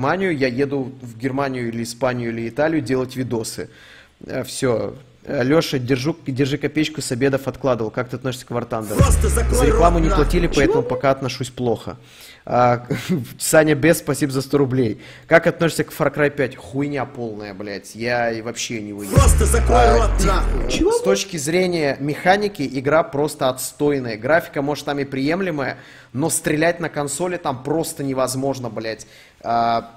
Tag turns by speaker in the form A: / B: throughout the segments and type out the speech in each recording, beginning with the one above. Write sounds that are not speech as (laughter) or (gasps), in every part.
A: Германию, я еду в Германию или Испанию или Италию делать видосы. Все. Леша, держу, держи копеечку с обедов откладывал. Как ты относишься к Вартандеру? За рекламу не платили, поэтому пока отношусь плохо. А, (laughs) Саня Без, спасибо за 100 рублей. Как относишься к Far Cry 5? Хуйня полная, блядь. Я и вообще не выйду.
B: Просто закрой
A: А,
B: рот нахуй. Чего?
A: С точки зрения механики, игра просто отстойная. Графика, может, там и приемлемая, но стрелять на консоли там просто невозможно, блядь. А,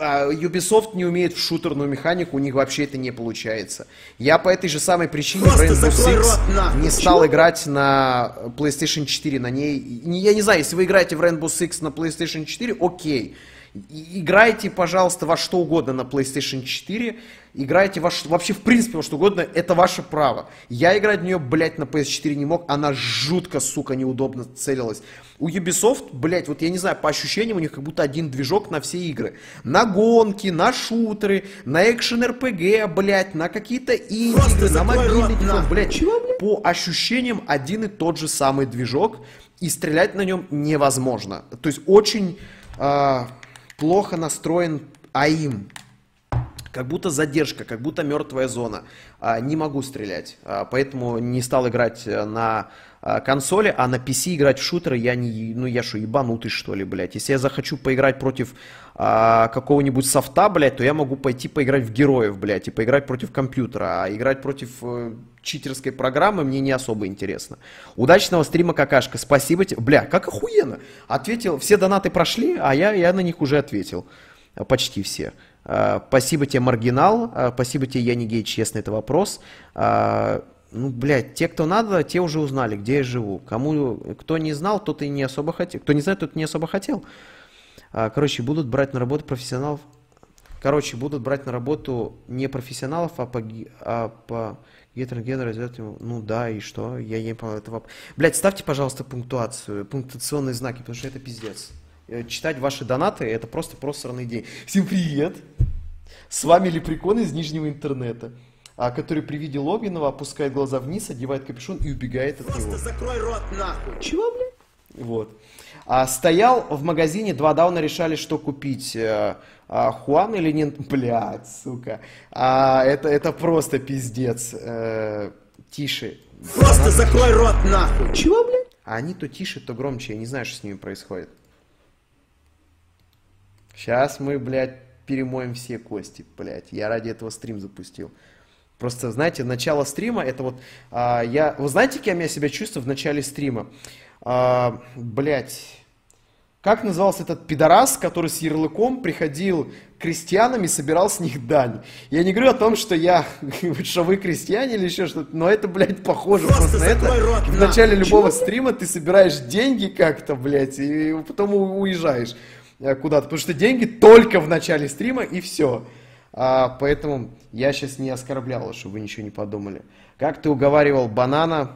A: а Ubisoft не умеет в шутерную механику, у них вообще это не получается. Я по этой же самой причине
B: Просто
A: Rainbow Six не стал
B: Чего?
A: играть на PlayStation 4 на ней. Не- Я не знаю, если вы играете в Rainbow Six на PlayStation 4, окей. И- Играйте, пожалуйста, во что угодно на PlayStation 4. Играйте во вообще, в принципе, во что угодно. Это ваше право. Я играть в нее, блядь, на PS4 не мог. Она жутко, сука, неудобно целилась. У Ubisoft, блядь, вот я не знаю, по ощущениям у них как будто один движок на все игры. На гонки, на шутеры, на экшен РПГ, блядь, на какие-то инди-игры, на мобильный телефон, блядь.
B: Чего, блядь?
A: По ощущениям один и тот же самый движок, и стрелять на нем невозможно. То есть очень а, плохо настроен АИМ. Как будто задержка, как будто мертвая зона. А, не могу стрелять. А, поэтому не стал играть э, на консоли, а на PC играть в шутеры я не... Ну я что, ебанутый что ли, блядь. Если я захочу поиграть против а, какого-нибудь софта, блядь, то я могу пойти поиграть в героев, блядь, и поиграть против компьютера. А играть против э, читерской программы мне не особо интересно. Удачного стрима, какашка. Спасибо тебе. Бля, как охуенно. Ответил, все донаты прошли, а я, я на них уже ответил. А, Почти все. А, Спасибо тебе, Маргинал. А, Спасибо тебе, я не гей, честно, это вопрос. А, Ну, блядь, те, кто надо, те уже узнали, где я живу. Кому, кто не знал, тот и не особо хотел. Кто не знает, тот не особо хотел. А, Короче, будут брать на работу профессионалов. Короче, будут брать на работу не профессионалов, а по, а по гетерогену Ну да, и что? Я не понял этого. Блять, ставьте, пожалуйста, пунктуацию, пунктуационные знаки, потому что это пиздец. Э, Читать ваши донаты это просто просранный день. Всем привет! С вами Лепрекон из Нижнего интернета, который при виде Логинова опускает глаза вниз, одевает капюшон и убегает от него.
B: Просто закрой рот нахуй. Чего, блядь?
A: Вот. А, стоял в магазине, два дауна решали, что купить. э, а, Хуан или не... (laughs) Блядь, сука. А, это, это просто пиздец. Э, тише.
B: Просто закрой рот нахуй. Чего, блядь?
A: А они то тише, то громче. Я не знаю, что с ними происходит. Сейчас мы, блядь, перемоем все кости, блядь. Я ради этого стрим запустил. Просто, знаете, начало стрима, это вот... а, я... Вы знаете, кем я себя чувствую в начале стрима? А, блядь... Как назывался этот пидорас, который с ярлыком приходил к крестьянам и собирал с них дань? Я не говорю о том, что я, (laughs) что вы крестьяне или еще что-то, но это, блядь, похоже
B: Просто
A: просто на это.
B: рот,
A: В
B: на.
A: начале любого
B: Чего?
A: стрима ты собираешь деньги как-то, блядь, и потом уезжаешь э, куда-то. Потому что деньги только в начале стрима и все. А, поэтому я сейчас не оскорблял, чтобы вы ничего не подумали. Как ты уговаривал банана?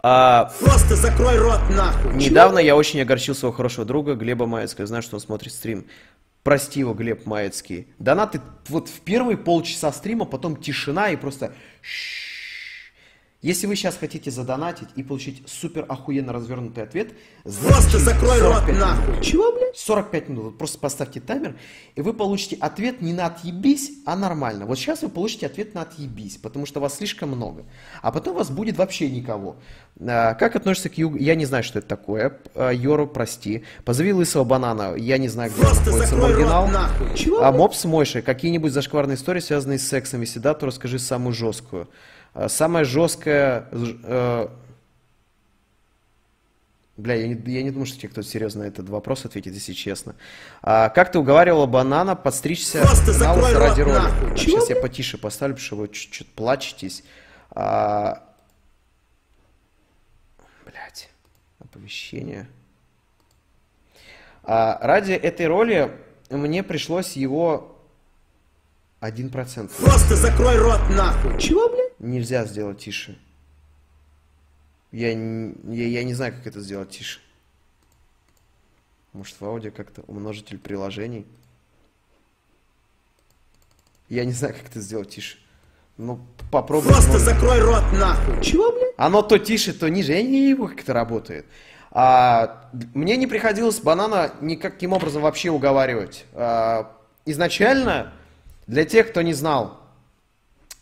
A: А,
B: Просто закрой рот нахуй.
A: Недавно я очень огорчил своего хорошего друга Глеба Маецкого. Я знаю, что он смотрит стрим. Прости его, Глеб Маецкий. Донаты вот в первые полчаса стрима, потом тишина и просто... «Шшш». Если вы сейчас хотите задонатить и получить супер охуенно развернутый ответ,
B: Просто закрой
A: 45
B: рот
A: минут.
B: нахуй. Чего, блядь?
A: 45 минут. Вот Просто поставьте таймер, и вы получите ответ не на отъебись, а нормально. Вот сейчас вы получите ответ на отъебись, потому что вас слишком много. А потом вас будет вообще никого. А, Как относишься к Югу? Я не знаю, что это такое. А, Йору, прости. Позови лысого банана. Я не знаю, где он
B: Просто
A: находится.
B: закрой рот
A: Маргинал.
B: нахуй. Чего,
A: А мопс Мойши, какие-нибудь зашкварные истории, связанные с сексом? Если да, то расскажи самую жесткую. А, Самая жесткая... ж- э, Бля, я не, я не думаю, что тебе кто-то серьезно на этот вопрос ответит, если честно. А, как ты уговаривала банана подстричься
B: Просто
A: на лысо ради ролика?
B: Чего,
A: сейчас я потише поставлю, потому что вы чуть-чуть плачетесь. А, блядь, оповещение. А, ради этой роли мне пришлось его 1%.
B: Просто закрой рот нахуй. Чего, блядь?
A: Нельзя сделать тише. Я, не- я, я не знаю, как это сделать тише. Может, в аудио как-то умножитель приложений. Я не знаю, как это сделать тише. Ну, попробуй.
B: Просто
A: ну,
B: закрой рот нахуй. Чего, блядь?
A: Оно то тише, то ниже. Я не знаю, как это работает. А, мне не приходилось банана никаким образом вообще уговаривать. А, изначально, для тех, кто не знал,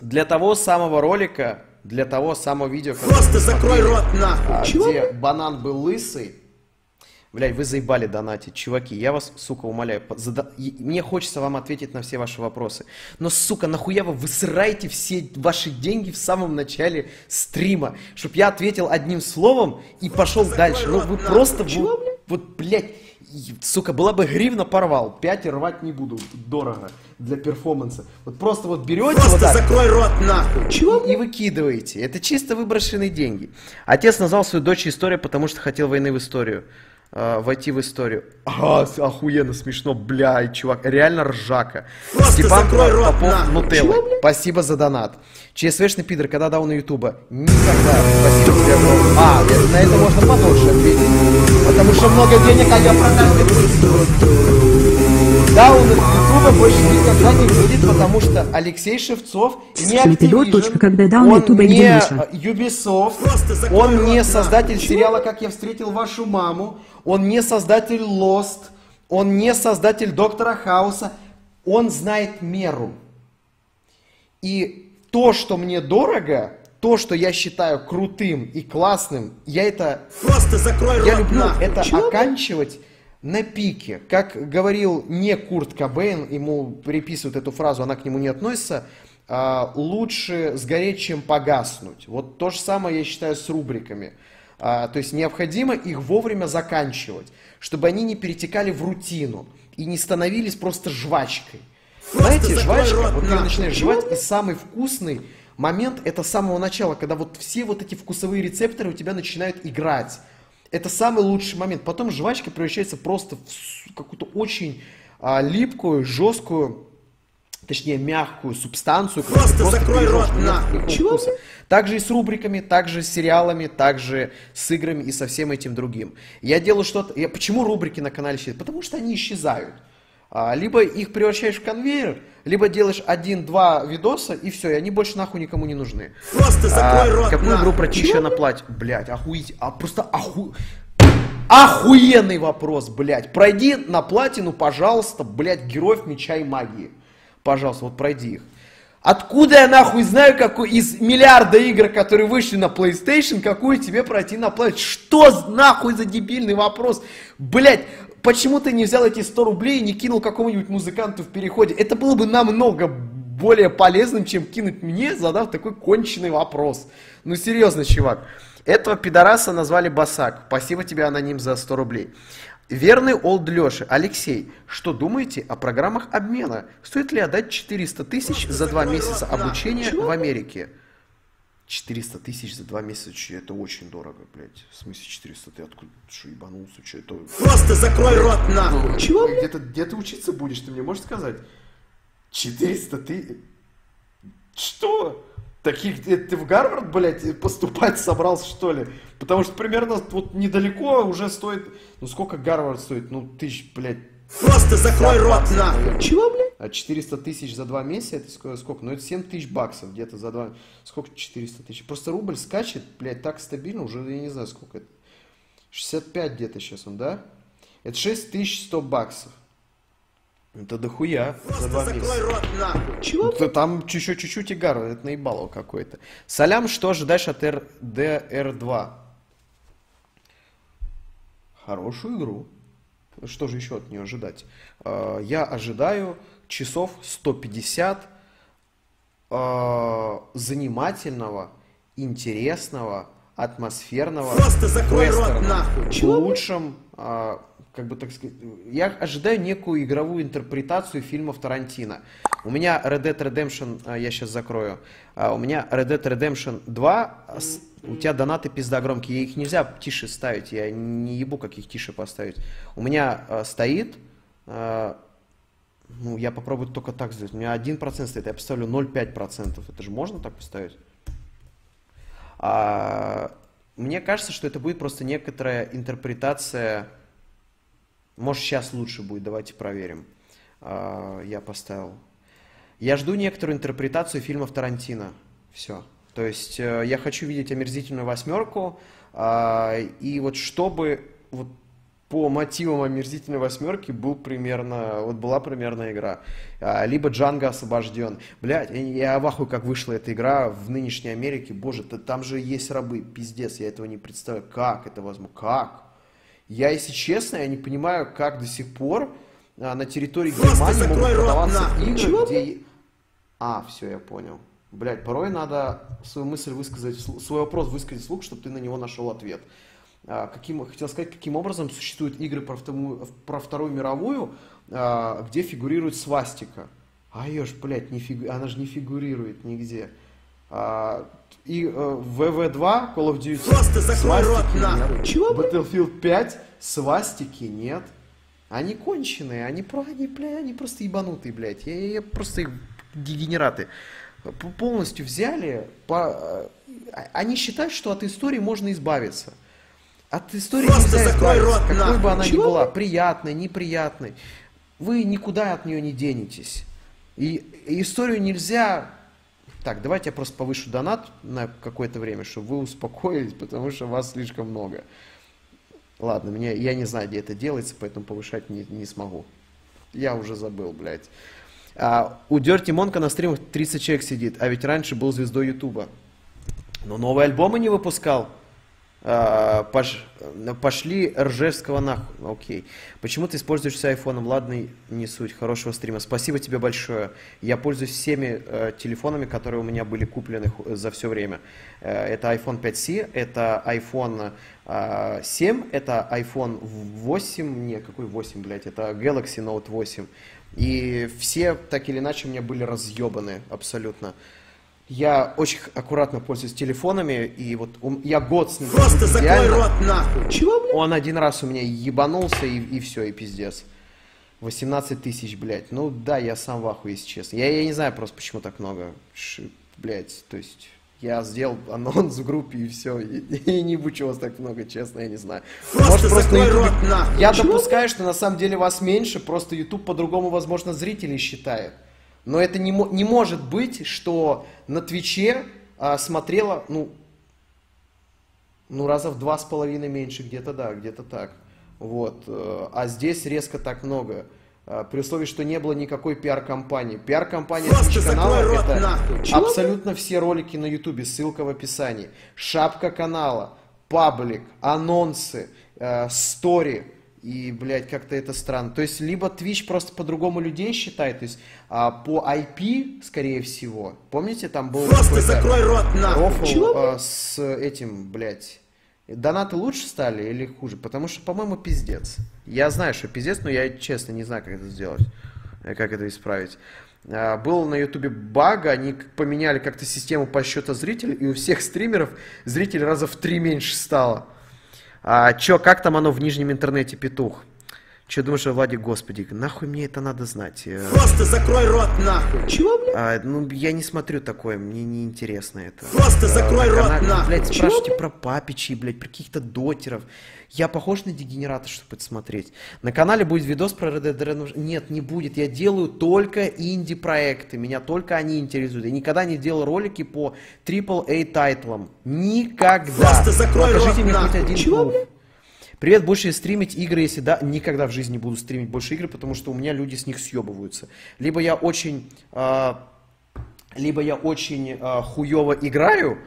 A: для того самого ролика, для того самого видео,
B: Просто закрой
A: смотрели,
B: рот нахуй.
A: а,
B: Чего,
A: где банан был лысый, Блядь, вы заебали донатить, чуваки, я вас, сука, умоляю, зада- мне хочется вам ответить на все ваши вопросы. Но, сука, нахуя вы высираете все ваши деньги в самом начале стрима, чтоб я ответил одним словом и пошел дальше. Ну, вы просто, вы- вот, блядь, сука, была бы гривна порвал, пять и рвать не буду, дорого для перформанса. Вот просто вот берете вот
B: Просто
A: так,
B: закрой рот нахуй. Чего,
A: и выкидываете. Это чисто выброшенные деньги. Отец назвал свою дочь история, потому что хотел войны в историю. Э, войти в историю. А, охуенно смешно, блядь, чувак, реально ржака.
B: Просто закрой рот нахуй.
A: Нутелла,
B: Чего,
A: спасибо за донат. ЧСВшный пидор, когда дал на ютуба? Никогда. Спасибо тебе огромное. А, это- на это можно подольше ответить. Потому что много денег, а я продажный да, он из Ютуба больше никогда не выйдет, потому что Алексей Шевцов не. Activision,
C: Когда дал на
A: он
C: Ютубе,
A: не Ubisoft, он не создатель сериала «Как я встретил вашу маму», он не создатель Lost, он не создатель Доктора Хауса, он знает меру. И то, что мне дорого, то, что я считаю крутым и классным, я это
B: Просто закрой рот
A: я люблю
B: нахуй.
A: это
B: Чего,
A: оканчивать на пике. Как говорил не Курт Кобейн, ему приписывают эту фразу, она к нему не относится, а, лучше сгореть, чем погаснуть. Вот то же самое я считаю с рубриками. А, то есть необходимо их вовремя заканчивать, чтобы они не перетекали в рутину и не становились просто жвачкой. Знаете,
B: закрой
A: жвачка,
B: рот
A: вот ты начинаешь жевать, и самый вкусный момент это с самого начала, когда вот все вот эти вкусовые рецепторы у тебя начинают играть. Это самый лучший момент. Потом жвачка превращается просто в какую-то очень а, липкую, жесткую, точнее мягкую субстанцию, ты
B: Просто закрой рот нахуй. Чего.
A: Также и с рубриками, также с сериалами, также с играми и со всем этим другим. Я делаю что-то... Я, почему рубрики на канале исчезают? Потому что они исчезают. А, либо их превращаешь в конвейер, либо делаешь один-два видоса, и все, и они больше нахуй никому не нужны.
B: Просто закрой
A: А,
B: рот
A: какую игру еще на платье? Блять, охуеть. А просто оху... Охуенный вопрос, блядь. Пройди на платину, пожалуйста, блядь, героев меча и магии. Пожалуйста, вот пройди их. Откуда я нахуй знаю, какой из миллиарда игр, которые вышли на PlayStation, какую тебе пройти на платину? Что нахуй за дебильный вопрос? Блять, почему ты не взял эти 100 рублей и не кинул какому-нибудь музыканту в переходе? Это было бы намного более полезным, чем кинуть мне, задав такой конченый вопрос. Ну серьезно, чувак. Этого пидораса назвали Басак. Спасибо тебе, аноним, за 100 рублей. Верный Олд Леша. Алексей, что думаете о программах обмена? Стоит ли отдать 400 тысяч за два месяца обучения в Америке? 400 тысяч за два месяца, че, это очень дорого, блядь. В смысле 400? Ты откуда? Что, ебанулся? Че это?
B: Просто закрой рот нахуй.
A: Ну,
B: Чего,
A: Где ты, где ты учиться будешь, ты мне можешь сказать? 400 ты... Что? Таких, ты в Гарвард, блядь, поступать собрался, что ли? Потому что примерно вот недалеко уже стоит... Ну, сколько Гарвард стоит? Ну, тысяч, блядь,
B: Просто закрой
A: 50
B: рот нахуй. Чего, блядь?
A: А 400 тысяч за два месяца, это ск- сколько? Ну, это 7 тысяч баксов где-то за два... Сколько 400 тысяч? Просто рубль скачет, блядь, так стабильно, уже я не знаю, сколько это. 65 где-то сейчас он, да? Это 6100 баксов. Это дохуя за
B: Просто
A: месяца.
B: закрой рот нахуй. Чего,
A: Ну, т- Там еще чуть-чуть и Гарвард, это наебало какой-то. Салям, что ожидаешь от RDR2? Хорошую игру. Что же еще от нее ожидать? А, Я ожидаю часов 150 а, занимательного, интересного, атмосферного
B: Просто закрой рот нахуй.
A: В лучшем, как бы так сказать, я ожидаю некую игровую интерпретацию фильмов Тарантино. У меня Red Dead Redemption, а, я сейчас закрою, а, у меня Red Dead Redemption 2, а, у тебя донаты пизда громкие, их нельзя тише ставить, я не ебу, как их тише поставить. У меня а, стоит, а, ну, я попробую только так сделать, у меня 1% стоит, я поставлю 0,5%, это же можно так поставить? Мне кажется, что это будет просто некоторая интерпретация. Может, сейчас лучше будет, давайте проверим. А, я поставил. Я жду некоторую интерпретацию фильмов Тарантино. Все. То есть э, я хочу видеть омерзительную восьмерку, А, и вот чтобы вот по мотивам омерзительной восьмерки был примерно, вот была примерно игра. А, либо Джанго освобожден. Блять, я, я в ахуе, как вышла эта игра в нынешней Америке. Боже, ты, там же есть рабы, пиздец, я этого не представляю. Как это возможно? Как? Я, если честно, я не понимаю, как до сих пор а, на территории
B: Просто
A: Германии могут
B: рот,
A: продаваться
B: нахуй.
A: игры,
B: Чего,
A: где... А, все, я понял. Блять, порой надо свою мысль высказать, свой вопрос высказать вслух, чтобы ты на него нашел ответ. А, Каким, хотел сказать, каким образом существуют игры про, вторую- про Вторую мировую, а, где фигурирует свастика. А ешь, блядь, не фигу- она же не фигурирует нигде. А, и э, в VV2, Call of Duty,
B: Просто закрой рот, нахуй. Чего?
A: Battlefield 5, свастики нет. Они конченые, они, про, они, бля, они просто ебанутые, блядь. Я, я просто их дегенераты. Полностью взяли, по, э, они считают, что от истории можно избавиться. От истории
B: Просто
A: нельзя
B: закрой рот,
A: какой
B: нахуй.
A: бы она ни
B: Чего,
A: была,
B: блядь?
A: приятной, неприятной. Вы никуда от нее не денетесь. И, и историю нельзя... Так, давайте я просто повышу донат на какое-то время, чтобы вы успокоились, (laughs) потому что вас слишком много. Ладно, меня, я не знаю, где это делается, поэтому повышать не, не смогу. Я уже забыл, блядь. А, у Дерти Монка на стримах 30 человек сидит, а ведь раньше был звездой Ютуба. Но новые альбомы не выпускал. А, пош- пошли Ржевского нахуй. Окей. Почему ты используешься айфоном? Ладно, не суть. Хорошего стрима. Спасибо тебе большое. Я пользуюсь всеми э, телефонами, которые у меня были куплены за все время. Э, это iPhone 5C, это iPhone э, 7, это iPhone 8, не, какой 8, блядь, это Galaxy Note 8. И все так или иначе у меня были разъебаны абсолютно. Я очень аккуратно пользуюсь телефонами, и вот ум- я год с ним
B: Просто закрой рот, нахуй. Чего, блядь?
A: Он один раз у меня ебанулся, и, и все, и пиздец. 18 тысяч, блядь. Ну да, я сам в ахуе, если честно. Я, я не знаю просто, почему так много. Ш- блядь, то есть... Я сделал анонс в группе и все. И, (laughs) и не будь вас так много, честно, я не знаю.
B: Просто
A: на
B: закрой
A: Ютубе-
B: рот, нахуй.
A: Я
B: Чего,
A: допускаю, что на самом деле вас меньше, просто YouTube по-другому, возможно, зрителей считает. Но это не, не может быть, что на Твиче а, смотрело, ну, ну, раза в два с половиной меньше, где-то да, где-то так. Вот. э, А здесь резко так много. А, При условии, что не было никакой пиар-компании. Пиар-компания канала это
B: нахуй.
A: Абсолютно все ролики на Ютубе, ссылка в описании. Шапка канала, паблик, анонсы, э, стори. И, блядь, как-то это странно. То есть, либо Twitch просто по-другому людей считает, то есть а, по IP, скорее всего. Помните, там был
B: Просто закрой рот, нахуй.
A: рофл
B: Чего,
A: э, с этим, блядь. Донаты лучше стали или хуже? Потому что, по-моему, пиздец. Я знаю, что пиздец, но я, честно, не знаю, как это сделать. э, Как это исправить. А, Был на ютубе баг, они поменяли как-то систему подсчета зрителей, и у всех стримеров зрителей раза в три меньше стало. А чё, как там оно в нижнем интернете, петух? Че думаешь, о Владе, господи, нахуй мне это надо знать? Э,
B: Просто закрой рот, нахуй. Чего, блядь?
A: а, ну, я не смотрю такое, мне не интересно это.
B: Просто
A: А,
B: закрой рот,
A: канале,
B: нахуй.
A: Блядь,
B: Чего,
A: спрашивайте
B: блядь?
A: про папичей, блядь, про каких-то дотеров. Я похож на дегенерата, чтобы это смотреть. На канале будет видос про Red Dead Redemption. Нет, не будет. Я делаю только инди-проекты. Меня только они интересуют. Я никогда не делал ролики по AAA тайтлам. Никогда.
B: Просто закрой
A: Покажите
B: рот,
A: мне хоть
B: нахуй.
A: один
B: Чего, блядь?
A: Привет, больше стримить игры, если да, никогда в жизни не буду стримить больше игры, потому что у меня люди с них съебываются. Либо я очень, а, либо я очень а, хуево играю,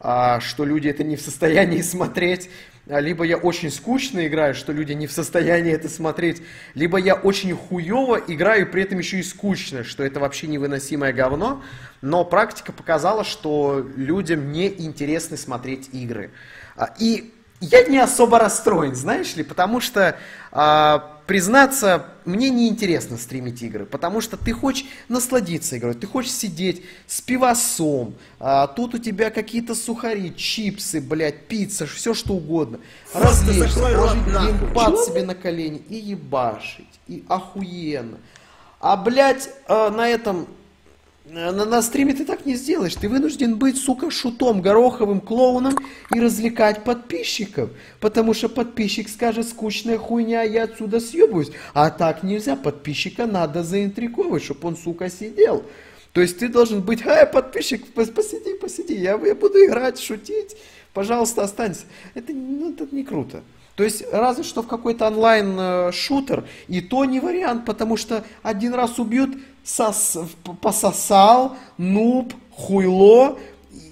A: а, что люди это не в состоянии (laughs) смотреть, либо я очень скучно играю, что люди не в состоянии это смотреть, либо я очень хуево играю, при этом еще и скучно, что это вообще невыносимое говно, но практика показала, что людям не интересно смотреть игры. И я не особо расстроен, знаешь ли, потому что, а, признаться, мне не интересно стримить игры, потому что ты хочешь насладиться игрой, ты хочешь сидеть с пивосом, а, тут у тебя какие-то сухари, чипсы, блядь, пицца, все что угодно, развлечься, положить геймпад себе на колени и ебашить, и охуенно. А, блядь, а, на этом на, на стриме ты так не сделаешь. Ты вынужден быть, сука, шутом, гороховым клоуном и развлекать подписчиков. Потому что подписчик скажет скучная хуйня, я отсюда съебаюсь. А так нельзя. Подписчика надо заинтриговать, чтобы он, сука, сидел. То есть ты должен быть, ай, подписчик, пос- посиди, посиди, я, я буду играть, шутить. пожалуйста, останься. Это, ну, это не круто. То есть разве что в какой-то онлайн-шутер, и то не вариант, потому что один раз убьют, сос, пососал, нуб, хуйло,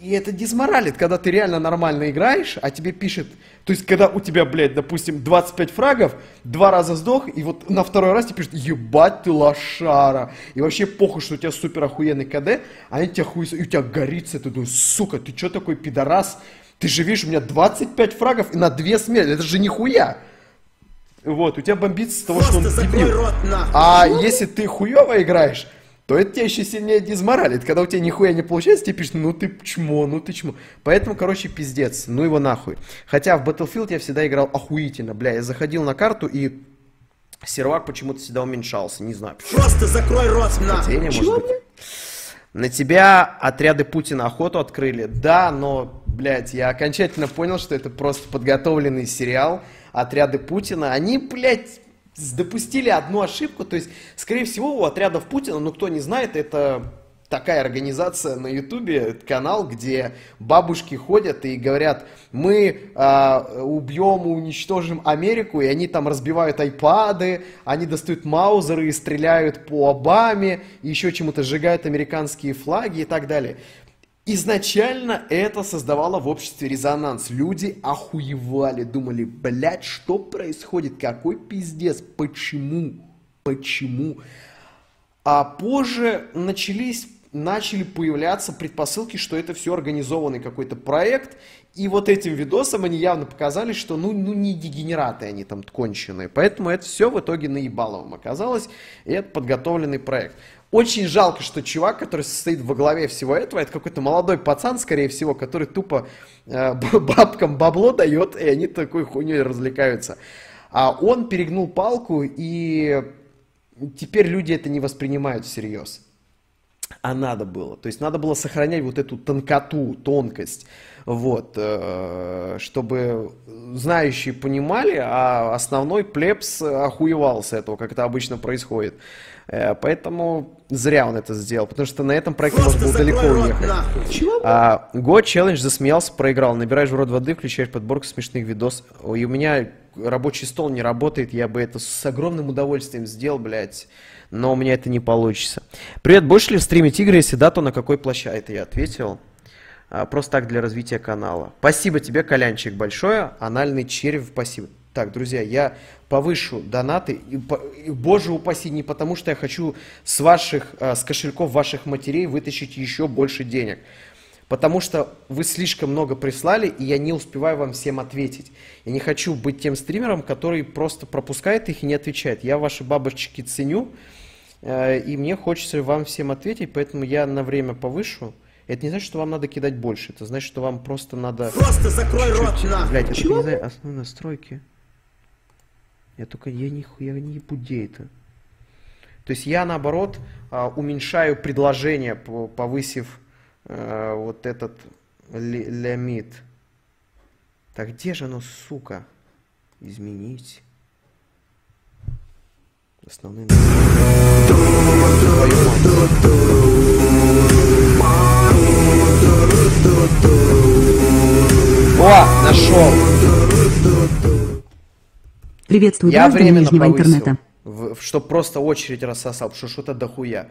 A: и это дизморалит, когда ты реально нормально играешь, а тебе пишет, то есть когда у тебя, блядь, допустим, 25 фрагов, два раза сдох, и вот на второй раз тебе пишет, ебать ты лошара, и вообще похуй, что у тебя супер охуенный КД, а они тебя хуй, и у тебя горится, ты думаешь, сука, ты что такой пидорас, ты же видишь, у меня 25 фрагов и на две смерти, это же нихуя. Вот, у тебя бомбится с того,
B: Просто
A: что он
B: закрой
A: дебил.
B: рот нахуй.
A: А если ты хуево играешь, то это тебя еще сильнее дизморалит. Когда у тебя нихуя не получается, тебе пишут, ну ты чмо, ну ты чмо. Поэтому, короче, пиздец, ну его нахуй. Хотя в Battlefield я всегда играл охуительно, бля. Я заходил на карту и сервак почему-то всегда уменьшался, не знаю.
B: Просто закрой рот нахуй.
A: Совпадение, может быть. На тебя отряды Путина охоту открыли. Да, но, блядь, я окончательно понял, что это просто подготовленный сериал. Отряды Путина, они, блядь, допустили одну ошибку. То есть, скорее всего, у отрядов Путина, ну кто не знает, это такая организация на Ютубе, канал, где бабушки ходят и говорят, мы а, убьем, уничтожим Америку, и они там разбивают айпады, они достают маузеры и стреляют по Обаме, и еще чему-то сжигают американские флаги и так далее. Изначально это создавало в обществе резонанс. Люди охуевали, думали, блядь, что происходит, какой пиздец, почему, почему. А позже начались, начали появляться предпосылки, что это все организованный какой-то проект, и вот этим видосом они явно показали, что ну, ну не дегенераты они там конченые. Поэтому это все в итоге наебаловым оказалось, и это подготовленный проект. Очень жалко, что чувак, который стоит во главе всего этого, это какой-то молодой пацан, скорее всего, который тупо э, (laughs) бабкам бабло дает, и они такой хуйней развлекаются. А он перегнул палку, и теперь люди это не воспринимают всерьез. А надо было. То есть надо было сохранять вот эту тонкоту, тонкость. Вот, э, чтобы знающие понимали, а основной плебс охуевал с этого, как это обычно происходит. Э, Поэтому зря он это сделал, потому что на этом проекте можно
B: Просто
A: было далеко уехать.
B: Чего?
A: А, Го челлендж засмеялся, проиграл. Набираешь в рот воды, включаешь подборку смешных видос. И у меня рабочий стол не работает, я бы это с огромным удовольствием сделал, блядь. Но у меня это не получится. Привет, будешь ли стримить игры, если да, то на какой площадке? Это я ответил. А, просто так для развития канала. Спасибо тебе, Колянчик, большое. Анальный червь, спасибо. Так, друзья, я повышу донаты. И, и, боже упаси, не потому что я хочу с ваших, а, с кошельков ваших матерей вытащить еще больше денег. Потому что вы слишком много прислали, и я не успеваю вам всем ответить. Я не хочу быть тем стримером, который просто пропускает их и не отвечает. Я ваши бабочки ценю, э, и мне хочется вам всем ответить, поэтому я на время повышу. Это не значит, что вам надо кидать больше, это значит, что вам просто надо...
B: Просто закрой рот
A: я только
B: Чего?
A: не знаю основные настройки. Я только, я не, я не ебу, это. То есть я, наоборот, а, уменьшаю предложение, по- повысив э, вот этот ли- лимит. Так где же оно, сука? Изменить. Основные. О, нашел!
C: Приветствую
A: Я временно
C: Нижнего интернета.
A: чтобы просто очередь рассосал, потому что что-то дохуя.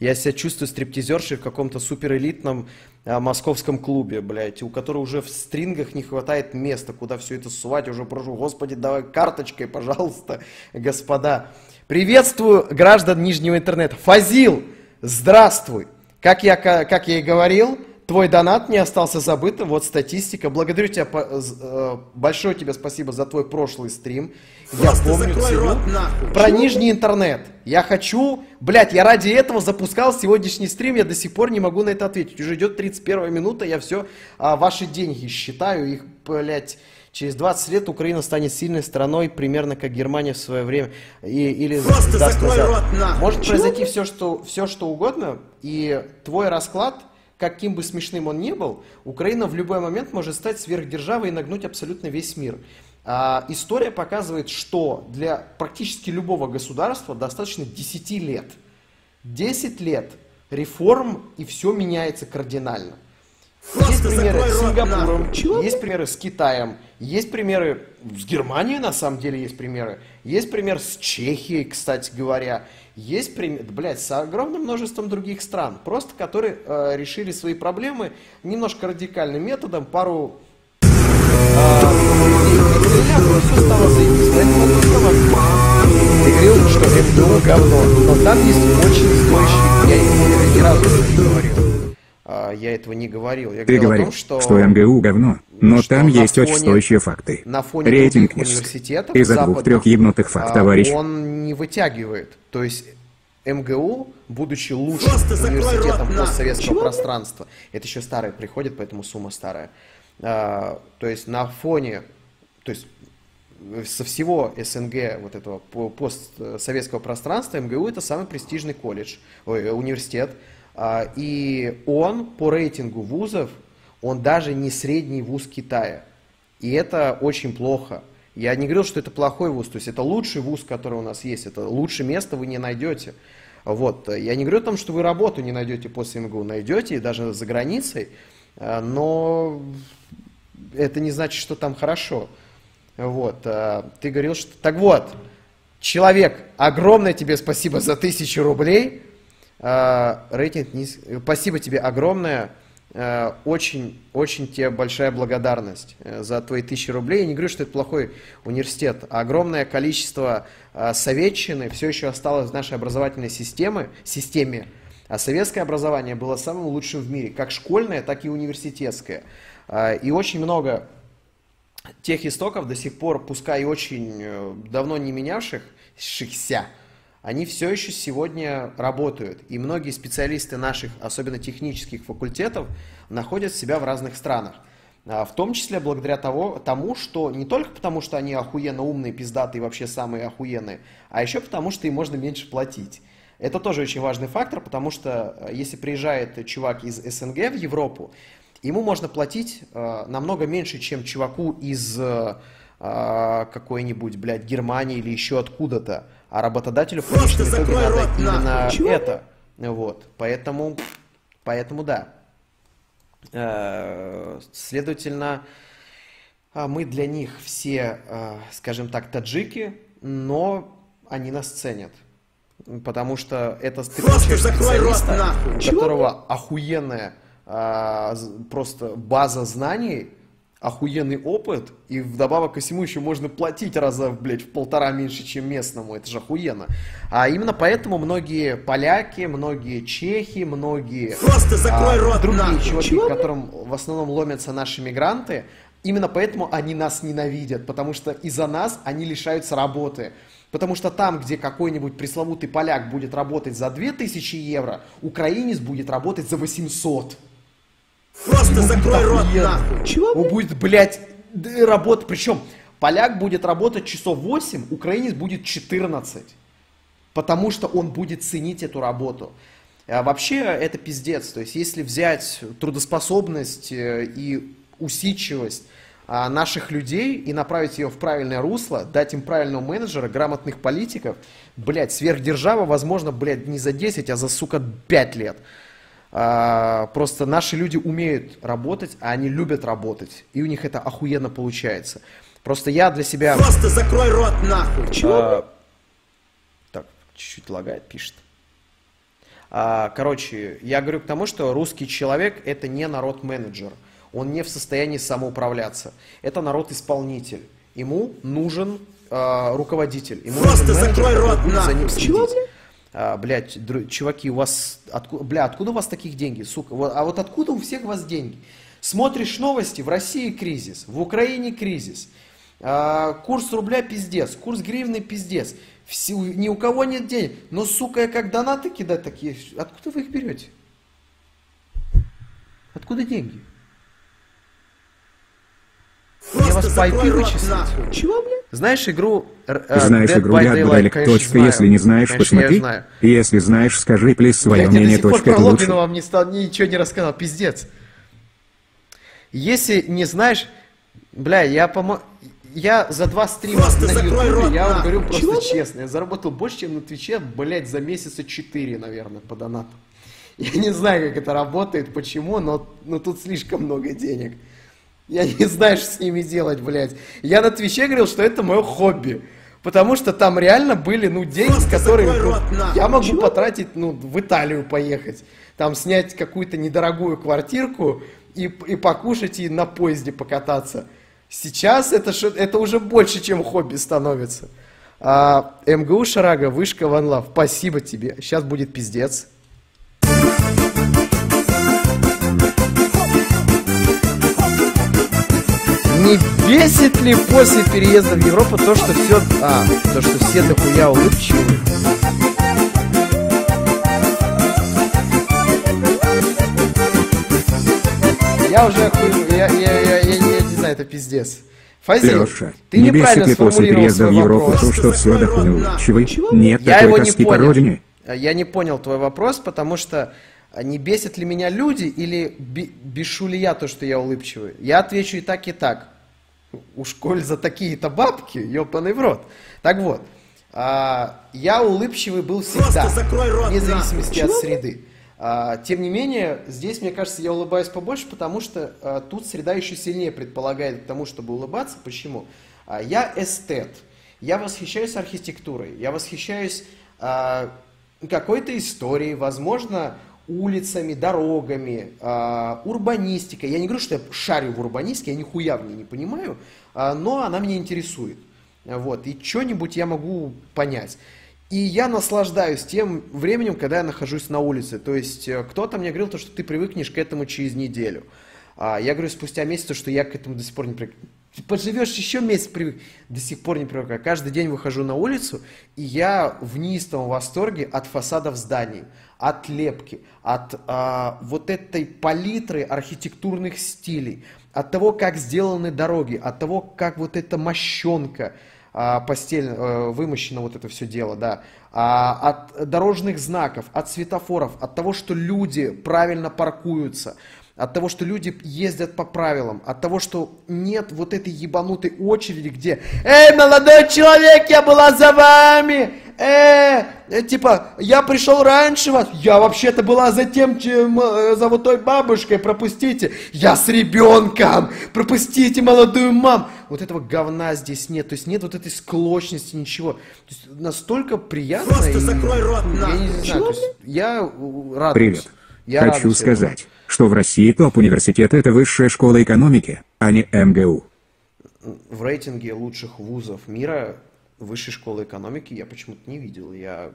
A: Я себя чувствую стриптизершей в каком-то суперэлитном а, московском клубе, блядь, у которого уже в стрингах не хватает места, куда все это сувать. Уже прошу, господи, давай карточкой, пожалуйста, господа. Приветствую граждан Нижнего интернета. Фазил, здравствуй. Как я, ка- как я и говорил, твой донат не остался забытым. Вот статистика. Благодарю тебя, э, большое тебе спасибо за твой прошлый стрим. Я
B: Просто
A: помню,
B: нахуй.
A: Про нижний интернет. Я хочу... Блядь, я ради этого запускал сегодняшний стрим, я до сих пор не могу на это ответить. Уже идет 31 минута, я все ваши деньги считаю, их, блядь... Через 20 лет Украина станет сильной страной, примерно как Германия в свое время, и, или
B: Просто
A: сдаст
B: закрой
A: назад.
B: рот нахуй.
A: Может
B: Чего?
A: произойти все что, все, что угодно, и твой расклад, каким бы смешным он ни был, Украина в любой момент может стать сверхдержавой и нагнуть абсолютно весь мир. А, история показывает, что для практически любого государства достаточно 10 лет. 10 лет реформ, и все меняется кардинально. Есть
B: Просто
A: примеры
B: закрой
A: с Сингапуром,
B: нахуй.
A: есть примеры с Китаем, есть примеры с Германией, на самом деле есть примеры. Есть пример с Чехией, кстати говоря. Есть пример, блядь, с огромным множеством других стран, просто которые э, решили свои проблемы немножко радикальным методом, пару стало заебись. Поэтому Ты говорил, что МГУ говно, но там есть очень стоящий, я ни- ни разу этого не говорил. А, Я этого не говорил. Я
C: Ты
A: говорил том, что,
C: что МГУ говно, но
A: что
C: там есть очень
A: фоне-
C: стоящие факты.
A: на фоне
C: Рейтинг
A: университетов
C: Из-за двух-трех ебнутых факт,
A: а,
C: товарищ.
A: Он не вытягивает. То есть МГУ, будучи лучшим
B: Просто
A: университетом
B: рот,
A: постсоветского
B: Чего?
A: пространства, это еще старое приходит, поэтому сумма старая. А, то есть на фоне, то есть со всего СНГ, вот этого по- постсоветского пространства, МГУ это самый престижный колледж, ой, университет. А, И он по рейтингу вузов, он даже не средний вуз Китая. И это очень плохо. Я не говорил, что это плохой вуз, то есть это лучший вуз, который у нас есть, это лучшее место вы не найдете. Вот. Я не говорю о том, что вы работу не найдете после МГУ, найдете, даже за границей, но это не значит, что там хорошо. Вот. а, Ты говорил, что... Так вот, человек, огромное тебе спасибо за тысячу рублей. А, Рейтинг низ... Спасибо тебе огромное. А, Очень, очень тебе большая благодарность э, за твои тысячи рублей. Я не говорю, что это плохой университет. Огромное количество советчины все еще осталось в нашей образовательной системе, системе. А советское образование было самым лучшим в мире, как школьное, так и университетское. И очень много тех истоков до сих пор, пускай и очень э, давно не менявшихся, они все еще сегодня работают. И многие специалисты наших, особенно технических факультетов, находят себя в разных странах. А, В том числе благодаря того, тому, что не только потому, что они охуенно умные, пиздатые, вообще самые охуенные, а еще потому, что им можно меньше платить. Это тоже очень важный фактор, потому что э, если приезжает чувак из СНГ в Европу, ему можно платить э, намного меньше, чем чуваку из э, э, какой-нибудь, блядь, Германии или еще откуда-то. А работодателю в
B: Просто
A: конечном итоге
B: закрой
A: надо
B: рот,
A: именно.
B: Чего?
A: это. Вот. Поэтому, поэтому да. Э, Следовательно, а, мы для них все, э, скажем так, таджики, но они нас ценят. Потому что это ты
B: Просто закрой рот, нахуй.
A: у
B: Чего,
A: которого охуенная а, просто база знаний, охуенный опыт, и вдобавок ко всему еще можно платить раза, блядь, в полтора меньше, чем местному, это же охуенно. А именно поэтому многие поляки, многие чехи, многие
B: Просто закрой
A: а,
B: рот,
A: другие
B: нахуй.
A: чуваки,
B: Чего,
A: которым в основном ломятся наши мигранты, именно поэтому они нас ненавидят, потому что из-за нас они лишаются работы. Потому что там, где какой-нибудь пресловутый поляк будет работать за 2000 евро, украинец будет работать за 800.
B: Просто закрой рот, нахуй. Чего,
A: Он будет, блядь, д- работать. Причем поляк будет работать часов 8, украинец будет 14. Потому что он будет ценить эту работу. А вообще это пиздец. То есть если взять трудоспособность э, и усидчивость а, наших людей и направить ее в правильное русло, дать им правильного менеджера, грамотных политиков, блядь, сверхдержава, возможно, блядь, не за 10, а за, сука, 5 лет. А, просто наши люди умеют работать, а они любят работать. И у них это охуенно получается. Просто я для себя...
B: Просто закрой рот, нахуй. Чего,
A: а, так, чуть-чуть лагает, пишет. А, короче, я говорю к тому, что русский человек это не народ-менеджер. Он не в состоянии самоуправляться. Это народ-исполнитель. Ему нужен а, руководитель. Ему
B: Просто
A: нужен менеджер,
B: закрой рот,
A: будет за
B: нахуй.
A: ним
B: Чего,
A: следить. А, блядь, чуваки, у вас... Отку... Бля, откуда у вас таких деньги, сука? Вот- а вот откуда у всех у вас деньги? Смотришь новости, в России кризис, в Украине кризис, а, курс рубля пиздец, курс гривны пиздец. Все- ни у кого нет денег. Но, сука, я как донаты кидать такие, откуда вы их берете? Откуда деньги? Мне вас
B: Просто
A: по IP
B: нахуй. Чего, блядь?
A: Знаешь игру э,
C: Знаешь
A: Dead
C: игру Dead by Daylight?
A: Конечно,
C: Точка.
A: знаю.
C: Если не знаешь,
A: Конечно, я
C: посмотри.
A: знаю.
C: Если знаешь, скажи, плиз, свое
A: Блядь, я
C: мнение.
A: до сих пор
C: Точка.
A: про
C: Это лучше.
A: Логвинова вам не стал, ничего не рассказал, пиздец. Если не знаешь, бля, я помо... Я за два стрима
B: Просто
A: на Ютубе,
B: рот,
A: я вам говорю просто
B: Чего,
A: честно, я заработал больше, чем на Твиче, блядь, за месяца четыре, наверное, по донату. (laughs) Я не знаю, как это работает, почему, но, но тут слишком много денег. Я не (laughs) знаю, что с ними делать, блядь. Я на Твиче говорил, что это мое хобби. Потому что там реально были, ну, деньги,
B: Просто
A: которые ну,
B: рот, нахуй.
A: я могу
B: Чего?
A: потратить, ну, в Италию поехать. Там снять какую-то недорогую квартирку и, и покушать, и на поезде покататься. Сейчас это, это уже больше, чем хобби становится. А, МГУ Шарага, вышка Ван Лав, спасибо тебе. Сейчас будет пиздец. Не бесит ли после переезда в Европу то, что все... А, то, что все дохуя улыбчивые? Я уже охуел, я, я, я, я, я не знаю, это пиздец. Фазил,
C: Леша,
A: ты
C: не бесит
A: неправильно
C: ли после
A: сформулировал
C: переезда в
A: свой
C: Европу
A: вопрос.
C: то, что все дохуючивый? Нет
A: Я
C: такой
A: его не
C: тоски по
A: понял.
C: родине?
A: А, Я не понял твой вопрос, потому что а, не бесят ли меня люди или бешу ли я то, что я улыбчивый? Я отвечу и так, и так. Уж коль за такие-то бабки, ебаный в рот. Так вот, а, я улыбчивый был всегда,
B: Просто закрой рот,
A: вне зависимости
B: нахуй.
A: от среды. А, тем не менее, здесь, мне кажется, я улыбаюсь побольше, потому что а, тут среда еще сильнее предполагает к тому, чтобы улыбаться. Почему? А, я эстет. Я восхищаюсь архитектурой. Я восхищаюсь а, какой-то историей, возможно, улицами, дорогами, а, урбанистикой. Я не говорю, что я шарю в урбанистике, я нихуя в ней не понимаю, а, но она меня интересует. Вот, и что-нибудь я могу понять. И я наслаждаюсь тем временем, когда я нахожусь на улице. То есть э, кто-то мне говорил, то, что ты привыкнешь к этому через неделю. А я говорю спустя месяц, что я к этому до сих пор не привык. Поживешь еще месяц, привык. До сих пор не привык. Каждый день выхожу на улицу, и я в неистовом восторге от фасадов зданий, от лепки, от а, вот этой палитры архитектурных стилей, от того, как сделаны дороги, от того, как вот эта мощенка, а, постель, э, вымощено вот это все дело, да, а, от дорожных знаков, от светофоров, от того, что люди правильно паркуются, от того, что люди ездят по правилам, от того, что нет вот этой ебанутой очереди, где «Эй, молодой человек, я была за вами!» э, типа, я пришел раньше вас, я вообще-то была за тем, чем, э, за вот той бабушкой, пропустите, я с ребенком, пропустите молодую мам. Вот этого говна здесь нет, то есть нет вот этой склочности, ничего. То есть настолько приятно.
B: Просто
A: и,
B: закрой рот,
A: я не
B: нахуй.
A: знаю, есть я э, радуюсь.
C: Привет.
A: Я
C: Хочу
A: радуюсь этому.
C: Что в России топ-университет это высшая школа экономики, а не МГУ.
A: в рейтинге лучших вузов мира высшей школы экономики я почему-то не видел. Я,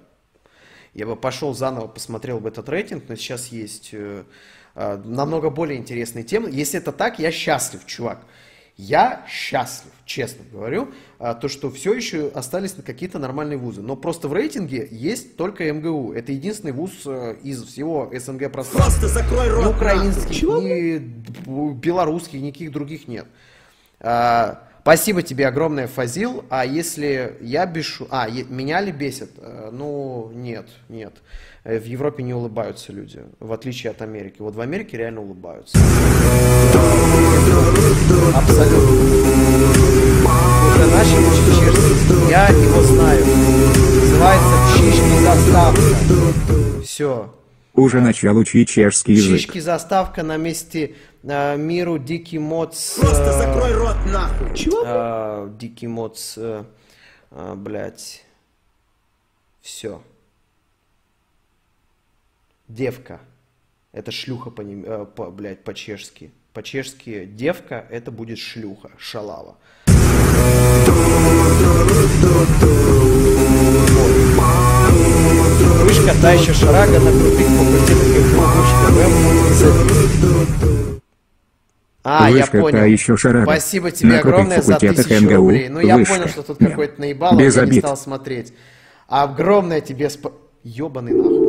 A: я бы пошел заново, посмотрел бы этот рейтинг, но сейчас есть э, э, намного более интересные темы. Если это так, я счастлив, чувак. Я счастлив, честно говорю, а, то, что все еще остались какие-то нормальные вузы. Но просто в рейтинге есть только МГУ. Это единственный вуз э, из всего СНГ пространства.
B: Просто закрой
A: Ни
B: рот, нахуй.
A: украинских, ни б- белорусских, никаких других нет. А, спасибо тебе огромное, Фазил. А если я бешу... А, меня ли бесит? Э, Ну, нет, нет. Э, В Европе не улыбаются люди, в отличие от Америки. Вот в Америке реально улыбаются. Абсолютно. Уже начали учить чешский. Я его знаю. Называется «Чишки заставка». Все.
C: Уже начал учить чешский язык.
A: Чишки заставка на месте э, миру Дикий Моц. э,
B: Просто закрой рот, нахуй. Чего?
A: э, Дикий Моц, э, э, блядь. Все. Девка. Это шлюха по, нем- э, по, блядь, по-чешски. По-чешски девка это будет шлюха, шалава. Вышка та еще шарага на крутых МГУ А, я
C: Вышка та
A: понял.
C: еще шарага.
A: Спасибо тебе
C: На
A: огромное за тысячу
C: МГУ.
A: рублей. Ну, я
C: Вышка.
A: понял, что тут
C: Да.
A: какой-то наебало,
C: Без
A: я не
C: обид.
A: стал смотреть. А огромное тебе спа... Ёбаный нахуй.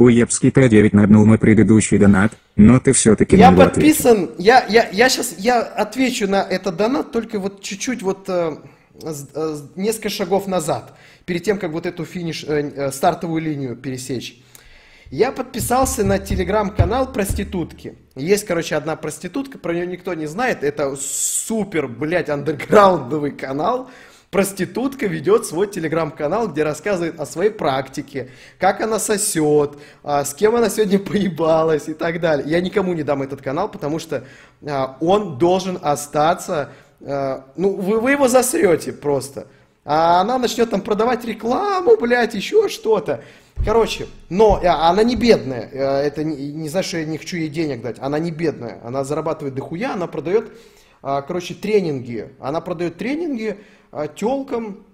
C: Уебский Т9 нагнул мой предыдущий донат, но ты все-таки
A: Я
C: него ответил.
A: подписан, я, я, я сейчас, я отвечу на этот донат, только вот чуть-чуть вот, э, э, несколько шагов назад, перед тем, как вот эту финиш, э, э, стартовую линию пересечь. Я подписался на телеграм-канал проститутки. Есть, короче, одна проститутка, про нее никто не знает. Это супер, блядь, андерграундовый канал. Проститутка ведет свой телеграм-канал, где рассказывает о своей практике, как она сосет, а, с кем она сегодня (laughs) поебалась и так далее. Я никому не дам этот канал, потому что а, он должен остаться... а, ну, вы, вы его засрете просто. А она начнет там продавать рекламу, блядь, еще что-то. Короче, но э, она не бедная. Э, Это не, не значит, что я не хочу ей денег дать. Она не бедная. Она зарабатывает дохуя, она продает, короче, тренинги. Она продает тренинги телкам,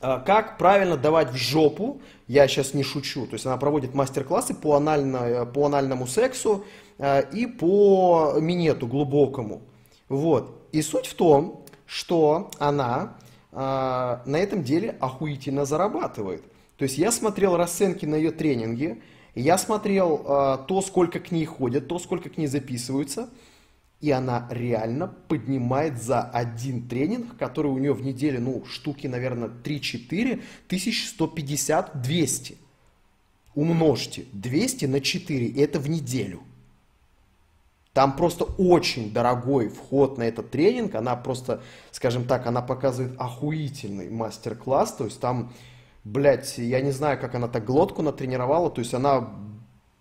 A: а, как правильно давать в жопу. Я сейчас не шучу. То есть она проводит мастер-классы по, анально, по анальному сексу а, и по минету глубокому. Вот. И суть в том, что она а, на этом деле охуительно зарабатывает. То есть я смотрел расценки на ее тренинги, я смотрел а, то, сколько к ней ходят, то, сколько к ней записываются, и она реально поднимает за один тренинг, который у нее в неделю, ну, штуки, наверное, 3-4, 1150-200. Умножьте 200 на 4, и это в неделю. Там просто очень дорогой вход на этот тренинг. Она просто, скажем так, она показывает охуительный мастер-класс. То есть там, блядь, я не знаю, как она так глотку натренировала. То есть она,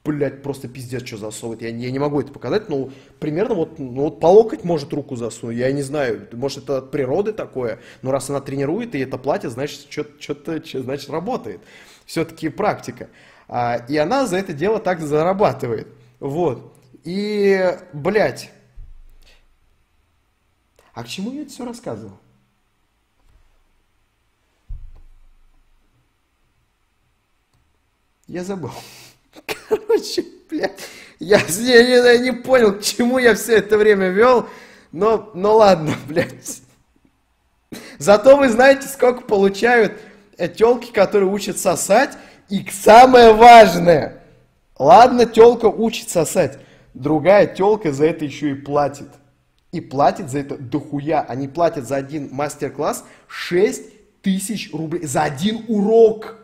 A: блядь, просто пиздец, что засовывает. Я, я не могу это показать, но примерно вот, ну, вот по локоть может руку засунуть. Я не знаю, может это от природы такое. Но раз она тренирует и это платье, значит, что-то, значит, работает. Все-таки практика. А, и она за это дело так зарабатывает. Вот. И, блядь, а к чему я это все рассказывал? Я забыл. Короче, блядь, я, я, я не понял, к чему я все это время вел, но, но ладно, (laughs) блядь. Зато вы знаете, сколько получают телки, которые учат сосать. И самое важное, ладно, телка учит сосать, другая телка за это еще и платит. И платит за это дохуя. Они платят за один мастер-класс 6 тысяч рублей. За один урок.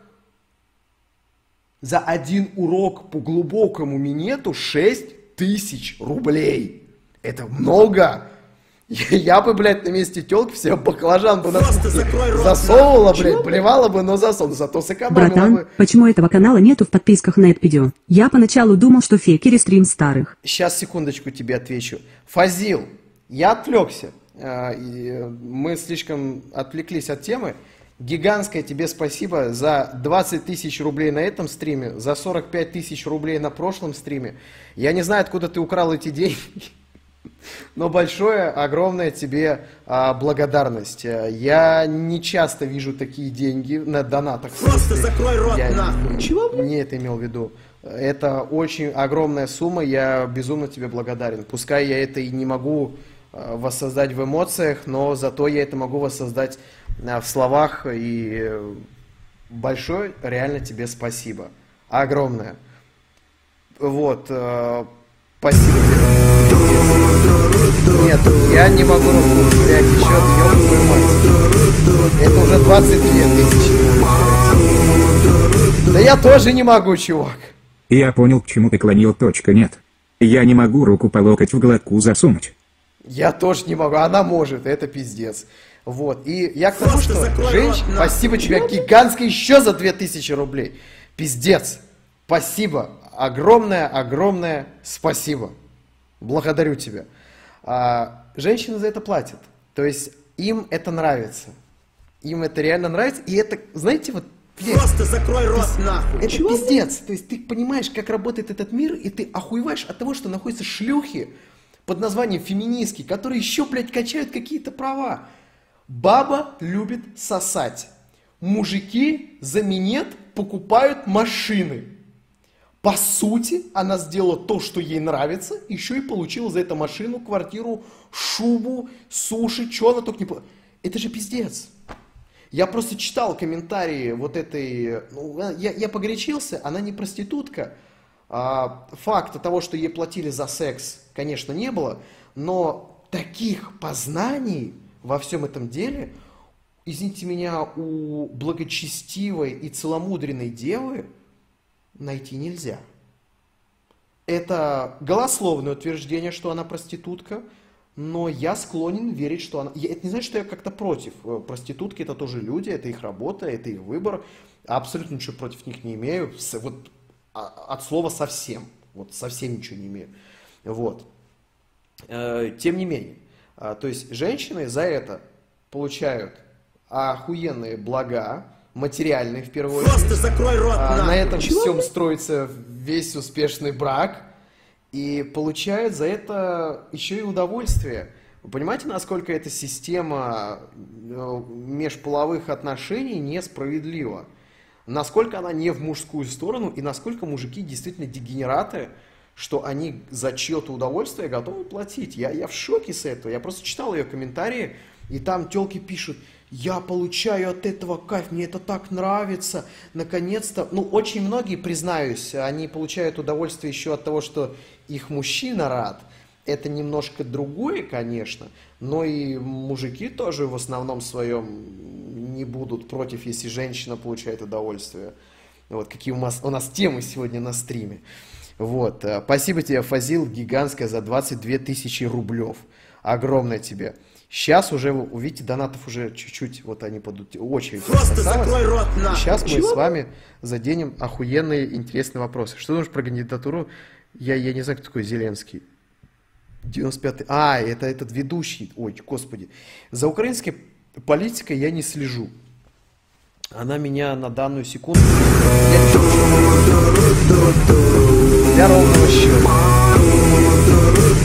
A: За один урок по глубокому минету 6 тысяч рублей. Это много. (laughs) Я, бы, блядь, на месте телки все баклажан бы
B: Просто закрой рот,
A: засовывала, блядь,
B: Чего,
A: плевала бы, но засовывала. Зато сэкономила
D: Братан,
A: бы.
D: почему этого канала нету в подписках на это видео? Я поначалу думал, что фекери стрим старых.
A: Сейчас, секундочку, тебе отвечу. Фазил, я отвлекся. и, э, Мы слишком отвлеклись от темы. Гигантское тебе спасибо за 20 тысяч рублей на этом стриме, за 45 тысяч рублей на прошлом стриме. Я не знаю, откуда ты украл эти деньги, (laughs) но большое, огромное тебе а, благодарность. Я не часто вижу такие деньги на донатах.
B: Просто закрой рот,
A: Я
B: нахуй. Чего, блядь?
A: не это имел в виду. Это очень огромная сумма, я безумно тебе благодарен. Пускай я это и не могу воссоздать в эмоциях, но зато я это могу воссоздать э, в словах. И э, большое реально тебе спасибо. Огромное. Вот. э, Спасибо тебе. Нет, я не могу взять еще, мать. Это уже 22 тысячи. Да я тоже не могу, чувак.
C: Я понял, к чему ты клонил. Точка нет. Я не могу руку по локоть в глотку засунуть.
A: Я тоже не могу, она может, это пиздец. Вот, и я к тому,
B: Просто
A: что, женщина, спасибо тебе гигантское еще за 2000 рублей. Пиздец. Спасибо. Огромное, огромное спасибо. Благодарю тебя. А, женщины за это платят. То есть им это нравится. Им это реально нравится. И это, знаете, вот, блядь,
B: Просто закрой рот, нахуй.
A: это
B: Чего,
A: пиздец. То есть ты понимаешь, как работает этот мир, и ты охуеваешь от того, что находятся шлюхи под названием феминистки, которые еще, блядь, качают какие-то права. Баба любит сосать. Мужики за минет покупают машины. По сути, она сделала то, что ей нравится, еще и получила за это машину, квартиру, шубу, суши, что она только не... Это же пиздец. Я просто читал комментарии вот этой... ну, я, я погорячился, она не проститутка. А, факта того, что ей платили за секс, конечно, не было. Но таких познаний во всем этом деле извините меня, у благочестивой и целомудренной девы найти нельзя. Это голословное утверждение, что она проститутка, но я склонен верить, что она... Это не значит, что я как-то против. Э, Проститутки это тоже люди, это их работа, это их выбор. Абсолютно ничего против них не имею. Вот а- от слова совсем. Вот совсем ничего не имею. Вот. Э, Тем не менее, а, то есть женщины за это получают охуенные блага, материальные в первую очередь.
B: Просто закрой рот
A: А,
B: нахуй.
A: на этом всем строится весь успешный брак. И получают за это еще и удовольствие. Вы понимаете, насколько эта система э, межполовых отношений несправедлива? Насколько она не в мужскую сторону и насколько мужики действительно дегенераты, что они за чье-то удовольствие готовы платить. Я, я в шоке с этого. Я просто читал ее комментарии, и там телки пишут, я получаю от этого кайф, мне это так нравится, наконец-то. Ну, очень многие, признаюсь, они получают удовольствие еще от того, что их мужчина рад. Это немножко другое, конечно, но и мужики тоже в основном своем не будут против, если женщина получает удовольствие. Вот какие у нас, у нас темы сегодня на стриме. Вот. э, Спасибо тебе, Фазил, гигантское за 22 тысячи рублев. Огромное тебе. Сейчас уже, увидите, донатов уже чуть-чуть, вот они подут, очередь
B: Просто
A: осталась.
B: закрой рот нахуй.
A: Сейчас мы с вами заденем охуенные интересные вопросы. Что думаешь про кандидатуру? Я, я не знаю, кто такой Зеленский. 95-й. А, это этот ведущий. Ой, господи. За украинской политикой я не слежу. Она меня на данную секунду... Я- Для ровного счета.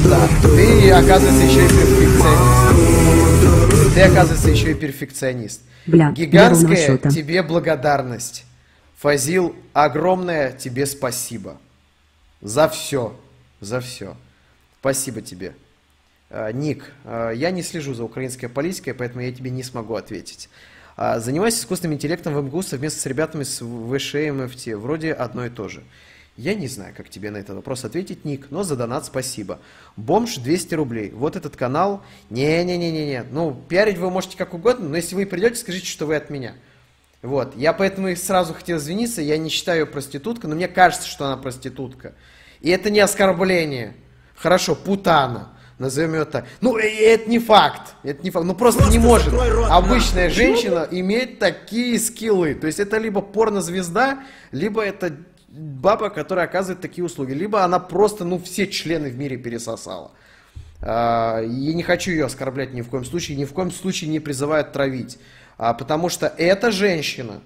A: Да. Ты, оказывается, еще и перфекционист. Ты, оказывается, еще и перфекционист.
D: Бля,
A: Гигантская тебе благодарность. Фазил, огромное тебе спасибо. За все. За все. Спасибо тебе. А, Ник, а, я не слежу за украинской политикой, поэтому я тебе не смогу ответить. А, Занимаюсь искусственным интеллектом в МГУ совместно с ребятами с ВШ и МФТ. Вроде одно и то же. Я не знаю, как тебе на этот вопрос ответить, Ник, но за донат спасибо. Бомж 200 рублей. Вот этот канал. Не-не-не-не-не. Ну, пиарить вы можете как угодно, но если вы придете, скажите, что вы от меня. Вот. Я поэтому и сразу хотел извиниться. Я не считаю ее проституткой, но мне кажется, что она проститутка. И это не оскорбление. Хорошо, путана. Назовем ее так. Ну, и это не факт. Это не факт. Ну, просто,
B: Просто
A: не может
B: рот,
A: обычная женщина иметь такие скиллы. То есть это либо порнозвезда, либо это баба, которая оказывает такие услуги. Либо она просто, ну, все члены в мире пересосала. А, И не хочу ее оскорблять ни в коем случае, ни в коем случае не призываю травить. А, Потому что эта женщина,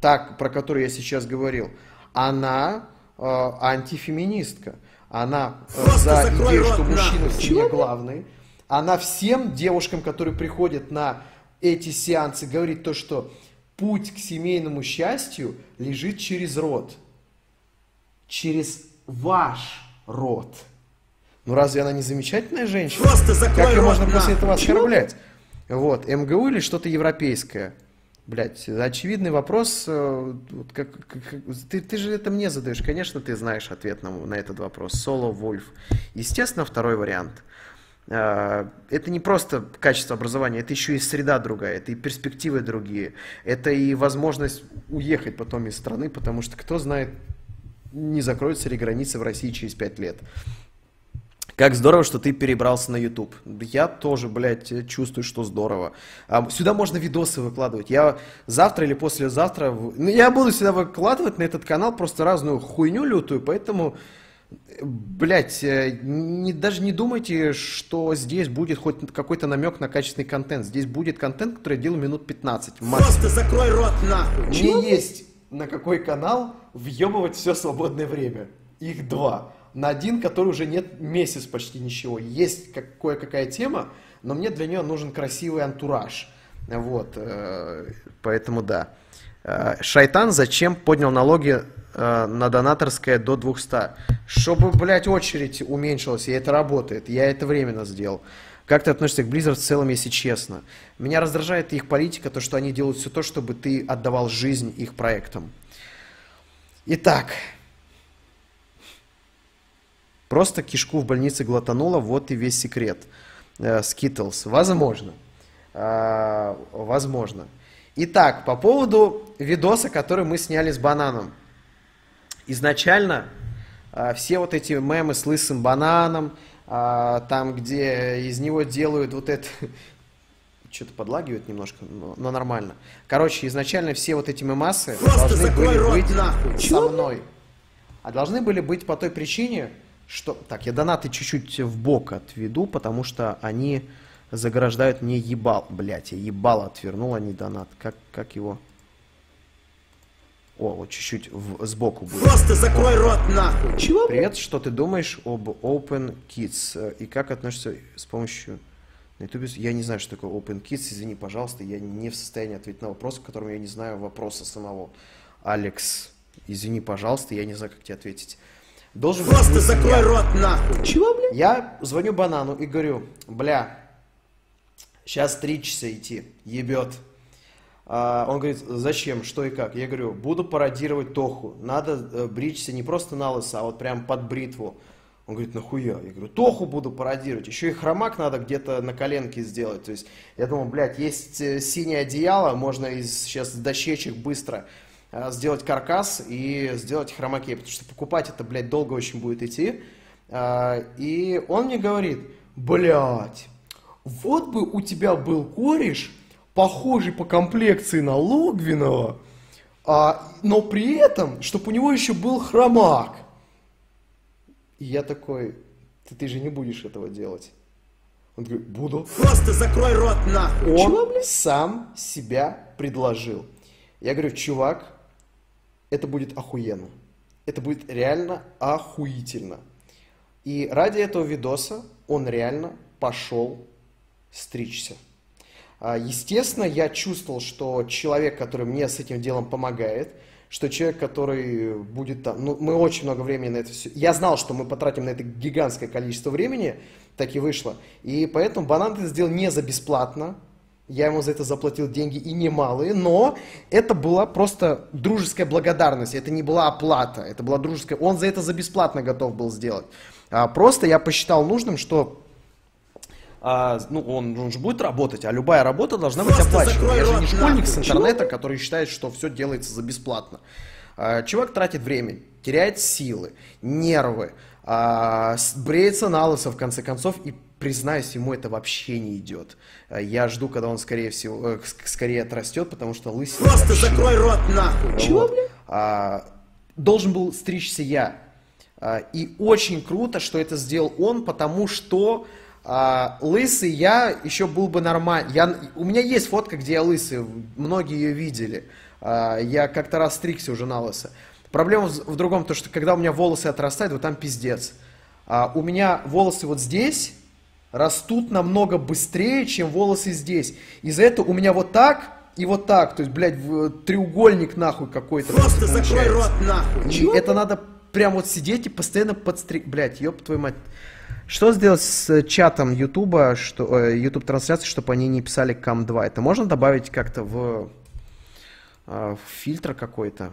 A: так, про которую я сейчас говорил, она э, антифеминистка. Она э,
B: Просто
A: за идею,
B: рот,
A: что мужчина в семье главный. Она всем девушкам, которые приходят на эти сеансы, говорит то, что путь к семейному счастью лежит через род. Через ваш род. Ну разве она не замечательная женщина?
B: Просто закрой
A: Как ее можно после этого оскорблять? Вот, МГУ или что-то европейское? Блять, очевидный вопрос. э, вот как- как- как- ты, ты же это мне задаешь. Конечно, ты знаешь ответ на, на этот вопрос. Соло, Вольф. Естественно, второй вариант. Э, Это не просто качество образования, это еще и среда другая, это и перспективы другие, это и возможность уехать потом из страны, потому что кто знает, не закроются ли границы в России через пять лет. Как здорово, что ты перебрался на YouTube. Я тоже, блядь, чувствую, что здорово. А, Сюда можно видосы выкладывать. Я завтра или послезавтра... Ну, я буду сюда выкладывать на этот канал просто разную хуйню лютую, поэтому... Блять, не, даже не думайте, что здесь будет хоть какой-то намек на качественный контент. Здесь будет контент, который я делаю минут 15. максимум.
B: Просто закрой рот нахуй.
A: Мне есть на какой канал въебывать все свободное время. Их два. На один, который уже нет месяц почти ничего. Есть как- кое-какая тема, но мне для нее нужен красивый антураж. Вот, э, поэтому да. Э, Шайтан зачем поднял налоги э, на донаторское до 200? Чтобы, блядь, очередь уменьшилась, и это работает. Я это временно сделал. Как ты относишься к Blizzard в целом, если честно? Меня раздражает их политика, то, что они делают все то, чтобы ты отдавал жизнь их проектам. Итак, просто кишку в больнице глотанула, вот и весь секрет. Skittles, возможно. А, возможно. Итак, по поводу видоса, который мы сняли с бананом. Изначально а, все вот эти мемы с лысым бананом, там, где из него делают вот это... (laughs) Что-то подлагивает немножко, но, но нормально. Короче, изначально все вот эти мемасы
B: Просто
A: должны были
B: рот
A: быть
B: нахуй.
A: со мной. А должны были быть по той причине, что... Так, я донаты чуть-чуть в бок отведу, потому что они заграждают мне ебал. Блять, я ебал отвернул, а не донат. Как, как его... О, вот чуть-чуть в- сбоку будет.
B: Просто закрой рот нахуй.
A: Чего? Привет, что ты думаешь об Open Kids? И как относишься с помощью на YouTube? Я не знаю, что такое Open Kids, извини, пожалуйста, я не в состоянии ответить на вопрос, в котором я не знаю вопроса самого. Алекс, извини, пожалуйста, я не знаю, как тебе ответить. Должен быть
B: Просто
A: не
B: закрой
A: семья.
B: рот нахуй.
A: Чего, бля? Я звоню банану и говорю, бля, сейчас три часа идти, ебет. А, он говорит, зачем, что и как? Я говорю, буду пародировать Тоху. Надо э, бричься не просто на лысо, а вот прям под бритву. Он говорит, нахуя? Я говорю, Тоху буду пародировать. Еще и хромак надо где-то на коленке сделать. То есть я думал, блядь, есть э, синее одеяло, можно из сейчас дощечек быстро э, сделать каркас и сделать хромаке. Потому что покупать это, блядь, долго очень будет идти. А, И он мне говорит, блядь, вот бы у тебя был кореш, похожий по комплекции на Логвинова, а, но при этом, чтобы у него еще был хромак. И я такой, ты, ты же не будешь этого делать. Он говорит, буду.
B: Просто закрой рот нахуй.
A: Он сам себя предложил. Я говорю, чувак, это будет охуенно. Это будет реально охуительно. И ради этого видоса он реально пошел стричься. А, Естественно, я чувствовал, что человек, который мне с этим делом помогает, что человек, который будет там, ну, мы очень много времени на это все, я знал, что мы потратим на это гигантское количество времени, так и вышло. И поэтому банан это сделал не за бесплатно, я ему за это заплатил деньги и немалые, но это была просто дружеская благодарность, это не была оплата, это была дружеская, он за это за бесплатно готов был сделать. А, просто я посчитал нужным, что а, ну, он, он же будет работать, а любая работа должна быть
B: Просто
A: оплачиваема.
B: закрой
A: Я же не школьник с интернета, который считает, что все делается за бесплатно. А, чувак тратит время, теряет силы, нервы, а, бреется на лысо, в конце концов, и, признаюсь, ему это вообще не идет. А, я жду, когда он, скорее всего, э, ск- скорее отрастет, потому что лысина
B: Просто
A: вообще
B: закрой рот нахуй.
A: вот. А, должен был стричься я. А, и очень круто, что это сделал он, потому что а, лысый я еще был бы нормально. Я, у меня есть фотка, где я лысый, многие ее видели. А, я как-то раз стригся уже на лысо. Проблема в, в другом, то что когда у меня волосы отрастают, вот там пиздец. А, у меня волосы вот здесь растут намного быстрее, чем волосы здесь. Из-за этого у меня вот так и вот так. То есть, блядь, треугольник нахуй какой-то.
B: Просто закрой рот нахуй.
A: И это надо прям вот сидеть и постоянно подстриг... Блядь, ёб твою мать. Что сделать с э, чатом Ютуба, что э, YouTube трансляции, чтобы они не писали кам 2? Это можно добавить как-то в, э, в фильтр какой-то?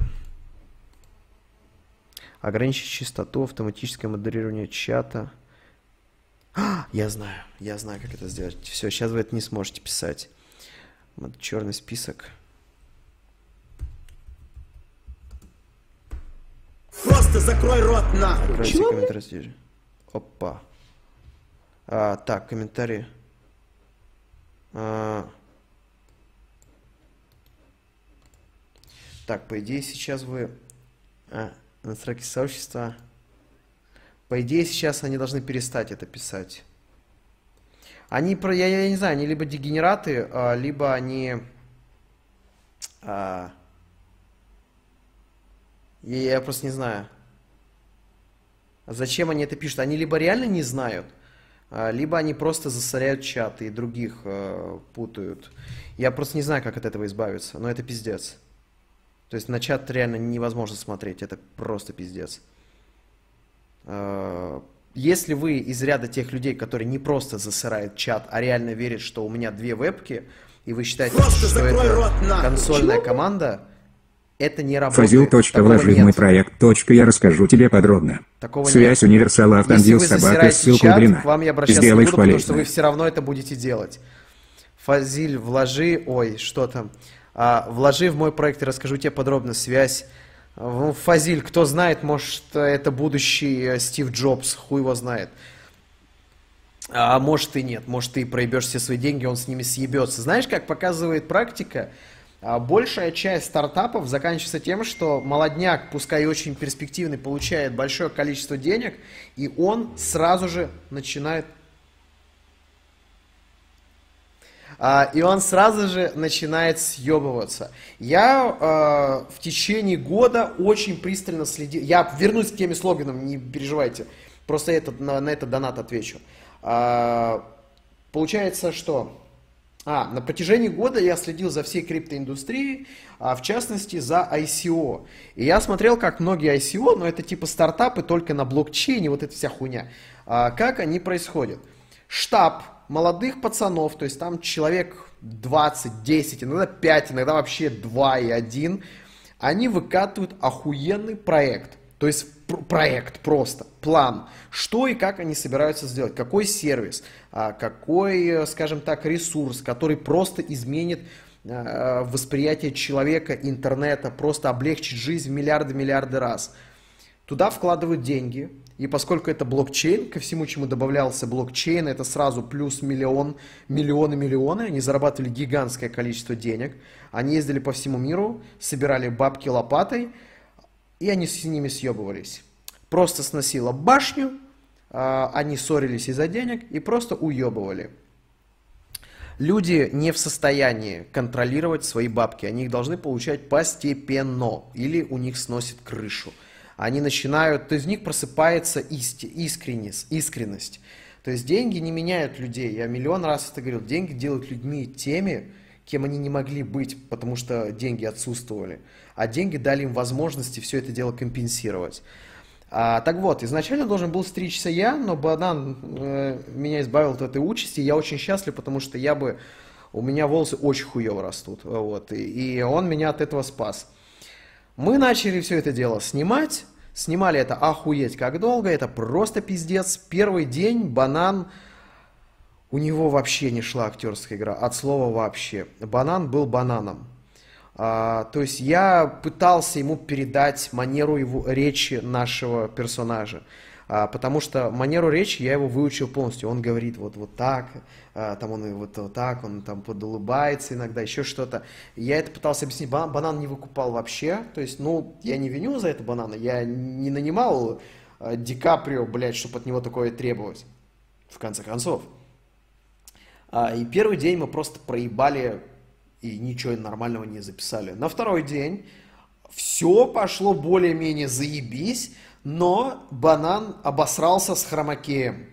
A: Ограничить частоту, автоматическое модерирование чата. А, (gasps) я знаю, я знаю, как это сделать. Все, сейчас вы это не сможете писать. Вот черный список.
B: Просто закрой рот нахуй.
A: Комментарий ниже. Опа. А, так, комментарии. А. Так, по идее сейчас вы... А, настройки сообщества. По идее сейчас они должны перестать это писать. Они, про, я, я не знаю, они либо дегенераты, а, либо они... а, я, я просто не знаю. Зачем они это пишут? Они либо реально не знают, либо они просто засоряют чаты и других э, путают. Я просто не знаю, как от этого избавиться, но это пиздец. То есть на чат реально невозможно смотреть, это просто пиздец. Э, Если вы из ряда тех людей, которые не просто засырают чат, а реально верят, что у меня две вебки, и вы считаете,
B: Просто
A: что это
B: рот нахуй.
A: консольная команда, это не работает.
C: Фазил. Вложи в мой проект. точка, Я расскажу тебе подробно.
A: Такого
C: Связь
A: нет.
C: универсала автандил собака, ссылка удалена.
A: к вам я обращаться
C: Сделаешь
A: не буду, потому что вы все равно это будете делать. Фазиль, вложи, ой, что там, А, вложи в мой проект и расскажу тебе подробно связь. Фазиль, кто знает, может, это будущий э, Стив Джобс, хуй его знает. А может и нет, может ты проебешь все свои деньги, он с ними съебется. Знаешь, как показывает практика, большая часть стартапов заканчивается тем, что молодняк, пускай и очень перспективный, получает большое количество денег, и он сразу же начинает А, и он сразу же начинает съебываться. Я э, в течение года очень пристально следил. Я вернусь к теме с логином, не переживайте. Просто этот, на, на этот донат отвечу. А, получается, что а, на протяжении года я следил за всей криптоиндустрией, а в частности за ICO. И я смотрел, как многие ICO, но это типа стартапы только на блокчейне, вот эта вся хуйня, а, как они происходят. Штаб молодых пацанов, то есть там человек 20, 10, иногда 5, иногда вообще 2 и 1, они выкатывают охуенный проект. То есть пр- проект просто, план, что и как они собираются сделать, какой сервис, какой, э, скажем так, ресурс, который просто изменит э, восприятие человека, интернета, просто облегчит жизнь миллиарды-миллиарды раз. Туда вкладывают деньги, и поскольку это блокчейн, ко всему, чему добавлялся блокчейн, это сразу плюс миллион, миллионы, миллионы, они зарабатывали гигантское количество денег, они ездили по всему миру, собирали бабки лопатой, и они с ними съебывались. Просто сносило башню, а, они ссорились из-за денег и просто уебывали. Люди не в состоянии контролировать свои бабки, они их должны получать постепенно, или у них сносит крышу. Они начинают, то есть в них просыпается исти, искренность, искренность. То есть деньги не меняют людей. Я миллион раз это говорил. Деньги делают людьми теми, кем они не могли быть, потому что деньги отсутствовали. А деньги дали им возможности все это дело компенсировать. А, так вот, изначально должен был стричься я, но банан э, меня избавил от этой участи. Я очень счастлив, потому что я бы... У меня волосы очень хуево растут. Вот, и, и он меня от этого спас. Мы начали все это дело снимать. Снимали это охуеть как долго. Это просто пиздец. Первый день банан... У него вообще не шла актерская игра. От слова вообще. Банан был бананом. А, то есть я пытался ему передать манеру его речи нашего персонажа. А, потому что манеру речи я его выучил полностью. Он говорит вот, вот так, а, там он вот, вот так, он там подулыбается иногда, еще что-то. Я это пытался объяснить. Банан, банан не выкупал вообще. То есть, ну, я не виню за это банана. Я не нанимал а, Ди Каприо, блядь, чтобы от него такое требовать. В конце концов. А, и первый день мы просто проебали и ничего нормального не записали. На второй день все пошло более-менее заебись, но банан обосрался с хромакеем.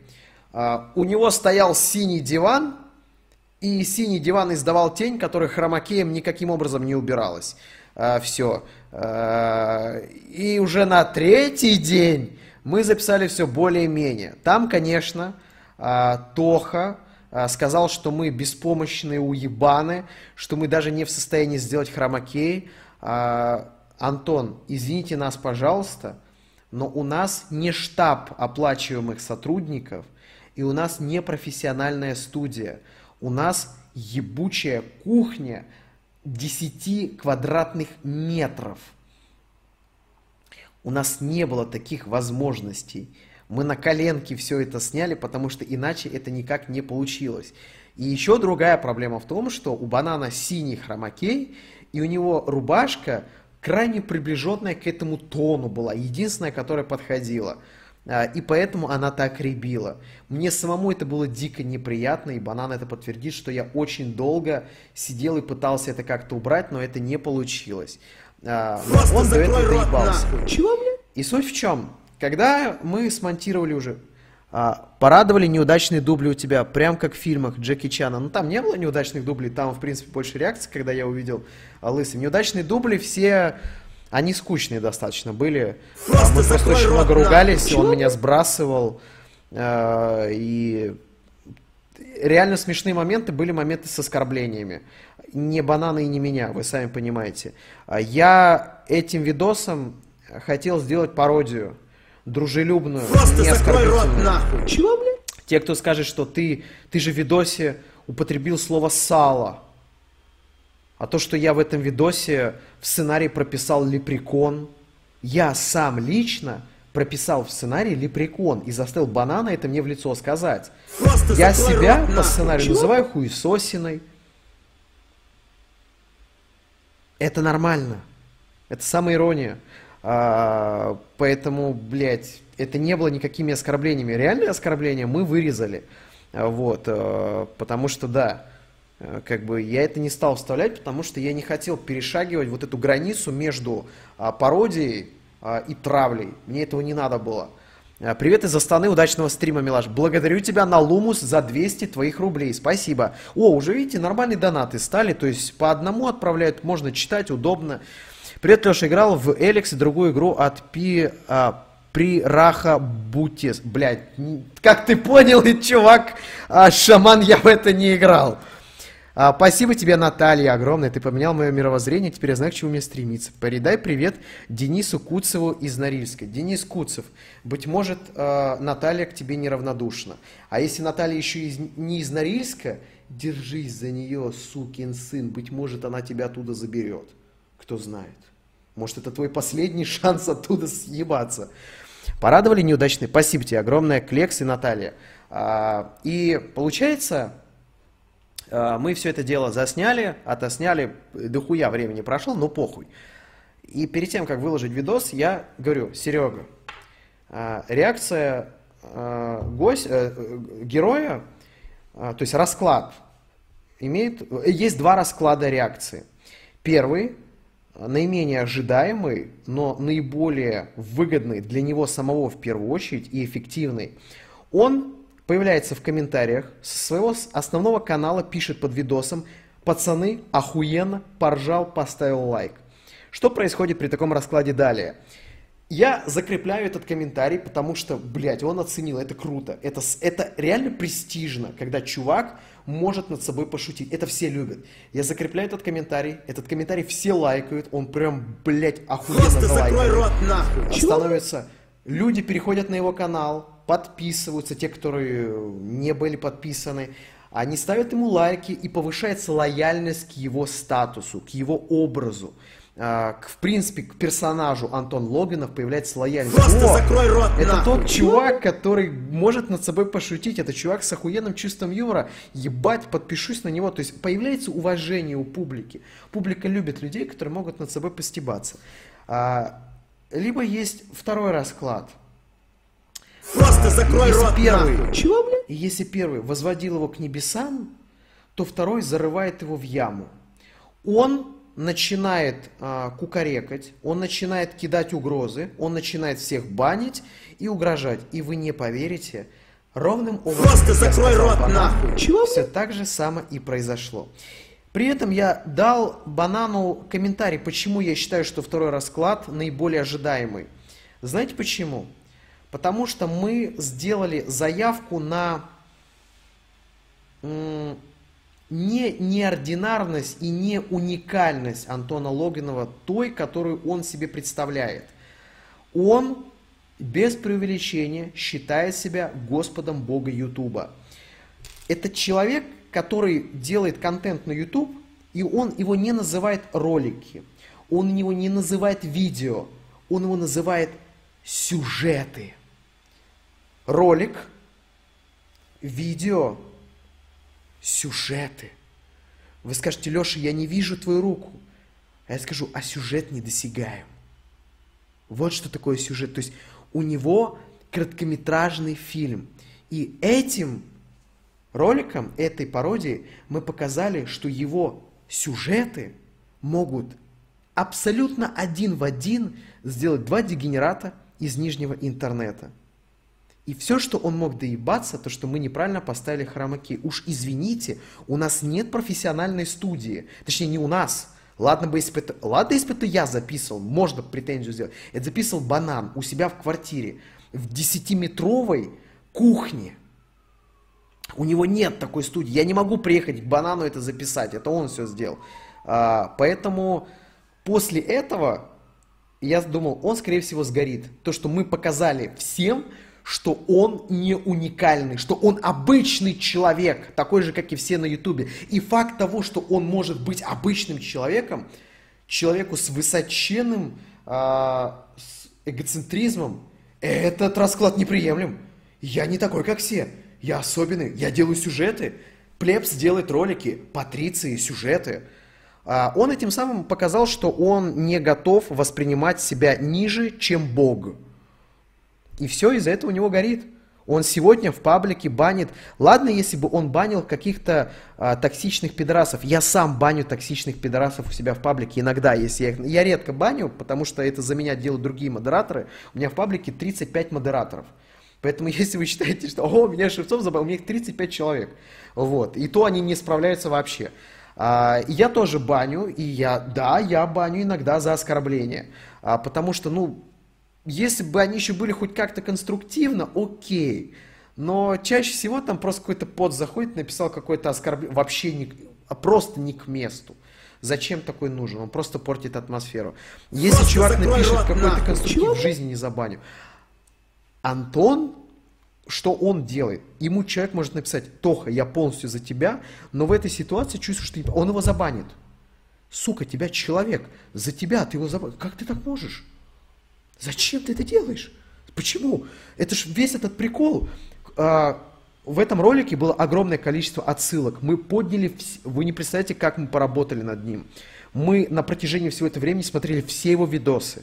A: А, у него стоял синий диван, и синий диван издавал тень, которая хромакеем никаким образом не убиралась. все. и уже на третий день мы записали все более-менее. Там, конечно, а, Тоха а, сказал, что мы беспомощные уебаны, что мы даже не в состоянии сделать хромакей. А, Антон, извините нас, пожалуйста, но у нас не штаб оплачиваемых сотрудников, и у нас не профессиональная студия. У нас ебучая кухня 10 квадратных метров. У нас не было таких возможностей. Мы на коленке все это сняли, потому что иначе это никак не получилось. И еще другая проблема в том, что у банана синий хромакей, и у него рубашка крайне приближенная к этому тону была, единственная, которая подходила. А, и поэтому она так ребила. Мне самому это было дико неприятно, и Банан это подтвердит, что я очень долго сидел и пытался это как-то убрать, но это не получилось. А,
B: Просто
A: Он до этого доебался. Чего, бля? И суть в чем? Когда мы смонтировали уже, а, порадовали неудачные дубли у тебя, прям как в фильмах Джеки Чана. Ну, там не было неудачных дублей, там, в принципе, больше реакций, когда я увидел а, лысый. Неудачные дубли все, они скучные достаточно были.
B: Просто
A: мы просто очень
B: рот
A: много ругались, он меня сбрасывал. а, И реально смешные моменты были моменты с оскорблениями. Не банана и не меня, вы сами понимаете. А Я этим видосом хотел сделать пародию. Дружелюбную,
B: Просто закрой рот нахуй.
A: Чего, блядь? Те, кто скажет, что ты, ты же в видосе употребил слово «сало». А то, что я в этом видосе в сценарии прописал лепрекон, я сам лично прописал в сценарии лепрекон и заставил банана это мне в лицо сказать.
B: Просто
A: Я себя
B: рот
A: по сценарию
B: Чего?
A: называю хуесосиной. Это нормально. Это самая ирония. А, поэтому, блядь, это не было никакими оскорблениями. Реальные оскорбления мы вырезали. А, Вот, э, потому что, да, как бы я это не стал вставлять, потому что я не хотел перешагивать вот эту границу между а, пародией а, и травлей. Мне этого не надо было. А, Привет из Астаны, удачного стрима, Милаш. Благодарю тебя на Лумус за 200 твоих рублей, спасибо. О, уже видите, нормальные донаты стали, то есть по одному отправляют, можно читать, удобно. Привет, Леша, играл в Эликс, другую игру от Пи... а, Прираха Бутис. Блять, как ты понял, и (laughs) чувак, а, шаман, я в это не играл. А, спасибо тебе, Наталья, огромное. Ты поменял мое мировоззрение, теперь я знаю, к чему мне стремиться. Передай привет Денису Куцеву из Норильска. Денис Куцев, быть может, э, Наталья к тебе неравнодушна. А если Наталья еще из- не из Норильска, держись за нее, сукин сын. Быть может, она тебя оттуда заберет. Кто знает. Может, это твой последний (laughs) шанс оттуда съебаться. Порадовали неудачные? Спасибо тебе огромное, Клекс и Наталья. А, И получается, а, мы все это дело засняли, отосняли, дохуя времени прошло, но похуй. И перед тем, как выложить видос, я говорю, Серега, а, реакция гость, э, э, героя, то есть расклад, имеет, э, есть два расклада реакции. Первый, наименее ожидаемый, но наиболее выгодный для него самого в первую очередь и эффективный. Он появляется в комментариях со своего основного канала, пишет под видосом «Пацаны, охуенно, поржал, поставил лайк». Что происходит при таком раскладе далее? Я закрепляю этот комментарий, потому что, блядь, он оценил, это круто. Это, это реально престижно, когда чувак может над собой пошутить. Это все любят. Я закрепляю этот комментарий, этот комментарий все лайкают, он прям, блядь, охуенно
B: Просто закрой рот нахуй.
A: становится... Люди переходят на его канал, подписываются, те, которые не были подписаны. Они ставят ему лайки и повышается лояльность к его статусу, к его образу. А, к, в принципе, к персонажу Антон Логинов появляется лояльность.
B: Просто
A: О,
B: закрой рот
A: это
B: нахуй.
A: тот чувак, который может над собой пошутить. Это чувак с охуенным чувством юмора. Ебать, подпишусь на него. То есть появляется уважение у публики. Публика любит людей, которые могут над собой постебаться. А, либо есть второй расклад.
B: Просто закрой
A: Если
B: рот
A: первый,
B: нахуй.
A: Чего, бля? И если первый возводил его к небесам, то второй зарывает его в яму. Он начинает а, кукарекать, он начинает кидать угрозы, он начинает всех банить и угрожать. И вы не поверите, ровным образом,
B: Просто закрой рот
A: банану,
B: нахуй. Чего,
A: все так же само и произошло. При этом я дал банану комментарий, почему я считаю, что второй расклад наиболее ожидаемый. Знаете почему? Потому что мы сделали заявку на м, не неординарность и не уникальность Антона Логинова той, которую он себе представляет. Он без преувеличения считает себя Господом Бога Ютуба. Это человек, который делает контент на YouTube, и он его не называет ролики, он его не называет видео, он его называет сюжеты. Ролик, видео, сюжеты. Вы скажете, Леша, я не вижу твою руку. А я скажу, а сюжет недосягаем. Вот что такое сюжет. То есть у него короткометражный фильм. И этим роликом, этой пародией мы показали, что его сюжеты могут абсолютно один в один сделать два дегенерата из нижнего интернета. И все, что он мог доебаться, то, что мы неправильно поставили хромаки. Уж извините, у нас нет профессиональной студии. Точнее, не у нас. Ладно бы, если бы это, ладно, если бы это я записывал, можно претензию сделать. Это записывал банан у себя в квартире, в десятиметровой кухне. У него нет такой студии. Я не могу приехать к банану это записать. Это он все сделал. А, поэтому после этого я думал, он, скорее всего, сгорит. То, что мы показали всем, что он не уникальный, что он обычный человек, такой же, как и все на Ютубе. И факт того, что он может быть обычным человеком, человеку с высоченным а, с эгоцентризмом, этот расклад неприемлем. Я не такой, как все. Я особенный. Я делаю сюжеты. Плебс делает ролики, патриции, сюжеты. А, Он этим самым показал, что он не готов воспринимать себя ниже, чем Бог. И все из-за этого у него горит. Он сегодня в паблике банит. Ладно, если бы он банил каких-то а, токсичных пидорасов. Я сам баню токсичных пидорасов у себя в паблике иногда, если я их... Я редко баню, потому что это за меня делают другие модераторы. У меня в паблике 35 модераторов. Поэтому (laughs) если вы считаете, что о, меня Шевцов забанил, у меня их 35 человек. Вот. И то они не справляются вообще. А, и я тоже баню, и я, да, я баню иногда за оскорбление. А, потому что, ну, если бы они еще были хоть как-то конструктивно, окей. Но чаще всего там просто какой-то под заходит, написал какое-то оскорбление, вообще не, а просто не к месту. Зачем такой нужен? Он просто портит атмосферу. Если
B: Просто
A: чувак напишет какой-то конструктив,
B: Чего?
A: в жизни не забаню. Антон, что он делает? Ему человек может написать, Тоха, я полностью за тебя, но в этой ситуации чувствую, что он его забанит. Сука, тебя человек, за тебя ты его забанил. Как ты так можешь? Зачем ты это делаешь? Почему? Это же весь этот прикол. А, в этом ролике было огромное количество отсылок. Мы подняли, вс- вы не представляете, как мы поработали над ним. Мы на протяжении всего этого времени смотрели все его видосы.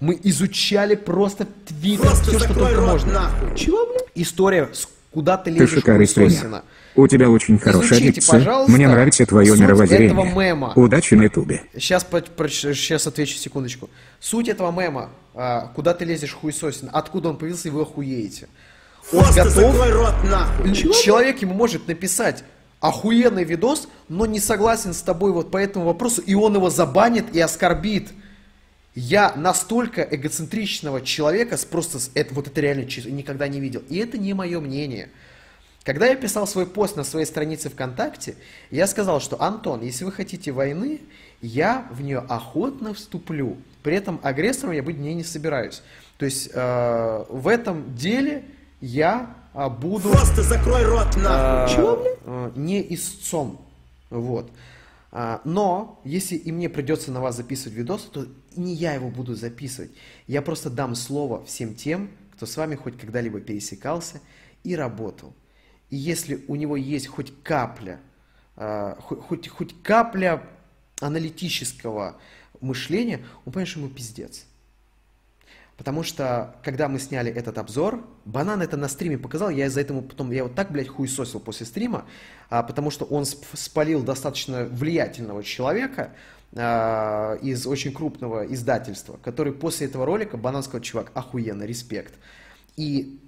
A: Мы изучали просто твиттер,
B: Просто
A: все, что только
B: рот,
A: можно.
B: нахуй.
A: Чего, блин? История, куда ты
C: Ты
A: лезешь,
C: шикарный
A: хуесосина.
C: стример. У тебя очень хорошая
A: Изучите,
C: дикция.
A: пожалуйста,
C: Мне нравится твое
A: суть этого
C: мировоззрение.
A: мема.
C: Удачи на ютубе.
A: Сейчас, сейчас отвечу секундочку. Суть этого мема, а, куда ты лезешь, хуесосин, откуда он появился, и вы охуеете. Он
B: Просто
A: готов,
B: рот нахуй.
A: человек ему может написать охуенный видос, но не согласен с тобой вот по этому вопросу, и он его забанит и оскорбит. Я настолько эгоцентричного человека просто это, вот это реально никогда не видел. И это не мое мнение. Когда я писал свой пост на своей странице ВКонтакте, я сказал, что Антон, если вы хотите войны, я в нее охотно вступлю. При этом агрессором я быть не, не собираюсь. То есть э, в этом деле я а, буду
B: Просто закрой рот нахуй.
A: а, э, не истцом. Вот. А, Но, если и мне придется на вас записывать видос, то не я его буду записывать. Я просто дам слово всем тем, кто с вами хоть когда-либо пересекался и работал. И если у него есть хоть капля, а, хоть, хоть, капля аналитического мышления, он понимает, что ему пиздец. Потому что, когда мы сняли этот обзор, Банан это на стриме показал, я из-за этого потом, я вот так, блядь, хуесосил после стрима, а, потому что он сп- спалил достаточно влиятельного человека а, из очень крупного издательства, который после этого ролика, Банан сказал, чувак, охуенно, респект. И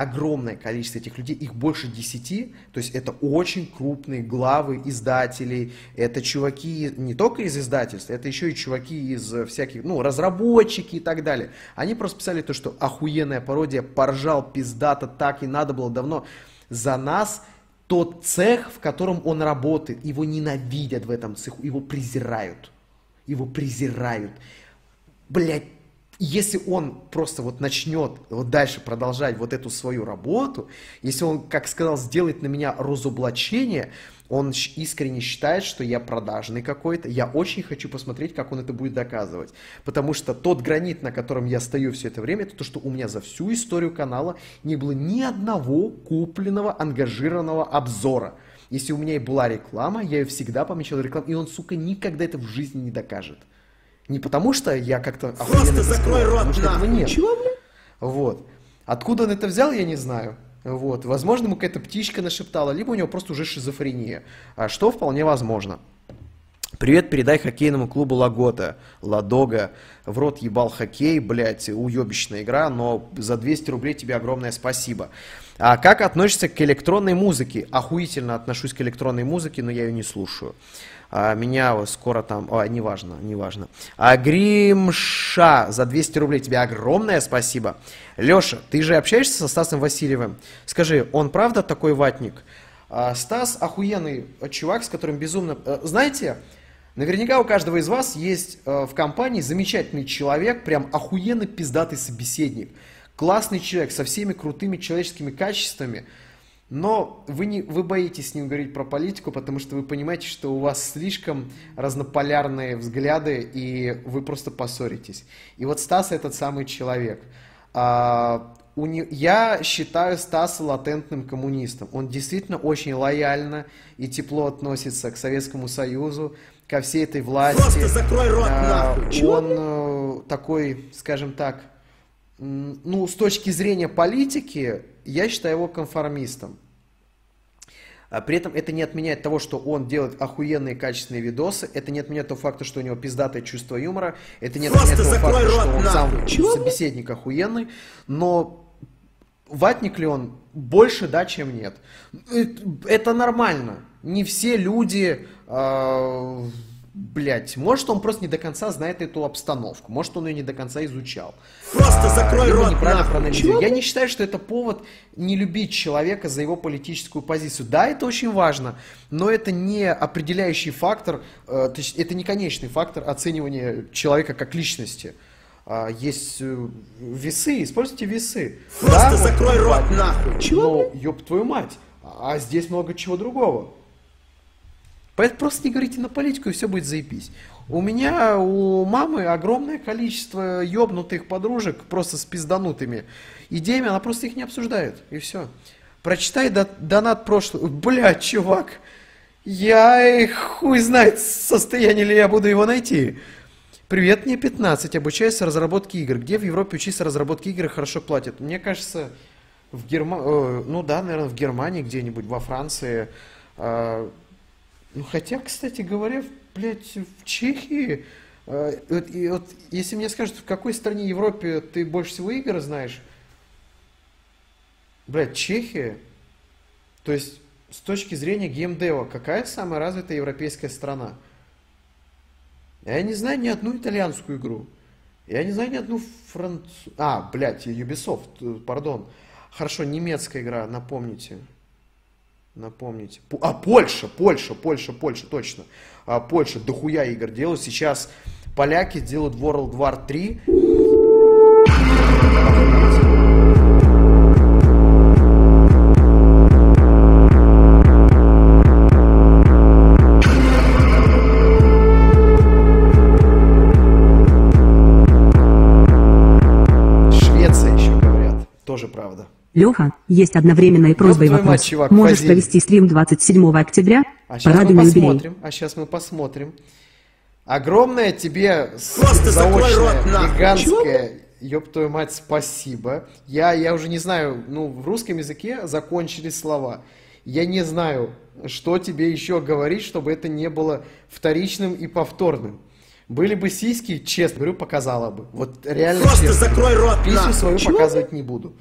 A: огромное количество этих людей, их больше десяти, то есть это очень крупные главы издателей, это чуваки не только из издательств, это еще и чуваки из всяких, ну, разработчики и так далее. Они просто писали то, что охуенная пародия, поржал, пиздато, так и надо было давно. За нас тот цех, в котором он работает, его ненавидят в этом цеху, его презирают. Его презирают. Блять, если он просто вот начнет вот дальше продолжать вот эту свою работу, если он, как сказал, сделает на меня разоблачение, он искренне считает, что я продажный какой-то, я очень хочу посмотреть, как он это будет доказывать. Потому что тот гранит, на котором я стою все это время, это то, что у меня за всю историю канала не было ни одного купленного, ангажированного обзора. Если у меня и была реклама, я ее всегда помечал рекламу, и он, сука, никогда это в жизни не докажет. Не потому что я как-то это
B: закрой
A: скрываю,
B: рот,
A: потому что этого
B: нахуй.
A: нет. Вот. Откуда он это взял, я не знаю. Вот. Возможно, ему какая-то птичка нашептала, либо у него просто уже шизофрения. А что вполне возможно. Привет передай хоккейному клубу Лагота. Ладога. В рот ебал хоккей, блядь, уебищная игра, но за 200 рублей тебе огромное спасибо. А как относишься к электронной музыке? Охуительно отношусь к электронной музыке, но я ее не слушаю. А, меня скоро там... А, неважно, неважно. А Гримша за 200 рублей тебе огромное спасибо. Леша, ты же общаешься со Стасом Васильевым? Скажи, он правда такой ватник? А, Стас охуенный чувак, с которым безумно... э, Знаете, наверняка у каждого из вас есть э, в компании замечательный человек, прям охуенно пиздатый собеседник, классный человек со всеми крутыми человеческими качествами, но вы, не, вы боитесь с ним говорить про политику, потому что вы понимаете, что у вас слишком разнополярные взгляды, и вы просто поссоритесь. И вот Стас этот самый человек. А, у не... Я считаю Стаса латентным коммунистом. Он действительно очень лояльно и тепло относится к Советскому Союзу, ко всей этой власти.
B: Просто закрой рот
A: А,
B: нахуй.
A: Он э, такой, скажем так, ну, с точки зрения политики, я считаю его конформистом. А При этом это не отменяет того, что он делает охуенные качественные видосы, это не отменяет того факта, что у него пиздатое чувство юмора, это не
B: Просто
A: отменяет того факта, что он
B: нахуй.
A: сам собеседник охуенный, но ватник ли он? Больше да, чем нет. Это- Это нормально. Не все люди, э, блядь, может он просто не до конца знает эту обстановку, может он ее не до конца изучал.
B: Просто закрой
A: либо
B: рот
A: неправильно проанализировал. Я не считаю, что это повод не любить человека за его политическую позицию. Да, это очень важно, но это не определяющий фактор, э, то есть это не конечный фактор оценивания человека как личности. А, Есть э, весы, используйте весы.
B: Просто
A: вот,
B: закрой рот нахуй.
A: Но, ёб твою мать, а здесь много чего другого. Поэтому просто не говорите на политику, и все будет заебись. У меня, у мамы огромное количество ёбнутых подружек, просто с пизданутыми идеями, она просто их не обсуждает, и все. Прочитай до- донат прошлый. Бля, чувак, я хуй знает, состояние ли я буду его найти. Привет, мне 15, обучаюсь разработке игр. Где в Европе учиться разработке игр и хорошо платят? Мне кажется, в Германии, ну да, наверное, в Германии где-нибудь, во Франции. Ну, хотя, кстати говоря, блядь, в Чехии, а, вот, и вот если мне скажут, в какой стране Европе ты больше всего игр знаешь, блядь, Чехия, то есть с точки зрения геймдева, какая самая развитая европейская страна? Я не знаю ни одну итальянскую игру. Я не знаю ни одну французскую... А, блядь, Ubisoft, э, пардон. Хорошо, немецкая игра, напомните. Напомните. Пу- А, Польша, Польша, Польша, Польша, точно. А, Польша, дохуя игр делают. Сейчас поляки делают World War 3.
D: Леха, есть одновременная просьба и
A: твою мать,
D: вопрос.
A: чувак,
D: Можешь
A: позель.
D: провести стрим 27 октября?
A: А сейчас
D: Порадуй
A: мы
D: на юбилей.
A: посмотрим. А сейчас мы посмотрим. Огромное тебе
B: Просто закрой
A: заочное,
B: рот нахуй.
A: гигантское, ёб твою мать, спасибо. Я, я уже не знаю, ну, в русском языке закончились слова. Я не знаю, что тебе еще говорить, чтобы это не было вторичным и повторным. Были бы сиськи, честно говорю, показала бы. Вот реально
B: Просто
A: честно.
B: закрой рот
A: Писю свою показывать не буду.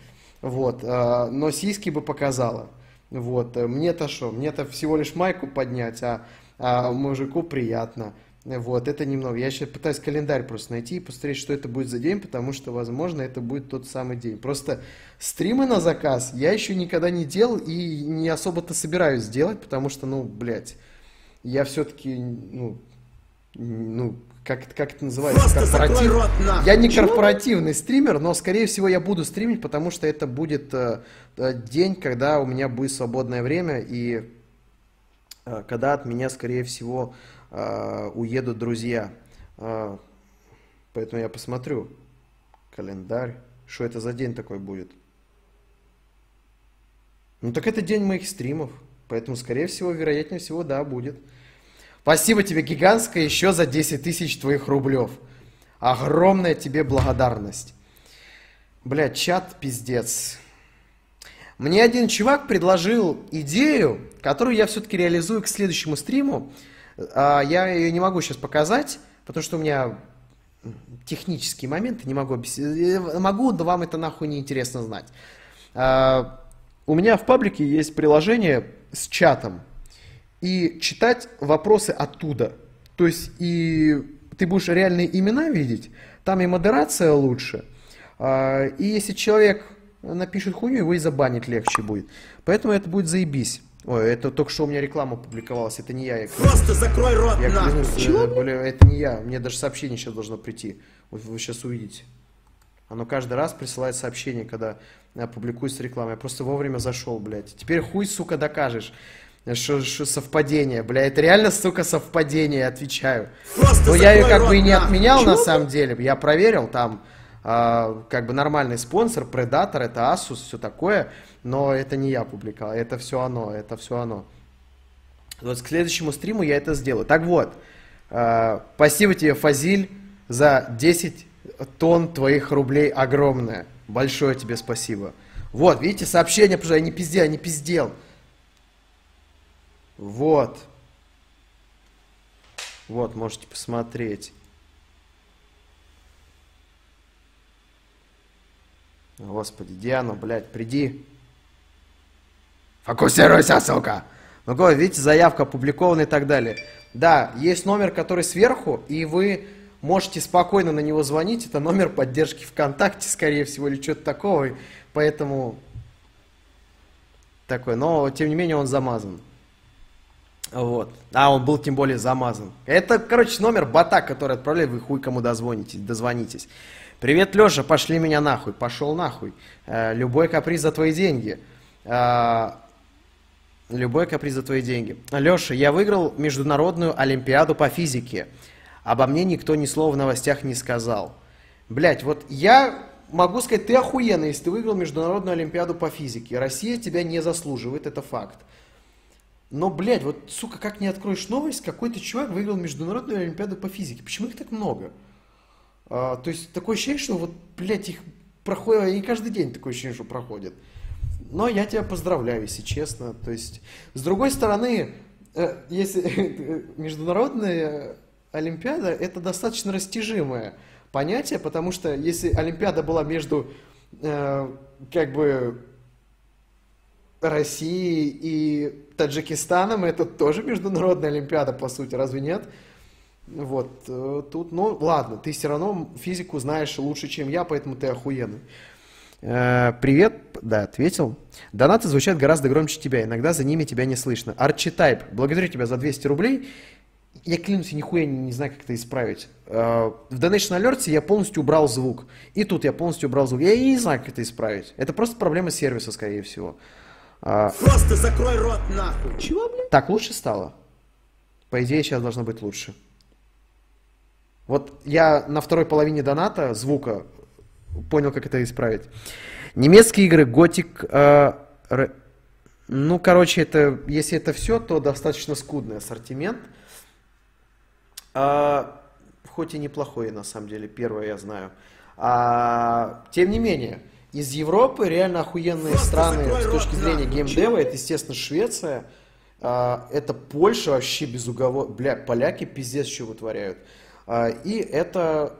A: Вот, а, но сиськи бы показала. Вот, э, мне-то что? Мне-то всего лишь майку поднять, а, а мужику приятно. Вот, это немного. Я сейчас пытаюсь календарь просто найти и посмотреть, что это будет за день, потому что, возможно, это будет тот самый день. Просто стримы на заказ я еще никогда не делал и не особо-то собираюсь делать, потому что, ну, блядь, я все-таки, ну, ну, как, это- как это называется?
B: Просто
A: Корпоратив.
B: рот нахуй.
A: Я не корпоративный стример, но, скорее всего, я буду стримить, потому что это будет э, э, день, когда у меня будет свободное время, и э, когда от меня, скорее всего, э, уедут друзья. Э, поэтому я посмотрю календарь, что это за день такой будет. Ну, так это день моих стримов, поэтому, скорее всего, вероятнее всего, да, будет. Спасибо тебе гигантское еще за 10 тысяч твоих рублев. Огромная тебе благодарность. Бля, чат пиздец. Мне один чувак предложил идею, которую я все-таки реализую к следующему стриму. А, Я ее не могу сейчас показать, потому что у меня технические моменты, не могу объяснить. Э, Могу, да вам это нахуй не интересно знать. А, У меня в паблике есть приложение с чатом. И читать вопросы оттуда. То есть и ты будешь реальные имена видеть, там и модерация лучше. А, И если человек напишет хуйню, его и забанить легче будет. Поэтому это будет заебись. Ой, это только что у меня реклама публиковалась, это не я. Я.
B: Просто закрой рот
A: Я
B: нахуй.
A: клянусь, э, бля, это не я. Мне даже сообщение сейчас должно прийти. Вот вы сейчас увидите. Оно каждый раз присылает сообщение, когда публикуется реклама. Я просто вовремя зашел, блядь. Теперь хуй, сука, докажешь. Что, совпадение, бля, это реально, сука, совпадение, отвечаю.
B: Просто
A: Но я ее как бы и
B: рот,
A: не отменял на
B: Чего?
A: самом деле. Я проверил, там а, как бы нормальный спонсор, Predator, это Asus, все такое. Но это не я публиковал, это все оно, это все оно. Вот к следующему стриму я это сделаю. Так вот, а, спасибо тебе, Фазиль, за 10 тонн твоих рублей огромное. Большое тебе спасибо. Вот, видите, сообщение, потому что я не пиздел, я не пиздел. Вот. Вот, можете посмотреть. Господи, Диана, блядь, приди. Фокусируйся, сука! Ну, видите, заявка опубликована и так далее. Да, есть номер, который сверху, и вы можете спокойно на него звонить. Это номер поддержки ВКонтакте, скорее всего, или что-то такого. Поэтому такой, но тем не менее он замазан. Вот. А, он был тем более замазан. Это, короче, номер бота, который отправляет, вы хуй кому дозвонитесь, дозвонитесь. Привет, Леша, пошли меня нахуй. Пошел нахуй. Э, любой каприз за твои деньги. Э, любой каприз за твои деньги. Леша, я выиграл международную олимпиаду по физике. Обо мне никто ни слова в новостях не сказал. Блять, вот я могу сказать, ты охуенный, если ты выиграл международную олимпиаду по физике. Россия тебя не заслуживает, это факт. Но, блядь, вот, сука, как не откроешь новость, какой-то чувак выиграл международную олимпиаду по физике. Почему их так много? А, то есть такое ощущение, что вот, блядь, их проходит, и каждый день такое ощущение, что проходит. Но я тебя поздравляю, если честно. То есть, с другой стороны, э, если (laughs) международная олимпиада, это достаточно растяжимое понятие, потому что если олимпиада была между, э, как бы, Россией и Таджикистаном, это тоже международная олимпиада, по сути, разве нет? Вот, э, тут, ну, ладно, ты все равно физику знаешь лучше, чем я, поэтому ты охуенный. Э, Привет, да, ответил. Донаты звучат гораздо громче тебя, иногда за ними тебя не слышно. Арчитайп, благодарю тебя за 200 рублей. Я клянусь, я нихуя не, не знаю, как это исправить. Э, В Donation Alert я полностью убрал звук. И тут я полностью убрал звук. Я не знаю, как это исправить. Это просто проблема сервиса, скорее всего. А,
B: Просто закрой рот нахуй.
A: Чего, блин? Так лучше стало? По идее, сейчас должно быть лучше. Вот я на второй половине доната звука понял, как это исправить. Немецкие игры Готик... ну, короче, это, если это все, то достаточно скудный ассортимент. А, хоть и неплохой, на самом деле, первое я знаю. А, тем не менее, из Европы реально охуенные
B: Просто
A: страны с точки зрения
B: нахуй.
A: геймдева. Это, естественно, Швеция. А, это Польша вообще без уговора. Бля, поляки пиздец что вытворяют. А, и это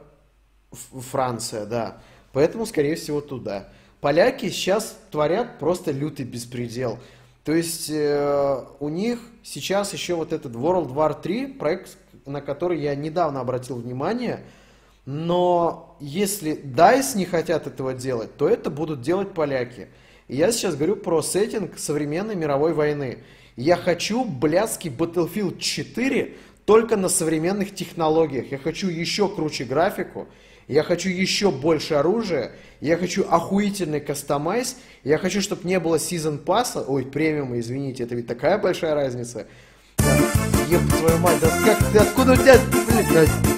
A: Франция, да. Поэтому, скорее всего, туда. Поляки сейчас творят просто лютый беспредел. То есть э, у них сейчас еще вот этот World War 3, проект, на который я недавно обратил внимание, но если DICE не хотят этого делать, то это будут делать поляки. И я сейчас говорю про сеттинг современной мировой войны. Я хочу блядский Battlefield 4 только на современных технологиях. Я хочу еще круче графику, я хочу еще больше оружия, я хочу охуительный кастомайз, я хочу, чтобы не было сезон пасса, ой, премиума, извините, это ведь такая большая разница. Еб твою мать, да как ты, откуда у тебя, блядь,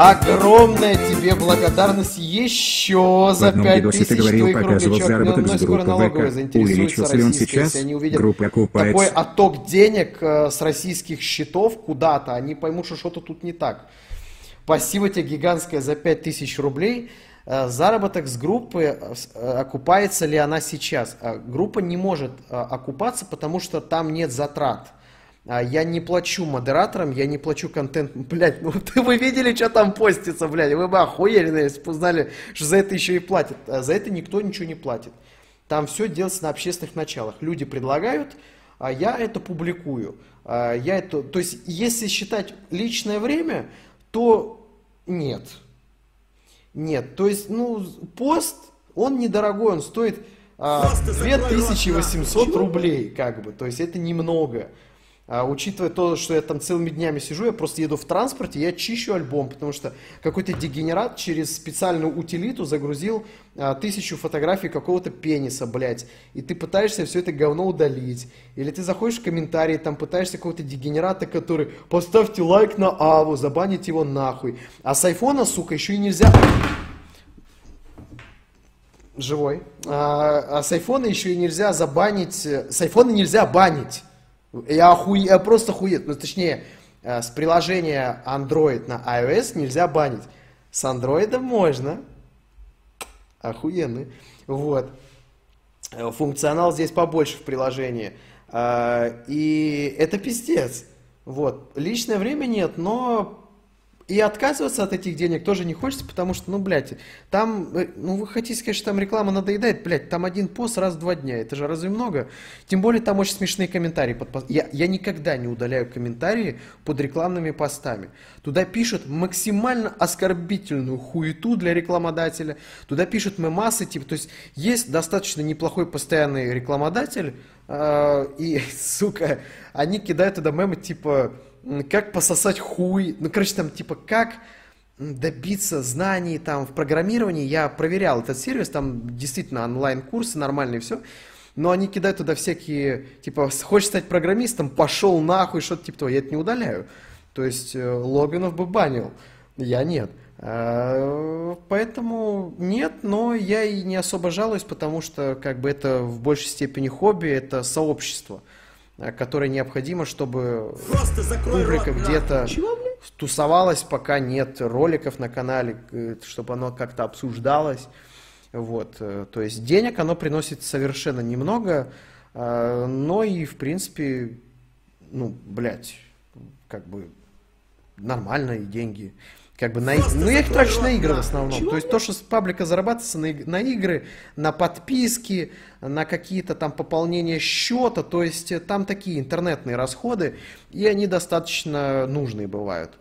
A: Огромная тебе благодарность еще за
C: одном
A: 5
C: видосе ты
A: тысяч
C: говорил,
A: твоих
C: показывал заработок с группы ВК. Увеличился ли он сейчас?
A: если они увидят
C: Группа окупается.
A: такой отток денег э, с российских счетов куда-то, они поймут, что что-то тут не так. Спасибо тебе гигантское за 5000 рублей. Э, Заработок с группы, э, окупается ли она сейчас? Группа не может окупаться, потому что там нет затрат. А, Я не плачу модераторам, я не плачу контент. (laughs) Блять, ну вы видели, что там постится, блядь? Вы бы охуели, если бы узнали, что за это еще и платят. А за это никто ничего не платит. Там все делается на общественных началах. Люди предлагают, а я это публикую. А Я это, то есть, если считать личное время, то нет. Нет, то есть, ну, пост, он недорогой, он стоит а,
B: Просто закрой рот,
A: 2800
B: нахуй.
A: рублей, как бы, то есть это немного. А, учитывая то, что я там целыми днями сижу, я просто еду в транспорте, я чищу альбом, потому что какой-то дегенерат через специальную утилиту загрузил а, тысячу фотографий какого-то пениса, блядь, и ты пытаешься все это говно удалить. Или ты заходишь в комментарии, там пытаешься какого-то дегенерата, который поставьте лайк на Аву, забанить его нахуй. А с айфона, сука, еще и нельзя живой. А, а с айфона еще и нельзя забанить. э, С айфона нельзя банить. Я, охуе, я просто хует. Ну, точнее, э, с приложения Android на iOS нельзя банить. С Android можно. Охуенный. Вот. Э, Функционал здесь побольше в приложении. А, И это пиздец. Вот. Личное время нет, но и отказываться от этих денег тоже не хочется, потому что, ну, блядь, там, э, ну, вы хотите сказать, что там реклама надоедает, блядь, там один пост раз в два дня, это же разве много? Тем более там очень смешные комментарии под пост- Я, я никогда не удаляю комментарии под рекламными постами. Туда пишут максимально оскорбительную хуету для рекламодателя, туда пишут мемасы, типа, то есть есть достаточно неплохой постоянный рекламодатель, э, и, (laughs) сука, они кидают туда мемы, типа, как пососать хуй, ну, короче, там, типа, как добиться знаний там в программировании. Я проверял этот сервис, там действительно онлайн-курсы нормальные, все. Но они кидают туда всякие, типа, хочешь стать программистом, пошел нахуй, что-то типа того. Я это не удаляю. То есть э, Логинов бы банил, я нет. А, Поэтому нет, но я и не особо жалуюсь, потому что как бы это в большей степени хобби, это сообщество, которое необходимо, чтобы публика где-то тусовалась, пока нет роликов на канале, э, чтобы оно как-то обсуждалось. Вот, э, то есть денег оно приносит совершенно немного, э, но и в принципе, ну, блядь, как бы нормальные деньги. Как бы на,
B: Просто
A: ну, я их трачу на игры в основном. То есть то, что с паблика зарабатывается на, на игры, на подписки, на какие-то там пополнения счета, то есть э, там такие интернетные расходы, и они достаточно нужные бывают.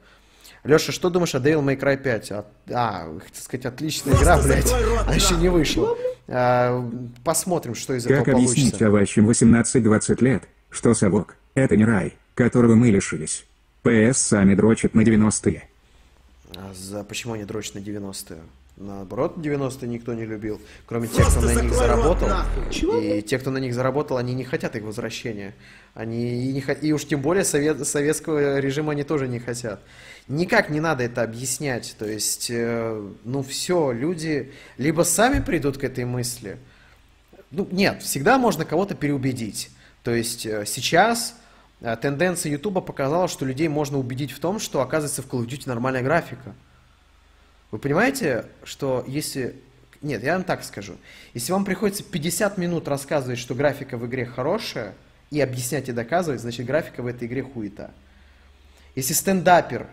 A: Леша, что думаешь о Devil May Cry 5? А, а, хотел сказать, отличная
B: Просто
A: игра, блядь.
B: рот,
A: Она еще не вышла. А, посмотрим, что из этого
C: Как объяснить
A: получится.
C: овощам 18-20 лет, что совок – это не рай, которого мы лишились? ПС сами дрочат на 90-е.
A: А за, почему они дрочат на 90-е? Наоборот, 90-е никто не любил, кроме тех, кто
B: Просто
A: на них заработал.
B: нахуй.
A: И те, кто на них заработал, они не хотят их возвращения. Они и, не, и уж тем более совет, советского режима они тоже не хотят. Никак не надо это объяснять. То есть, э, ну все, люди либо сами придут к этой мысли, ну, нет, всегда можно кого-то переубедить. То есть э, сейчас тенденция Ютуба показала, что людей можно убедить в том, что оказывается в Call of Duty нормальная графика. Вы понимаете, что если... Нет, я вам так скажу. Если вам приходится 50 минут рассказывать, что графика в игре хорошая, и объяснять и доказывать, значит графика в этой игре хуета. Если стендапер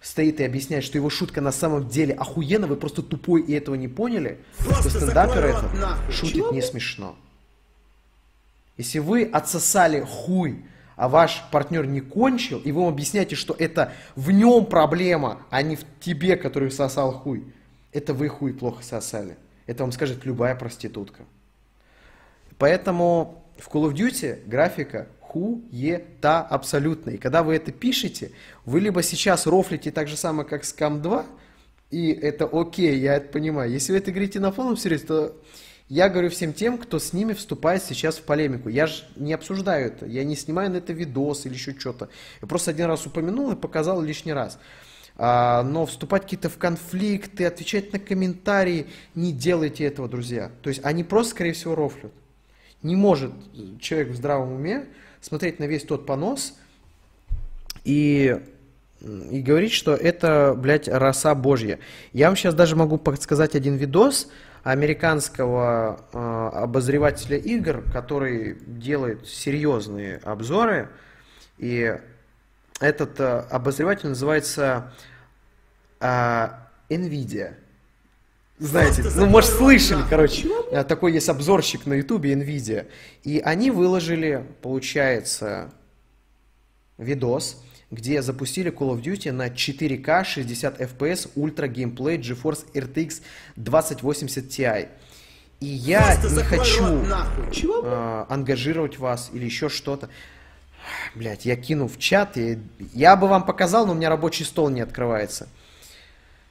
A: стоит и объясняет, что его шутка на самом деле охуенно, вы просто тупой и этого не поняли, то
B: Просто
A: стендапер
B: рот,
A: этот
B: нахуй.
A: шутит не смешно. Если вы отсосали хуй, а ваш партнер не кончил, и вы ему объясняете, что это в нем проблема, а не в тебе, который сосал хуй, это вы хуй плохо сосали. Это вам скажет любая проститутка. Поэтому в Call of Duty графика хуета абсолютно. И когда вы это пишете, вы либо сейчас рофлите так же самое, как Scam 2, и это окей, я это понимаю. Если вы это говорите на полном серьезе, то я говорю всем тем, кто с ними вступает сейчас в полемику. Я же не обсуждаю это, я не снимаю на это видос или еще что-то. Я просто один раз упомянул и показал лишний раз. А, но вступать какие-то в конфликты, отвечать на комментарии, не делайте этого, друзья. То есть они просто, скорее всего, рофлят. Не может человек в здравом уме смотреть на весь тот понос и, и говорить, что это, блядь, роса божья. Я вам сейчас даже могу подсказать один видос американского э, обозревателя игр, который делает серьезные обзоры. И этот э, обозреватель называется э, Nvidia. Знаете, ну, может, слышали, короче, э, такой есть обзорщик на ютубе Nvidia. И они выложили, получается, видос, где запустили Call of Duty на 4К 60 FPS Ultra Gameplay GeForce RTX 2080 Ti. И я
B: Просто
A: не хочу
B: рот,
A: э, ангажировать вас или еще что-то. Блять, я кину в чат, и я бы вам показал, но у меня рабочий стол не открывается.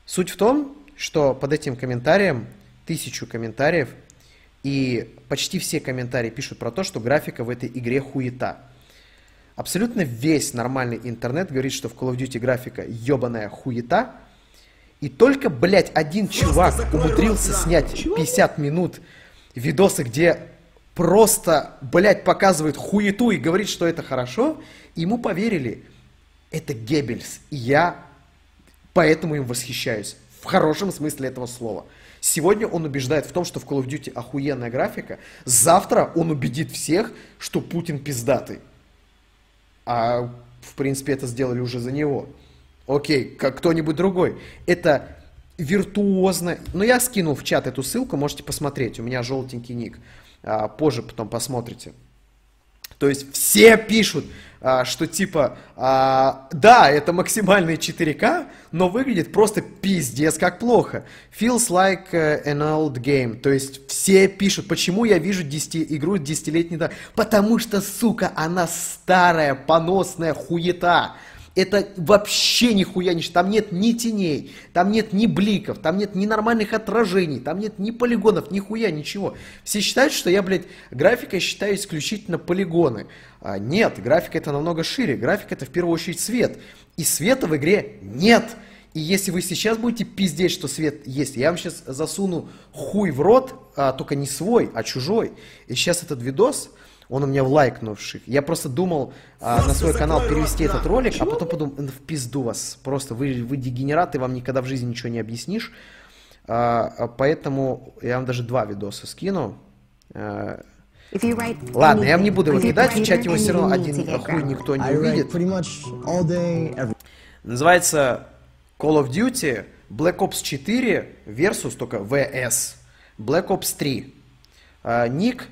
A: Суть в том, что под этим комментарием тысячу комментариев, и почти все комментарии пишут про то, что графика в этой игре хуета. Абсолютно весь нормальный интернет говорит, что в Call of Duty графика ебаная хуета, и только, блядь, один чувак
B: закрой рот,
A: умудрился
B: нахуй.
A: снять
B: Чего?
A: 50 минут видосы, где просто, блядь, показывает хуету и говорит, что это хорошо, и ему поверили. Это Геббельс. И я поэтому им восхищаюсь. В хорошем смысле этого слова. Сегодня он убеждает в том, что в Call of Duty охуенная графика. Завтра он убедит всех, что Путин пиздатый. А, в принципе, это сделали уже за него. Окей, как кто-нибудь другой. Это виртуозно. Но я скинул в чат эту ссылку, можете посмотреть. У меня желтенький ник. А, позже потом посмотрите. То есть все пишут, а, что типа, а, да, это максимальный 4К, но выглядит просто пиздец как плохо. Feels like э, an old game. То есть все пишут, почему я вижу 10, игру десятилетней да? Потому что, сука, она старая, поносная хуета. Это вообще нихуя не... Там нет ни теней, там нет ни бликов, там нет ни нормальных отражений, там нет ни полигонов, нихуя, ничего. Все считают, что я, блядь, графикой считаю исключительно полигоны. А, нет, графика это намного шире. Графика это в первую очередь свет. И света в игре нет. И если вы сейчас будете пиздеть, что свет есть, я вам сейчас засуну хуй в рот, а, только не свой, а чужой. И сейчас этот видос, он у меня в лайкнувших. Я просто думал а, на свой канал перевести
B: рот,
A: этот
B: на.
A: ролик, а
B: Чего?
A: потом подумал, «Ну, в пизду вас. Просто вы, вы дегенераты, вам никогда в жизни ничего не объяснишь. А, а, поэтому я вам даже два видоса скину. А, Ладно, я вам не буду его кидать, в чате его все равно один хуй никто не увидит. Называется Call of Duty Black Ops 4 versus только VS Black Ops 3. А, ник,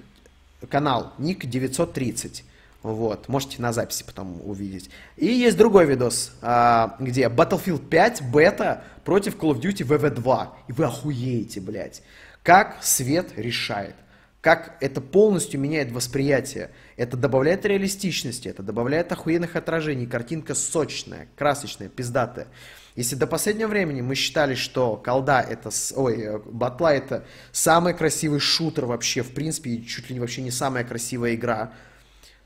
A: канал, ник 930. Вот, можете на записи потом увидеть. И есть другой видос, а, где Battlefield 5 бета против Call of Duty VV2. И вы охуеете, блядь. Как свет решает. Как это полностью меняет восприятие. Это добавляет реалистичности, это добавляет охуенных отражений. Картинка сочная, красочная, пиздатая. Если до последнего времени мы считали, что колда это, ой, э, батла это самый красивый шутер вообще, в принципе, и чуть ли не вообще не самая красивая игра,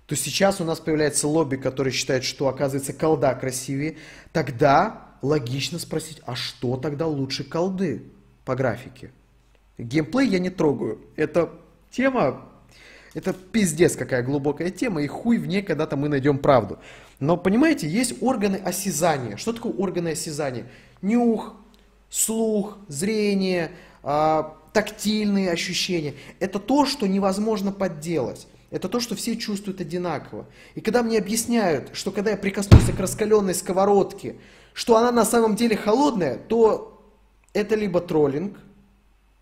A: то сейчас у нас появляется лобби, который считает, что, оказывается, колда красивее, тогда логично спросить, а что тогда лучше колды по графике? Геймплей я не трогаю. Это тема, это пиздец какая глубокая тема, и хуй в ней когда-то мы найдем правду. Но, понимаете, есть органы осязания. Что такое органы осязания? Нюх, слух, зрение, а, тактильные ощущения. Это то, что невозможно подделать. Это то, что все чувствуют одинаково. И когда мне объясняют, что когда я прикоснулся к раскаленной сковородке, что она на самом деле холодная, то это либо троллинг,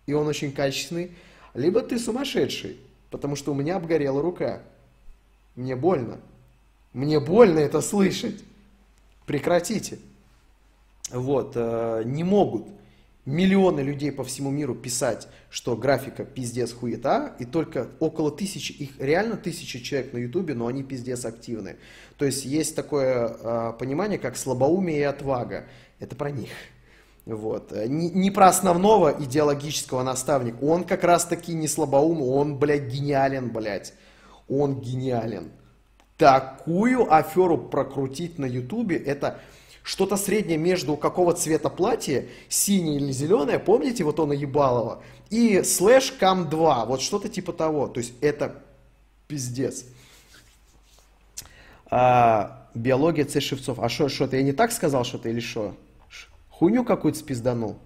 A: и он очень качественный, либо ты сумасшедший, потому что у меня обгорела рука. Мне больно. Мне больно это слышать. Прекратите. Вот, э, не могут миллионы людей по всему миру писать, что графика пиздец хуета, и только около тысячи, их реально тысячи человек на ютубе, но они пиздец активны. То есть есть такое э, понимание, как слабоумие и отвага. Это про них. Вот. Э, Не, не про основного идеологического наставника. Он как раз таки не слабоум, он, блядь, гениален, блядь. Он гениален. Такую аферу прокрутить на ютубе, это что-то среднее между какого цвета платье, синее или зеленое, помните, вот он Ебалова, и слэш кам 2, вот что-то типа того. То есть это пиздец. А, биология Ц. Шевцов. А что, что-то я не так сказал что-то или что? Хуйню какую-то спизданул?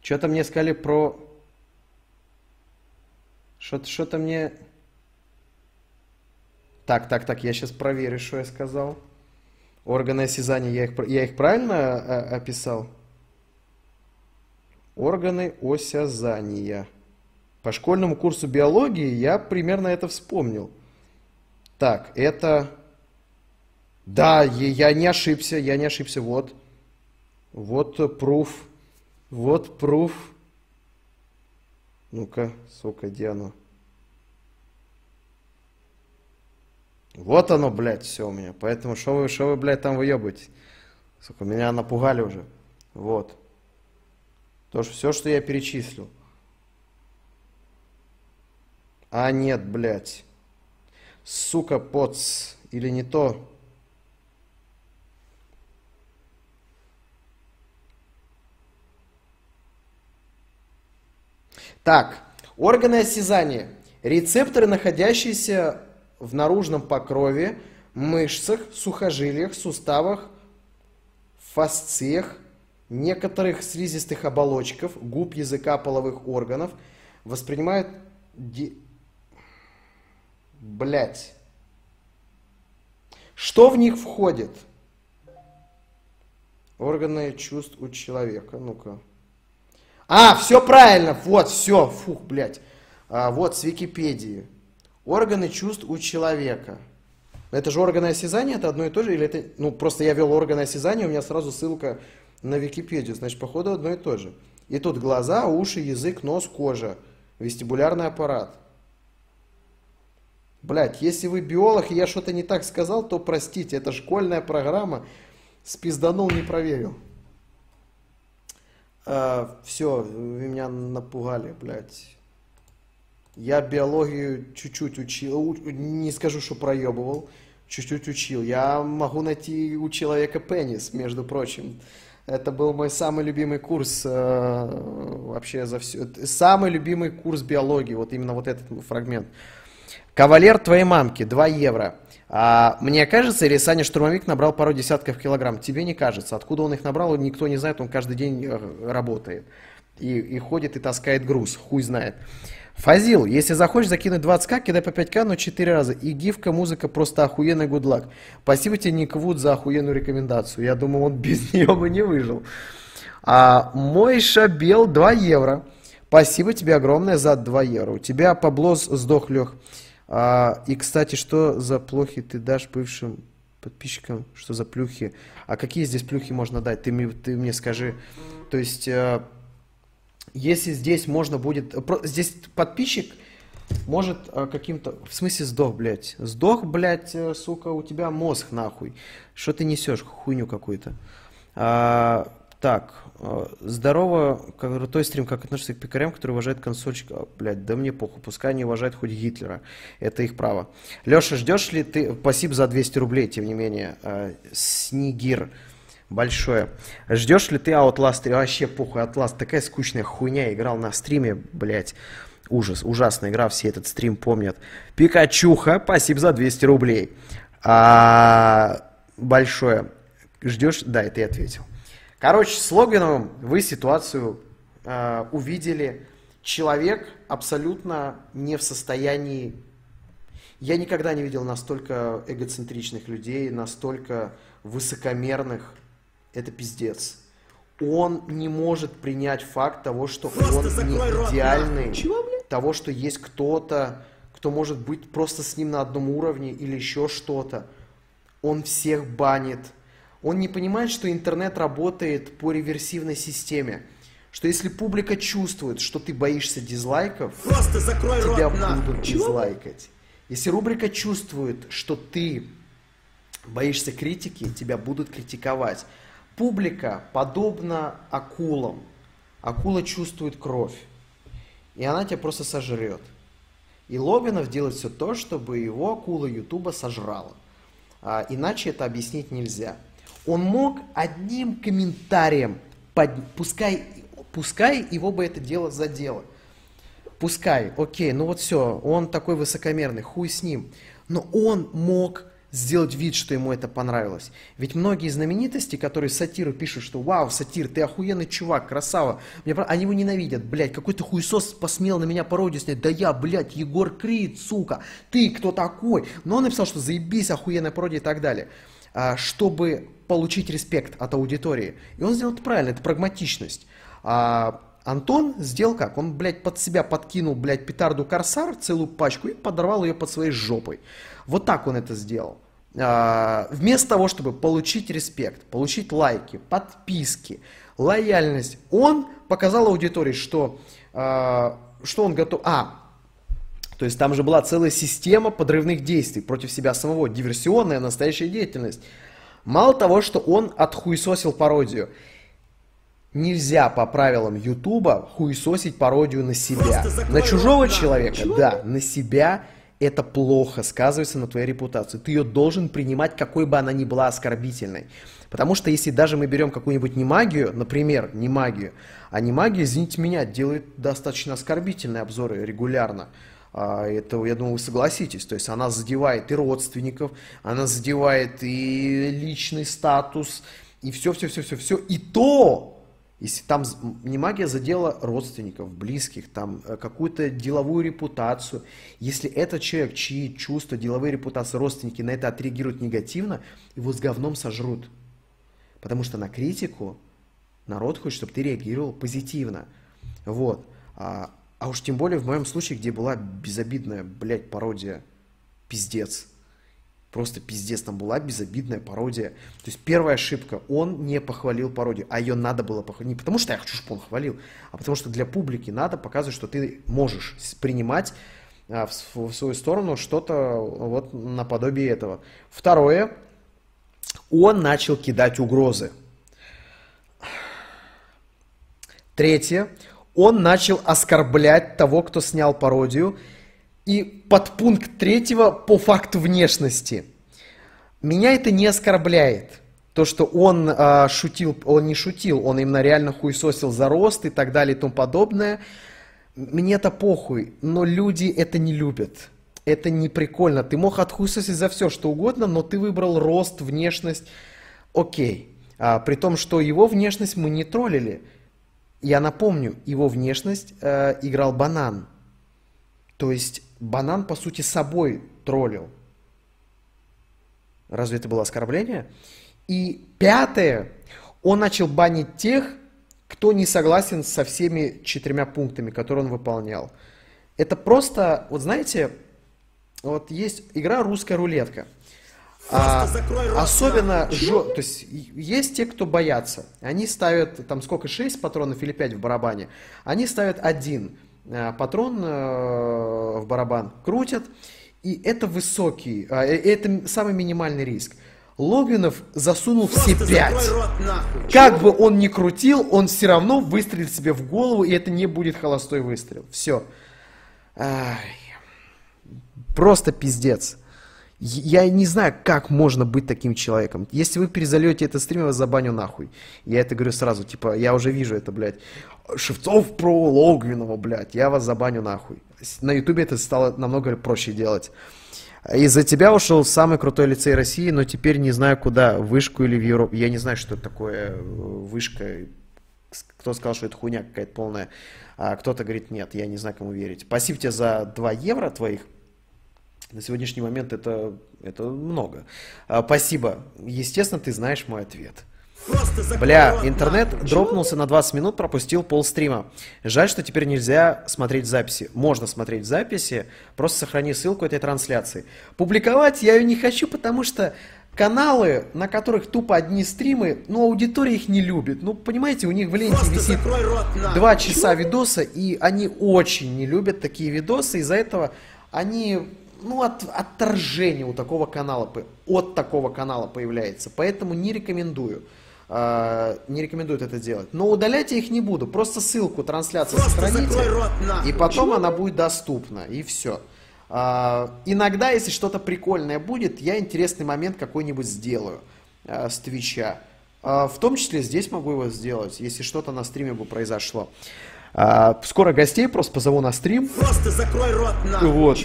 A: Что-то мне сказали про... Что-то что мне... Так, так, так, я сейчас проверю, что я сказал. Органы осязания, я их, я их правильно э, описал? Органы осязания. По школьному курсу биологии я примерно это вспомнил. Так, это... Да, я не ошибся, я не ошибся. Вот. Вот пруф. Вот пруф. Ну-ка, сука, где оно? Вот оно, блядь, все у меня. Поэтому что вы, что вы, блядь, там выебаете? Сука, меня напугали уже. Вот. То, что все, что я перечислил. А нет, блядь. Сука, поц. Или не то. Так, органы осязания. Рецепторы, находящиеся в наружном покрове, мышцах, сухожилиях, суставах, фасциях, некоторых слизистых оболочков, губ, языка, половых органов, воспринимают... Де... Блять. Что в них входит? Органы чувств у человека. Ну-ка. А, все правильно. Вот, все. Фух, блядь. А, вот с Википедии. Органы чувств у человека. Это же органы осязания, это одно и то же? Или это, ну, просто я вел органы осязания, у меня сразу ссылка на Википедию. Значит, походу, одно и то же. И тут глаза, уши, язык, нос, кожа. Вестибулярный аппарат. Блять, если вы биолог, и я что-то не так сказал, то простите, это школьная программа. Спизданул, не проверил. А, все, вы меня напугали, блядь. Я биологию чуть-чуть учил, не скажу, что проебывал, чуть-чуть учил. Я могу найти у человека пенис, между прочим. Это был мой самый любимый курс э, вообще за все. Самый любимый курс биологии, вот именно вот этот фрагмент. Кавалер твоей мамки, 2 евро. А, мне кажется, или Саня Штурмовик набрал пару десятков килограмм? Тебе не кажется. Откуда он их набрал, никто не знает, он каждый день э, работает. И, и ходит и таскает груз, хуй знает. Фазил, если захочешь закинуть 20к, кидай по 5к, но 4 раза. И гифка, музыка просто охуенный гудлак. Спасибо тебе, Ник Вуд, за охуенную рекомендацию. Я думаю, он (laughs) без нее бы не выжил. А, мой шабел 2 евро. Спасибо тебе огромное за 2 евро. У тебя Паблос сдох, Лех. А, и, кстати, что за плохи ты дашь бывшим подписчикам? Что за плюхи? А какие здесь плюхи можно дать? Ты мне, ты мне скажи. То есть, э, если здесь можно будет... про- Здесь подписчик может э, каким-то... В смысле сдох, блядь? Сдох, блядь, э, сука, у тебя мозг нахуй. Что ты несешь? Хуйню какую-то. А, так, э, здорово, крутой стрим, как относишься к пикарям, которые уважают консольщик? А, Блядь, да мне похуй, пускай они уважают хоть Гитлера, это их право. Леша, ждешь ли ты, спасибо за 200 рублей, тем не менее, э, Снегир, большое. Ждешь ли ты Outlast 3? Вообще похуй, Outlast, такая скучная хуйня, играл на стриме, блядь. Ужас, ужасная игра, все этот стрим помнят. Пикачуха, спасибо за 200 рублей. А, большое. Ждешь? Да, это я ответил. Короче, с Логиновым вы ситуацию э, увидели. Человек абсолютно не в состоянии... Я никогда не видел настолько эгоцентричных людей, настолько высокомерных. Это пиздец. Он не может принять факт того, что
B: Просто
A: он не идеальный.
B: Чего,
A: того, что есть кто-то, кто может быть просто с ним на одном уровне или еще что-то. Он всех банит. Он не понимает, что интернет работает по реверсивной системе. Что если публика чувствует, что ты боишься дизлайков,
B: Просто закрой
A: тебя
B: рот
A: будут дизлайкать. Если рубрика чувствует, что ты боишься критики, тебя будут критиковать. Публика подобна акулам. Акула чувствует кровь. И она тебя просто сожрет. И Логинов делает все то, чтобы его акула Ютуба сожрала. А, иначе это объяснить нельзя. Он мог одним комментарием, под- пускай, пускай его бы это дело задело. Пускай, окей, ну вот все, он такой высокомерный, хуй с ним. Но он мог сделать вид, что ему это понравилось. Ведь многие знаменитости, которые сатиру пишут, что «Вау, сатир, ты охуенный чувак, красава», мне они его ненавидят. Блядь, какой-то хуесос посмел на меня пародию снять. Да я, блядь, Егор Крид, сука, ты кто такой? Но он написал, что заебись, охуенная пародия и так далее. А, чтобы получить респект от аудитории. И он сделал это правильно, это прагматичность. А, Антон сделал как? Он, блядь, под себя подкинул, блядь, петарду Корсар, целую пачку, и подорвал ее под своей жопой. Вот так он это сделал. А, вместо того, чтобы получить респект, получить лайки, подписки, лояльность, он показал аудитории, что, а, что он готов... А, то есть там же была целая система подрывных действий против себя самого, диверсионная настоящая деятельность. Мало того, что он отхуесосил пародию, нельзя по правилам Ютуба хуесосить пародию на себя. На чужого человека, да, на себя это плохо сказывается на твоей репутации. Ты ее должен принимать, какой бы она ни была оскорбительной. Потому что если даже мы берем какую-нибудь немагию, например, немагию, а немагия, извините меня, делает достаточно оскорбительные обзоры регулярно. А, Это, я думаю, вы согласитесь. То есть она задевает и родственников, она задевает и личный статус, и все-все-все-все-все. И то, если там не магия задела родственников, близких, там э, какую-то деловую репутацию, если этот человек, чьи чувства, деловые репутации, родственники на это отреагируют негативно, его с говном сожрут. Потому что на критику народ хочет, чтобы ты реагировал позитивно. Вот. А, уж тем более в моем случае, где была безобидная, блядь, пародия. Пиздец. Просто пиздец, там была безобидная пародия. То есть первая ошибка, он не похвалил пародию, а ее надо было похвалить. Не потому что я хочу, чтобы он хвалил, а потому что для публики надо показывать, что ты можешь принимать а, в, в свою сторону что-то вот наподобие этого. Второе, он начал кидать угрозы. Третье, он начал оскорблять того, кто снял пародию. И подпункт третьего по факту внешности. Меня это не оскорбляет. То, что он а, шутил, он не шутил, он именно реально хуесосил за рост и так далее и тому подобное. Мне это похуй, но люди это не любят. Это не прикольно. Ты мог отхуесосить за все, что угодно, но ты выбрал рост, внешность. Окей. А, при том, что его внешность мы не троллили. Я напомню, его внешность э, играл банан. То есть банан, по сути, собой троллил. Разве это было оскорбление? И пятое, он начал банить тех, кто не согласен со всеми четырьмя пунктами, которые он выполнял. Это просто, вот знаете, вот есть игра «Русская рулетка». А, особенно, жё- то есть есть те, кто боятся. Они ставят, там сколько, 6 патронов или 5 в барабане. Они ставят один э, патрон э, в барабан, крутят, и это высокий, а, э, это самый минимальный риск. Логвинов засунул все
B: Просто
A: 5.
B: закрой рот нахуй.
A: Как бы он ни крутил, он все равно выстрелит себе в голову, и это не будет холостой выстрел. Все. Просто пиздец. Я не знаю, как можно быть таким человеком. Если вы перезальете этот стрим, я вас забаню нахуй. Я это говорю сразу, типа, я уже вижу это, блядь. Шевцов про Логвинова, блядь, я вас забаню нахуй. На ютубе это стало намного проще делать. Из-за тебя ушел самый крутой лицей России, но теперь не знаю куда, в вышку или в Европу. Я не знаю, что это такое э, вышка. Кто сказал, что это хуйня какая-то полная. А кто-то говорит, нет, я не знаю, кому верить. Спасибо тебе за 2 евро твоих. На сегодняшний момент это, это много. А, спасибо. Естественно, ты знаешь мой ответ. Бля, интернет
B: нахуй.
A: дропнулся на 20 минут, пропустил пол стрима. Жаль, что теперь нельзя смотреть записи. Можно смотреть записи, просто сохрани ссылку этой трансляции. Публиковать я ее не хочу, потому что каналы, на которых тупо одни стримы, ну, аудитория их не любит. Ну, понимаете, у них в ленте
B: Просто
A: висит два часа видоса, и они очень не любят такие видосы, из-за этого они, ну, от, отторжение у такого канала, от такого канала появляется, поэтому не рекомендую. а, не рекомендую это делать. Но удалять я их не буду, просто ссылку трансляции
B: Просто
A: сохраните,
B: закрой рот нахуй.
A: и потом она будет доступна, и все. иногда, если что-то прикольное будет, я интересный момент какой-нибудь сделаю а, с Твича. А, в том числе здесь могу его сделать, если что-то на стриме бы произошло. А, скоро гостей просто позову на стрим.
B: Просто закрой рот нахуй.
A: Вот.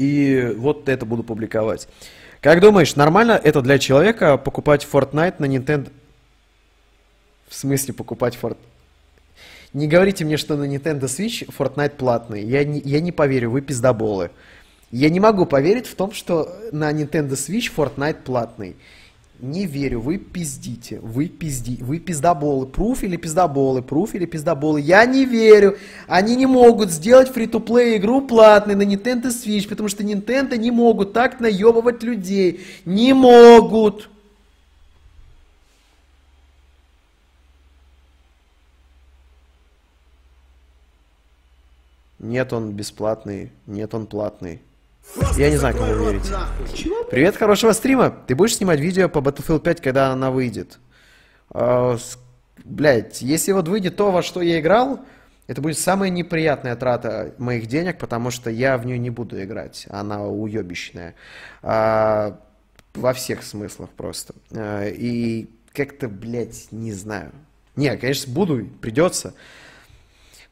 A: И вот это буду публиковать. Как думаешь, нормально это для человека покупать Fortnite на Nintendo? В смысле покупать Fortnite? Не говорите мне, что на Nintendo Switch Fortnite платный. Я не, я не поверю, вы пиздоболы. Я не могу поверить в том, что на Nintendo Switch Fortnite платный. Не верю, вы пиздите, вы пизди, вы пиздоболы, пруф или пиздоболы, пруф или пиздоболы, я не верю, они не могут сделать фри-то-плей игру платной на Nintendo Switch, потому что Nintendo не могут так наебывать людей, не могут. Нет, он бесплатный, нет, он платный. Я не знаю, кому верить. Привет, хорошего стрима. Ты будешь снимать видео по Battlefield 5, когда она выйдет? А, Блядь, если вот выйдет то, во что я играл, это будет самая неприятная трата моих денег, потому что я в нее не буду играть. Она уебищная. А, Во всех смыслах просто. А, И как-то, блядь, не знаю. Не, конечно, буду, придется.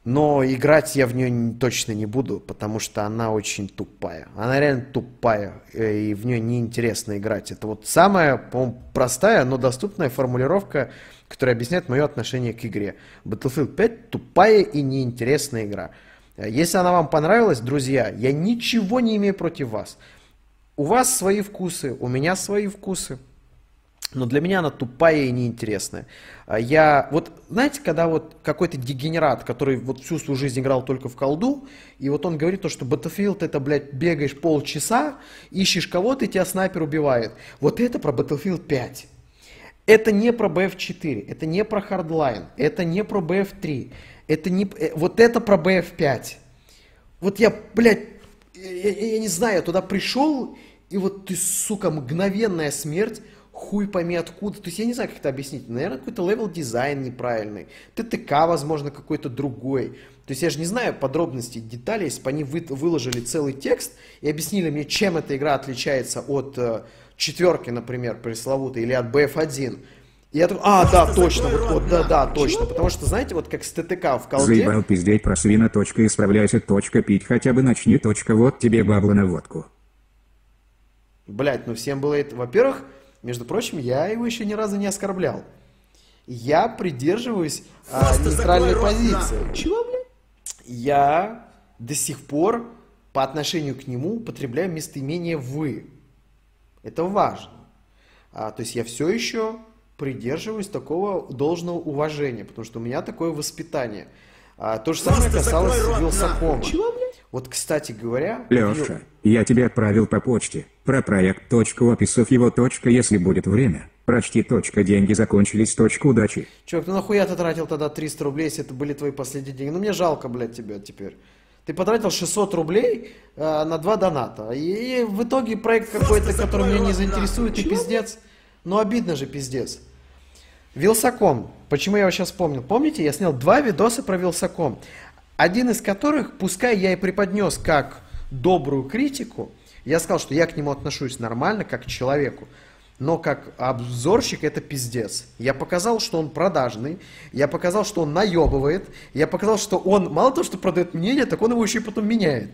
A: Но играть я в нее точно не буду, потому что она очень тупая. Она реально тупая, э, и в нее неинтересно играть. Это вот самая, по-моему, простая, но доступная формулировка, которая объясняет мое отношение к игре. Battlefield 5 тупая и неинтересная игра. Э, Если она вам понравилась, друзья, я ничего не имею против вас. У вас свои вкусы, у меня свои вкусы. Но для меня она тупая и неинтересная. А Я, вот, знаете, когда вот какой-то дегенерат, который вот всю свою жизнь играл только в колду, и вот он говорит то, что Battlefield это, блядь, бегаешь полчаса, ищешь кого-то, и тебя снайпер убивает. Вот это про Battlefield 5. Это не про BF4, это не про Hardline, это не про BF3, это не, э, вот это про BF5. Вот я, блядь, я, я- не знаю, я туда пришел, и вот ты, сука, мгновенная смерть, хуй пойми откуда. То есть я не знаю, как это объяснить. Наверное, какой-то level design неправильный. TTK, возможно, какой-то другой. То есть я же не знаю подробностей, деталей, если бы они вы- выложили целый текст и объяснили мне, чем эта игра отличается от э, четверки, например, пресловутой, или от BF1. И я такой, а, да, точно, вот, вот, да, да, точно. Потому что, знаете, вот как с ТТК в колде...
C: Заебал пиздеть про свина. Точка, исправляйся. Точка, пить хотя бы начни. Точка, вот тебе бабла на водку.
A: Блять, ну всем было это. Во-первых, между прочим, я его еще ни разу не оскорблял. Я придерживаюсь а, нейтральной
B: рот
A: позиции.
B: нахуй. Чего, блядь?
A: Я до сих пор по отношению к нему употребляю местоимение «вы». Это важно. А, то есть я все еще придерживаюсь такого должного уважения, потому что у меня такое воспитание. А, то же самое
B: Просто
A: касалось
B: рот
A: Вилсакома.
B: нахуй. Чего, блядь?
A: Вот, кстати говоря... Вил-
C: Леша, я тебе отправил по почте. Про проект. Точку, описав его. Точка, если будет время. Прочти. Точка, деньги закончились. Точка, удачи.
A: Чувак, ну нахуя ты тратил тогда 300 рублей, если это были твои последние деньги? Ну мне жалко, блядь, тебя теперь. Ты потратил 600 рублей э, на два доната. И, и в итоге проект какой-то, который меня не заинтересует, и пиздец. Ну обидно же, пиздец. Вилсаком. Почему я его сейчас вспомнил? Помните, я снял два видоса про Вилсаком. Один из которых, пускай я и преподнес как добрую критику, я сказал, что я к нему отношусь нормально, как к человеку. Но как обзорщик это пиздец. Я показал, что он продажный, я показал, что он наебывает, я показал, что он мало того, что продает мнение, так он его еще и потом меняет.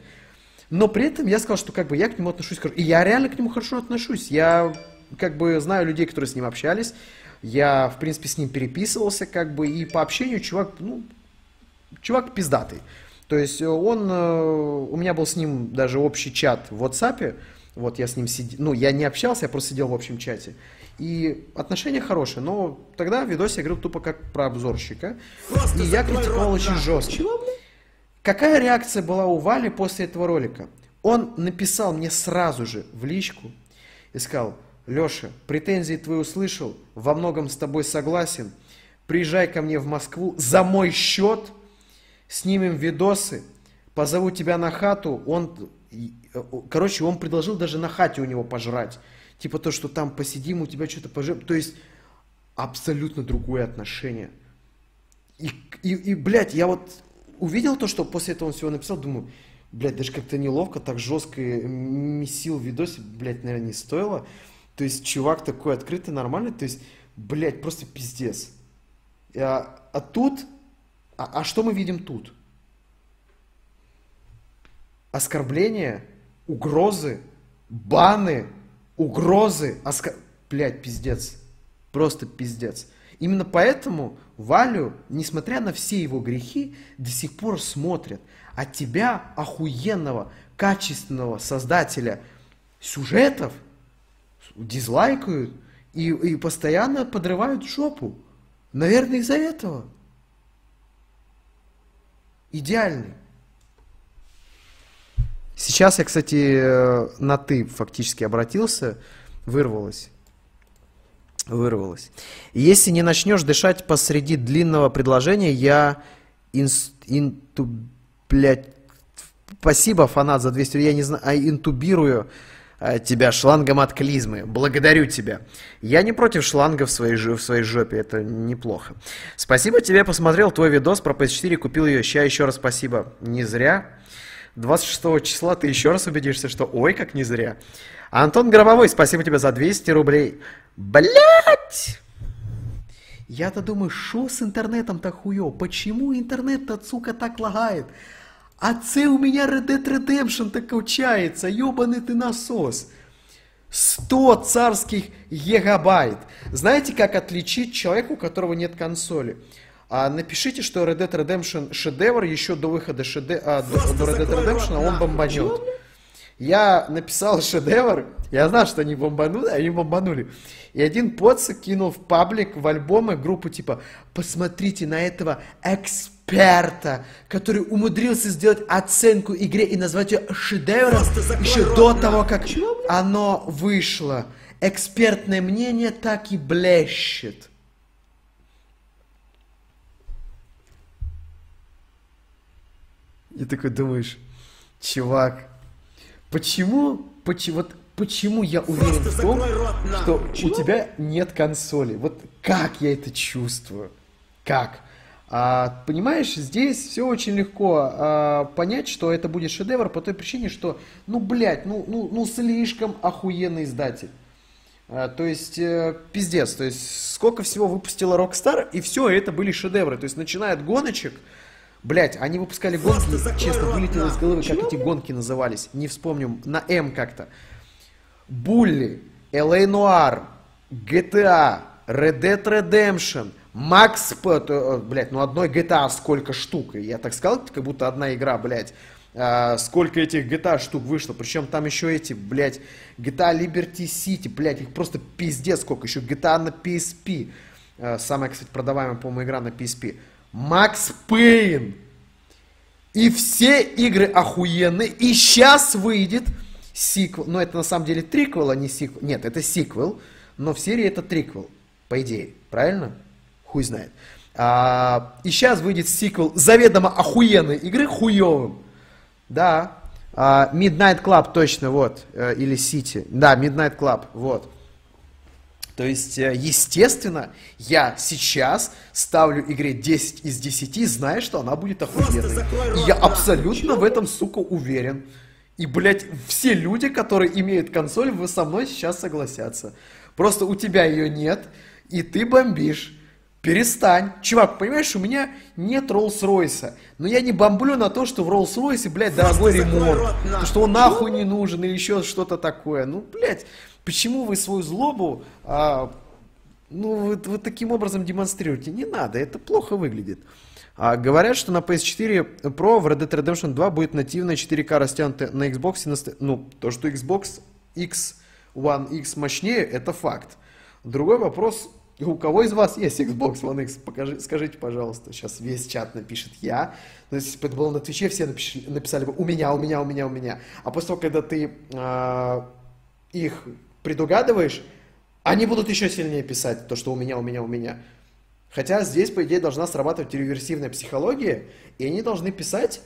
A: Но при этом я сказал, что как бы я к нему отношусь хорошо. И я реально к нему хорошо отношусь. Я как бы знаю людей, которые с ним общались. Я, в принципе, с ним переписывался, как бы, и по общению чувак, ну, чувак пиздатый. То есть э, он, э, у меня был с ним даже общий чат в WhatsApp, вот я с ним сидел, ну, я не общался, я просто сидел в общем чате. И отношения хорошие, но тогда в видосе я говорил тупо как про обзорщика.
B: Просто
A: и я критиковал
B: рот
A: очень
B: нахуй.
A: жестко.
B: Чего?
A: Какая реакция была у Вали после этого ролика? Он написал мне сразу же в личку и сказал, Леша, претензии твои услышал, во многом с тобой согласен, приезжай ко мне в Москву за мой счет, снимем видосы, позову тебя на хату, он, э, короче, он предложил даже на хате у него пожрать, типа то, что там посидим, у тебя что-то пожрем, то есть абсолютно другое отношение. И, и, и, блядь, я вот увидел то, что после этого он всего написал, думаю, блядь, даже как-то неловко, так жестко месил в видосе, блядь, наверное, не стоило. То есть чувак такой открытый, нормальный, то есть, блядь, просто пиздец. А, а тут, а, а что мы видим тут? Оскорбления, угрозы, баны, угрозы, оскор... блядь, пиздец. Просто пиздец. Именно поэтому Валю, несмотря на все его грехи, до сих пор смотрят. А тебя, охуенного, качественного создателя сюжетов, дизлайкают И, и постоянно подрывают жопу. Наверное, из-за этого. Идеальный. Сейчас я, кстати, э, на «ты» фактически обратился, вырвалось. Вырвалось. Если не начнешь дышать посреди длинного предложения, я инс, инту, спасибо, фанат, за 200, я не знаю, а интубирую тебя шлангом от клизмы. Благодарю тебя. Я не против шланга в своей, в своей жопе, это неплохо. Спасибо тебе, посмотрел твой видос про PS4, купил ее. Ща еще раз спасибо. Не зря. 26 числа ты еще раз убедишься, что ой, как не зря. Антон Гробовой, спасибо тебе за 200 рублей. Блять! Я-то думаю, что с интернетом-то хуё? Почему интернет-то, сука, так лагает? А це у меня Red Dead Redemption так качается, ёбаный ты насос. 100 царских гигабайт. Знаете, как отличить человека, у которого нет консоли? А, напишите, что Red Dead Redemption шедевр еще до выхода шеде... а, до, до Red Dead Redemption он бомбанет. Я написал шедевр, я знал, что они бомбанули, они бомбанули. И один поцик кинул в паблик, в альбомы группу типа «Посмотрите на этого эксперта, который умудрился сделать оценку игре и назвать ее шедевром еще
B: рот
A: до того, как оно вышло. Экспертное мнение так и блещет». И такой думаешь, чувак, почему, почему, вот почему я уверен
B: Просто
A: в том, что
B: нахуй.
A: у тебя нет консоли? Вот как я это чувствую? Как? А, понимаешь, здесь все очень легко а, понять, что это будет шедевр по той причине, что, ну, блядь, ну, ну, ну слишком охуенный издатель. А, то есть, э, пиздец, то есть, сколько всего выпустила Rockstar, и все это были шедевры. То есть, начиная от гоночек, блять, они выпускали гонки, честно, вылетело из головы, как эти гонки назывались, не вспомню, на М как-то. Булли, LA Noir, GTA, Red Dead Redemption, Payne, э, блядь, ну одной GTA сколько штук, я так сказал, как будто одна игра, блядь, А, сколько этих GTA штук вышло, причем там еще эти, блядь, GTA Liberty City, блядь, их просто пиздец сколько, еще GTA на PSP, Э, самая, кстати, продаваемая, по-моему, игра на PSP, Max Payne, и все игры охуенные. И сейчас выйдет сиквел. Но это на самом деле триквел, а не сиквел. Нет, это сиквел. Но в серии это триквел. По идее. Правильно? Хуй знает. А, и сейчас выйдет сиквел заведомо охуенной игры хуевым. Да. А, Midnight Club точно, вот. Э, Или City. Да, Midnight Club, вот. То есть, э, естественно, я сейчас ставлю игре 10 из 10, зная, что она будет охуенной. И я абсолютно в этом, сука, уверен. И, блядь, все люди, которые имеют консоль, вы со мной сейчас согласятся. Просто у тебя ее нет, и ты бомбишь. Перестань. Чувак, понимаешь, у меня нет Роллс-Ройса. Но я не бомблю на то, что в Роллс-Ройсе, блядь, дорогой ремонт. То, что он нахуй не нужен или еще что-то такое. Ну, блядь, почему вы свою злобу, а, ну, вы, вы таким образом демонстрируете? Не надо, это плохо выглядит. А, говорят, что на PS4 Pro в Red Dead Redemption 2 будет нативная 4К растянутая на Xbox. И на, ну, то, что Xbox X One X мощнее, это факт. Другой вопрос, у кого из вас есть Xbox One X? Покажи, скажите, пожалуйста. Сейчас весь чат напишет «я». Но если бы это было на Твиче, все напиши- написали бы «у меня, у меня, у меня, у меня». А после того, когда ты а, их предугадываешь, они будут еще сильнее писать то, что у меня, у меня, у меня. Хотя здесь, по идее, должна срабатывать реверсивная психология, и они должны писать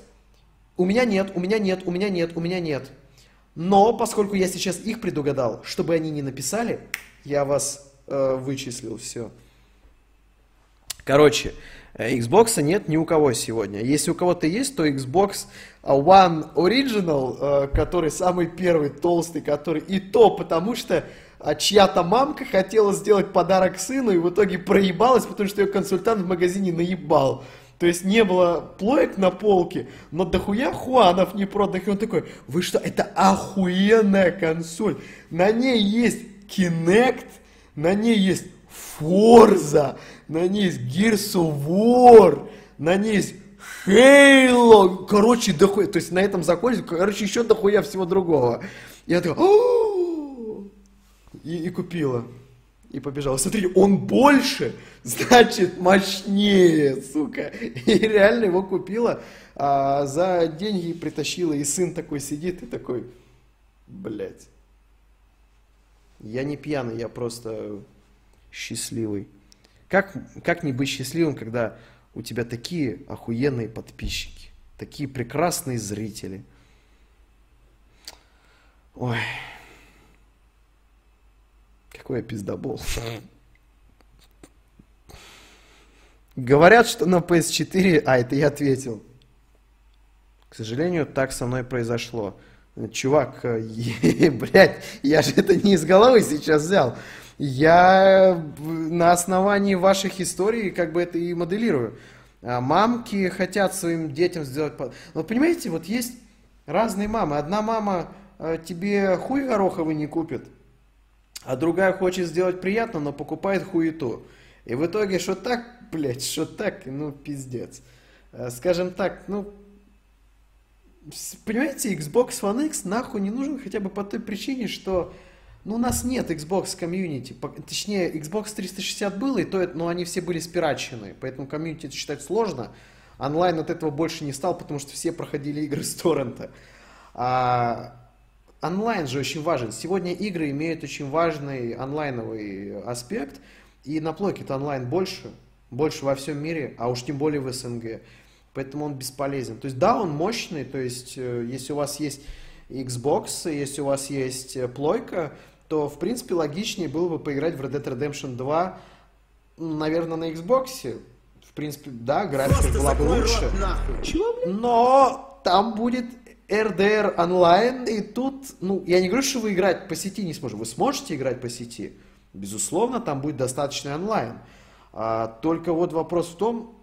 A: «у меня нет, у меня нет, у меня нет, у меня нет». Но, поскольку я сейчас их предугадал, чтобы они не написали, я вас э, вычислил, все. Короче, э, Xbox нет ни у кого сегодня. Если у кого-то есть, то Xbox One Original, э, который самый первый, толстый, который и то потому, что а, чья-то мамка хотела сделать подарок сыну и в итоге проебалась, потому что ее консультант в магазине наебал. То есть не было плоек на полке, но дохуя хуанов не проданных. И он такой, вы что, это охуенная консоль. На ней есть Kinect, на ней есть Forza, на ней есть Gears of War, на ней есть Halo. Короче, дохуя. То есть на этом законе, короче, еще дохуя всего другого. Я такой, и, и купила. И побежал. Смотрите, он больше, значит мощнее, сука. И реально его купила а, за деньги притащила. И сын такой сидит и такой, блядь. Я не пьяный, я просто счастливый. Как, как не быть счастливым, когда у тебя такие охуенные подписчики, такие прекрасные зрители. Ой. Какой я пиздобол. Говорят, что на PS4... А, это я ответил. К сожалению, так со мной произошло. Чувак, э, (laughs) блядь, я же это не из головы сейчас взял. Я на основании ваших историй как бы это и моделирую. А мамки хотят своим детям сделать... Но понимаете, вот есть разные мамы. Одна мама э, тебе хуй гороховый не купит, а другая хочет сделать приятно, но покупает хуету. И в итоге, что так, блядь, что так, ну, пиздец. Э, скажем так, ну, понимаете, Xbox One X нахуй не нужен хотя бы по той причине, что ну, у нас нет Xbox комьюнити. Точнее, Xbox 360 было, и то, но они все были спирачены. Поэтому комьюнити это считать сложно. Онлайн от этого больше не стал, потому что все проходили игры с торрента. А, онлайн же очень важен. Сегодня игры имеют очень важный онлайновый аспект. И на плойке-то онлайн больше. Больше во всем мире, а уж тем более в СНГ поэтому он бесполезен. То есть да, он мощный, то есть э, если у вас есть Xbox, если у вас есть э, плойка, то в принципе логичнее было бы поиграть в Red Dead Redemption 2, наверное, на Xbox. В принципе, да, графика
B: Просто
A: была бы лучше. Чего, Но там будет RDR онлайн, и тут, ну, я не говорю, что вы играть по сети не сможете. Вы сможете играть по сети. Безусловно, там будет достаточный онлайн. А, только вот вопрос в том,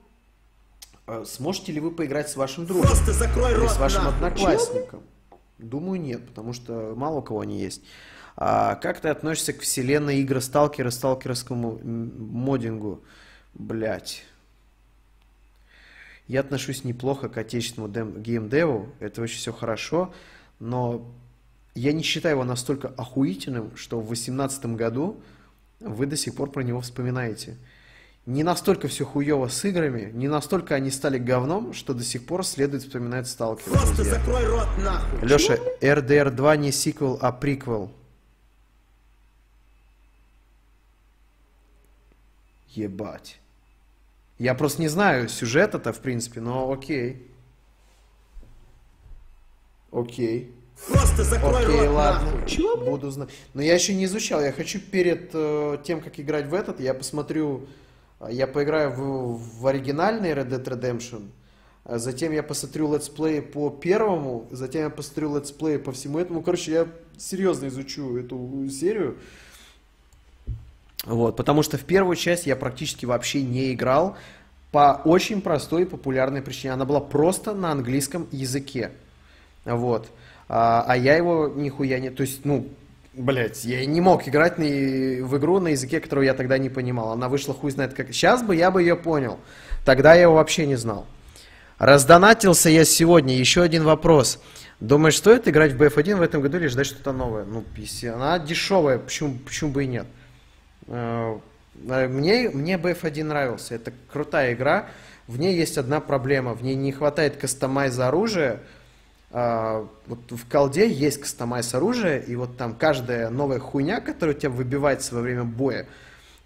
A: сможете ли вы поиграть с вашим другом?
B: Просто закрой
A: Или
B: рот
A: с вашим
B: нахуй.
A: одноклассником? Думаю, нет, потому что мало у кого они есть. А как ты относишься к вселенной игры Сталкера, сталкеровскому м, модингу? Блять. Я отношусь неплохо к отечественному геймдеву, это очень все хорошо, но я не считаю его настолько охуительным, что в 2018 году вы до сих пор про него вспоминаете. Не настолько все хуево с играми, не настолько они стали говном, что до сих пор следует вспоминать Сталкер.
B: Просто
A: друзья.
B: закрой рот нахуй.
A: Леша, RDR 2 не сиквел, а приквел. Ебать. Я просто не знаю сюжета-то, в принципе, но окей. Окей.
B: Просто закрой
A: Окей,
B: рот
A: ладно.
B: нахуй.
A: Буду знать. Но я еще не изучал. Я хочу перед э, тем, как играть в этот, я посмотрю, я поиграю в, в оригинальный Red Dead Redemption. а Затем я посмотрю летсплей по первому, затем я посмотрю летсплей по всему этому. Короче, я серьезно изучу эту серию. Вот, потому что в первую часть я практически вообще не играл по очень простой и популярной причине. Она была просто на английском языке. Вот. А, а я его нихуя не... То есть, ну, блядь, я не мог играть на, в игру на языке, которого я тогда не понимал. Она вышла хуй знает как... Сейчас бы я бы ее понял. Тогда я его вообще не знал. Раздонатился я сегодня. Еще один вопрос. Думаешь, стоит играть в BF1 в этом году или ждать что-то новое? Ну, писи. Она дешевая, почему, почему бы и нет? Э, Мне, мне BF1 нравился. Это крутая игра. В ней есть одна проблема. В ней не хватает кастомайза оружия. А, Вот в колде есть кастомайз оружия, и вот там каждая новая хуйня, которая у тебя выбивается во время боя.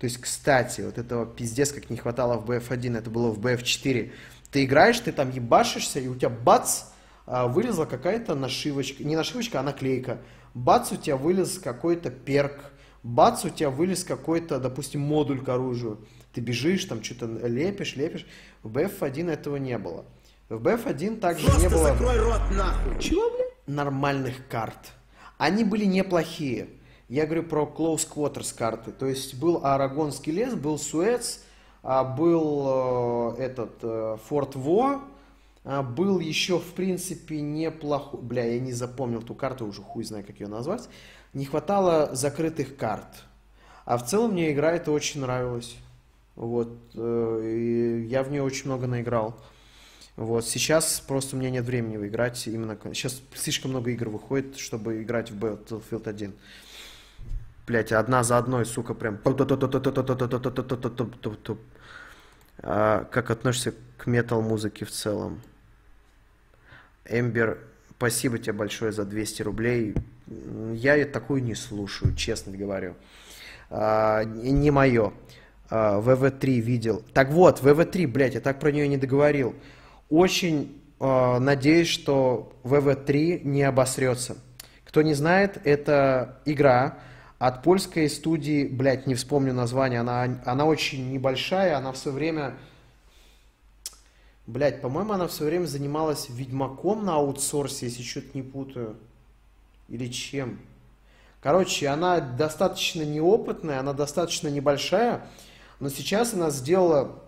A: То есть, кстати, вот этого пиздец, как не хватало в BF1, это было в BF4. Ты играешь, ты там ебашишься, и у тебя бац, а, вылезла какая-то нашивочка. Не нашивочка, а наклейка. Бац, у тебя вылез какой-то перк. Бац, у тебя вылез какой-то, допустим, модуль к оружию. Ты бежишь, там что-то лепишь, лепишь. В BF1 этого не было. В BF1 также не
B: Просто
A: было
B: закрой рот нахуй.
A: Чего, блин? нормальных карт. Они были неплохие. Я говорю про Close Quarters карты. То есть был Арагонский лес, был Суэц, а, был э, этот э, Форт Во, а, был еще, в принципе, неплохой... Бля, я не запомнил ту карту, уже хуй знаю, как ее назвать. Не хватало закрытых карт. А в целом мне игра эта очень нравилась. Вот. э, и я в нее очень много наиграл. Вот, сейчас просто у меня нет времени играть именно... Сейчас слишком много игр выходит, чтобы играть в Battlefield 1. Блять, одна за одной, сука, прям. А, Как относишься к метал-музыке в целом? Эмбер, спасибо тебе большое за 200 рублей. Я такую не слушаю, честно говорю. А, Не мое. ВВ-3 видел. Так вот, ВВ-3, блядь, я так про нее не договорил. Очень а, надеюсь, что ВВ-3 не обосрется. Кто не знает, это игра от польской студии, блядь, не вспомню название, она, она очень небольшая, она в свое время Блять, по-моему, она все время занималась Ведьмаком на аутсорсе, если что-то не путаю. Или чем. Короче, она достаточно неопытная, она достаточно небольшая, но сейчас она сделала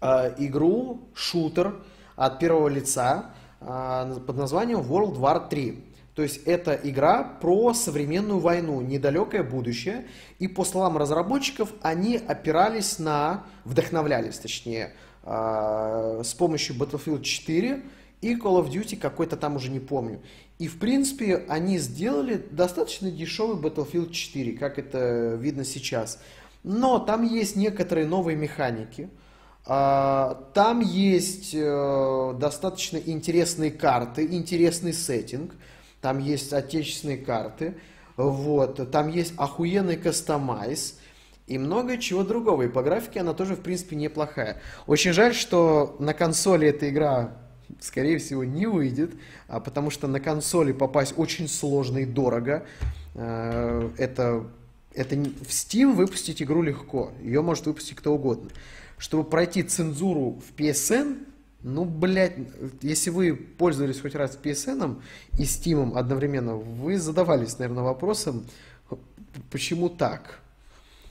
A: э, игру, шутер от первого лица э, под названием World War 3. То есть это игра про современную войну, недалекое будущее. И по словам разработчиков, они опирались на, вдохновлялись точнее, э, с помощью Battlefield 4 и Call of Duty какой-то там уже не помню. И в принципе они сделали достаточно дешевый Battlefield 4, как это видно сейчас. Но там есть некоторые новые механики. А, Там есть э, достаточно интересные карты, интересный сеттинг. Там есть отечественные карты. Вот. Там есть охуенный кастомайз. И много чего другого. И по графике она тоже, в принципе, неплохая. Очень жаль, что на консоли эта игра, скорее всего, не выйдет. а Потому что на консоли попасть очень сложно и дорого. Э, Это это в Steam выпустить игру легко. Ее может выпустить кто угодно. Чтобы пройти цензуру в PSN, ну, блядь, если вы пользовались хоть раз PSN и Steam одновременно, вы задавались, наверное, вопросом, почему так?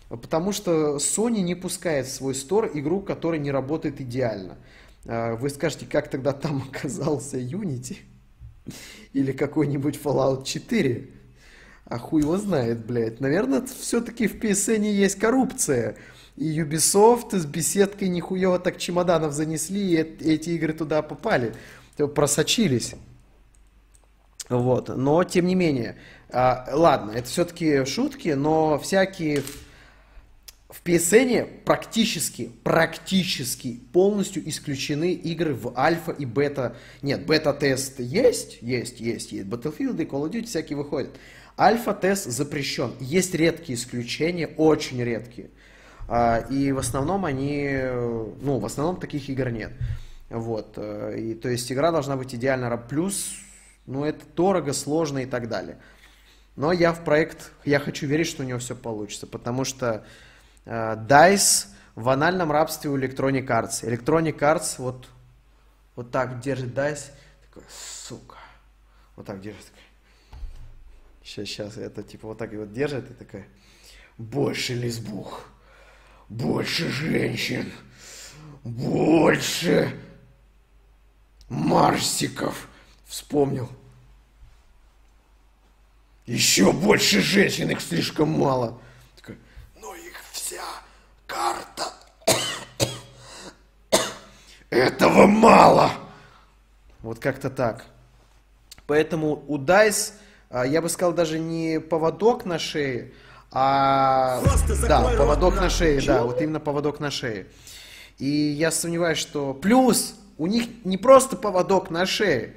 A: Потому что Sony не пускает в свой стор игру, которая не работает идеально. А, Вы скажете, как тогда там (laughs) оказался Unity? Или какой-нибудь Fallout 4? А хуй его знает, блядь. Наверное, все-таки в PSN есть коррупция. И Ubisoft с беседкой нихуево так чемоданов занесли, и эт- эти игры туда попали. Просочились. Вот. Но, тем не менее. а, ладно, это все-таки шутки, но всякие в PSN практически, практически полностью исключены игры в альфа и бета. Нет, бета-тест есть, есть, есть, есть. Battlefield и Call of Duty всякие выходят. Альфа-тест запрещен. Есть редкие исключения, очень редкие. А, И в основном они, ну, в основном таких игр нет. Вот. э, И, то есть игра должна быть идеально плюс, ну, это дорого, сложно и так далее. Но я в проект, я хочу верить, что у него все получится, потому что э, DICE в анальном рабстве у Electronic Arts. Electronic Arts вот, вот так держит DICE, такой, сука, вот так держит. Сейчас, сейчас, это типа вот так и вот держит и такая, больше лесбух, больше женщин, больше марсиков. Вспомнил. Еще больше женщин, их слишком мало. Но их вся карта. Этого мало. Вот как-то так. Поэтому у DICE, а, я бы сказал, даже не поводок на шее, а... Да, поводок на шее, да, вот именно поводок на шее. И я сомневаюсь, что... Плюс, у них не просто поводок на шее,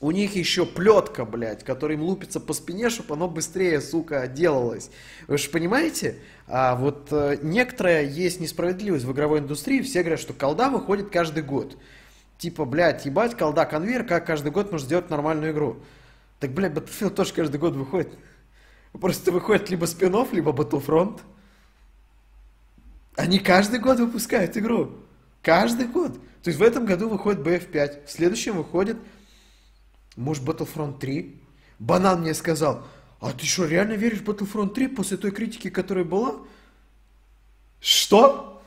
A: у них еще плетка, блядь, которая им лупится по спине, чтобы оно быстрее, сука, делалось. Вы же понимаете? А вот э, некоторая есть несправедливость в игровой индустрии. Все говорят, что колда выходит каждый год. Типа, блядь, ебать, колда конвейер, как каждый год можно сделать нормальную игру. Так, блядь, Battlefield тоже каждый год выходит. Просто выходит либо спин либо Battlefront. Они каждый год выпускают игру. Каждый год. То есть в этом году выходит BF5, в следующем выходит, может, Battlefront 3. Банан мне сказал, а ты что, реально веришь в Battlefront 3 после той критики, которая была? Что?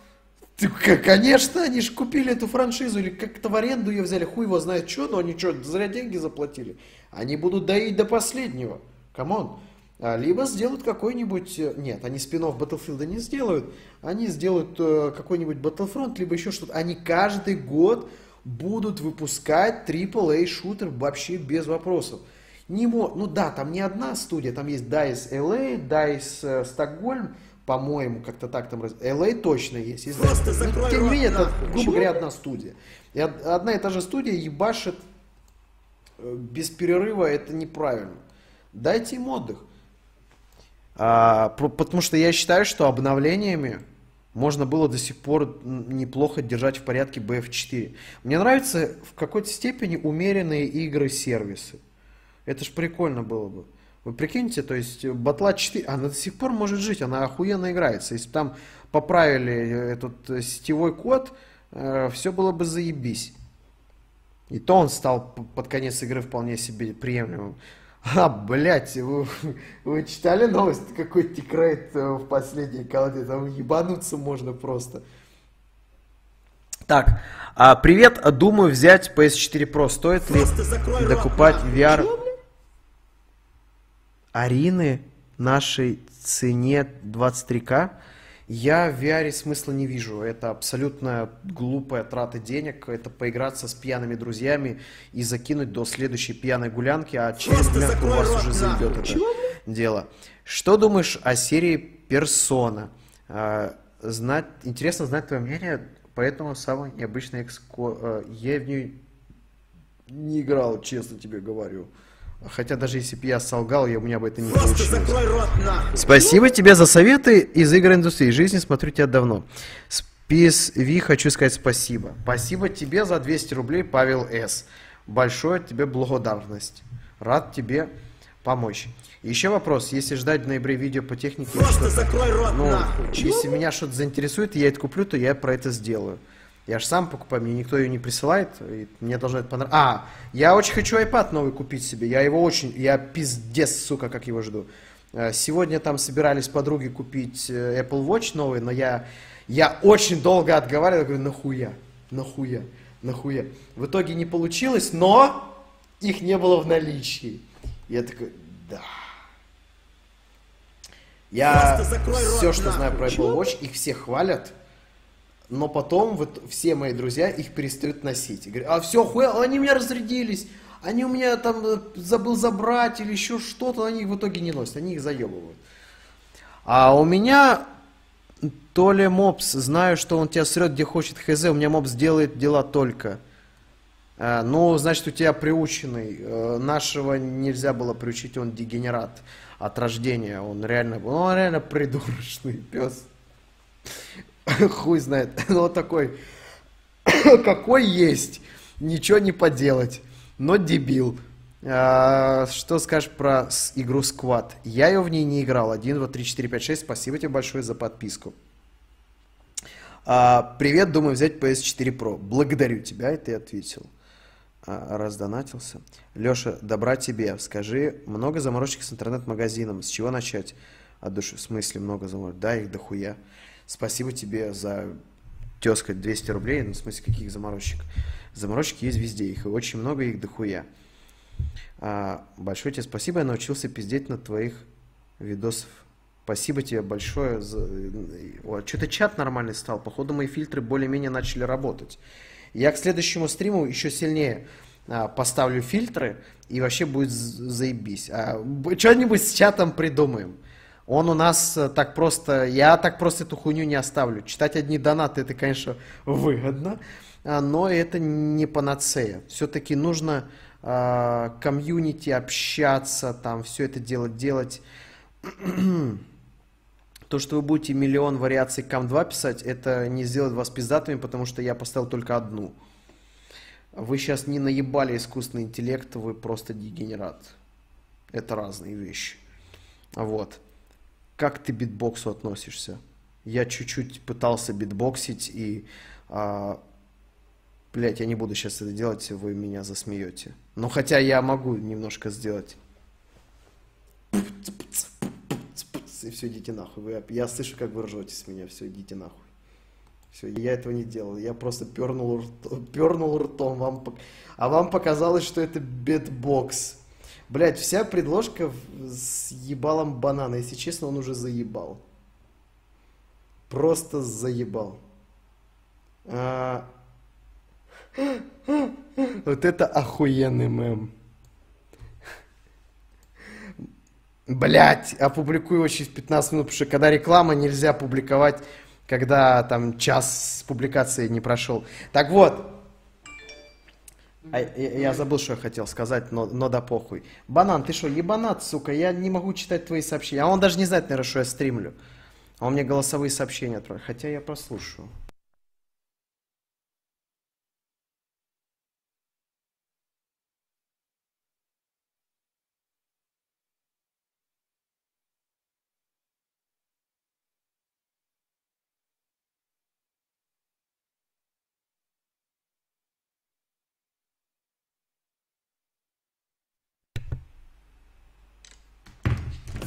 A: Ты, конечно, они же купили эту франшизу или как-то в аренду ее взяли, хуй его знает что, но они что, зря деньги заплатили? Они будут доить до последнего. Come on. А, Либо сделают какой-нибудь... э, Нет, они спин Battlefield не сделают. Они сделают э, какой-нибудь Battlefront, либо еще что-то. Они каждый год будут выпускать AAA шутер вообще без вопросов. Не мо... Ну да, там не одна студия, там есть DICE LA, DICE э, Стокгольм, по-моему, как-то так там... раз- LA точно есть. есть
B: Просто
A: DICE. Ну,
B: закрой
A: тем не менее, это, грубо говоря, одна студия. И од- одна и та же студия ебашит э, без перерыва, это неправильно. Дайте им отдых. А, потому что я считаю, что обновлениями можно было до сих пор неплохо держать в порядке BF4. Мне нравятся в какой-то степени умеренные игры-сервисы. Это ж прикольно было бы. Вы прикиньте, то есть э, Батла 4, она до сих пор может жить, она охуенно играется. Если бы там поправили э, этот э, сетевой код, все было бы заебись. И то он стал под конец игры вполне себе приемлемым. А, блядь, вы, вы читали новость, какой тикрейт э, в последней колоде? Там ебануться можно просто. Так, а, привет, думаю взять PS4 Pro. Стоит ли
B: рот
A: докупать
B: нахуй.
A: VR Арины нашей цене 23к? Я в VR смысла не вижу. Это абсолютно глупая трата денег. Это поиграться с пьяными друзьями и закинуть до следующей пьяной гулянки, а через гулянку вас
B: рот
A: уже заебет это дело. Что думаешь о серии Персона? А, знать, интересно знать твое мнение, поэтому самый необычный экско... а, Я в нее не играл, честно тебе говорю. Хотя даже если бы я солгал, я, у меня бы это не
B: Просто
A: получилось.
B: закрой рот нахуй.
A: Спасибо тебе за советы из игр индустрии. Жизни смотрю тебя давно. Спис Ви, хочу сказать спасибо. Спасибо тебе за 200 рублей, Павел С. Большое тебе благодарность. Рад тебе помочь. Еще вопрос. Если ждать в ноябре видео по технике...
B: Просто закрой рот
A: ну,
B: нахуй.
A: если меня что-то заинтересует, и я это куплю, то я про это сделаю. Я же сам покупаю, мне никто ее не присылает, и мне должно это понравиться. А, я очень хочу iPad новый купить себе, я его очень, я пиздец, сука, как его жду. Э, Сегодня там собирались подруги купить э, Apple Watch новый, но я, я очень долго отговаривал, говорю, нахуя, нахуя, нахуя. В итоге не получилось, но их не было в наличии. Я такой, да. Я все, что знаю про Apple Watch, их все хвалят, но потом вот все мои друзья их перестают носить. И говорят, а все, хуя, они меня разрядились, они у меня там э, забыл забрать или еще что-то, они их в итоге не носят, они их заебывают. А у меня то ли мопс, знаю, что он тебя срет, где хочет хз, у меня мопс делает дела только. А, ну, значит, у тебя приученный. Э, Нашего нельзя было приучить, он дегенерат от рождения. Он реально, он реально придурочный пес. (laughs) Хуй знает. (laughs) Ну, вот такой, (coughs) какой есть. Ничего не поделать. Но дебил. А, что скажешь про игру Squad? Я ее в ней не играл. 1, 2, 3, 4, 5, 6. Спасибо тебе большое за подписку. А, привет, думаю взять PS4 Pro. Благодарю тебя, и ты ответил. А, раздонатился. Леша, добра тебе. Скажи, много заморочек с интернет-магазином. С чего начать? От души. В смысле много заморочек? Да, их дохуя. Спасибо тебе за, тезка, 200 рублей. Ну, в смысле, каких заморочек? Заморочки есть везде. Их очень много, их дохуя. А, большое тебе спасибо. Я научился пиздеть на твоих видосов. Спасибо тебе большое. За... Что-то чат нормальный стал. Походу, мои фильтры более-менее начали работать. Я к следующему стриму еще сильнее а, поставлю фильтры, и вообще будет заебись. А, что-нибудь с чатом придумаем. Он у нас э, так просто... Я так просто эту хуйню не оставлю. Читать одни донаты, это, конечно, выгодно, а, но это не панацея. Все-таки нужно а, комьюнити, общаться, там, все это дело делать. (clears throat) То, что вы будете миллион вариаций КАМ-2 писать, это не сделает вас пиздатыми, потому что я поставил только одну. Вы сейчас не наебали искусственный интеллект, вы просто дегенерат. Это разные вещи. Вот. Как ты битбоксу относишься? Я чуть-чуть пытался битбоксить и... А, блять, я не буду сейчас это делать, вы меня засмеете. Но хотя я могу немножко сделать. И все, идите нахуй. Вы- я слышу, как вы ржете с меня. Все, идите нахуй. Все, я этого не делал. Я просто пернул, рт- пернул ртом. Вам, а вам показалось, что это битбокс. Блять, вся предложка с ебалом банана. Если честно, он уже заебал. Просто заебал. А, Вот это охуенный мем. Блять, опубликую его через 15 минут, потому что когда реклама, нельзя публиковать, когда там час публикации не прошел. Так вот, а, я, я забыл, что я хотел сказать, но, но да похуй. Банан, ты что, ебанат, сука, я не могу читать твои сообщения. А он даже не знает, наверное, что я стримлю. А он мне голосовые сообщения отправляет, хотя я прослушаю.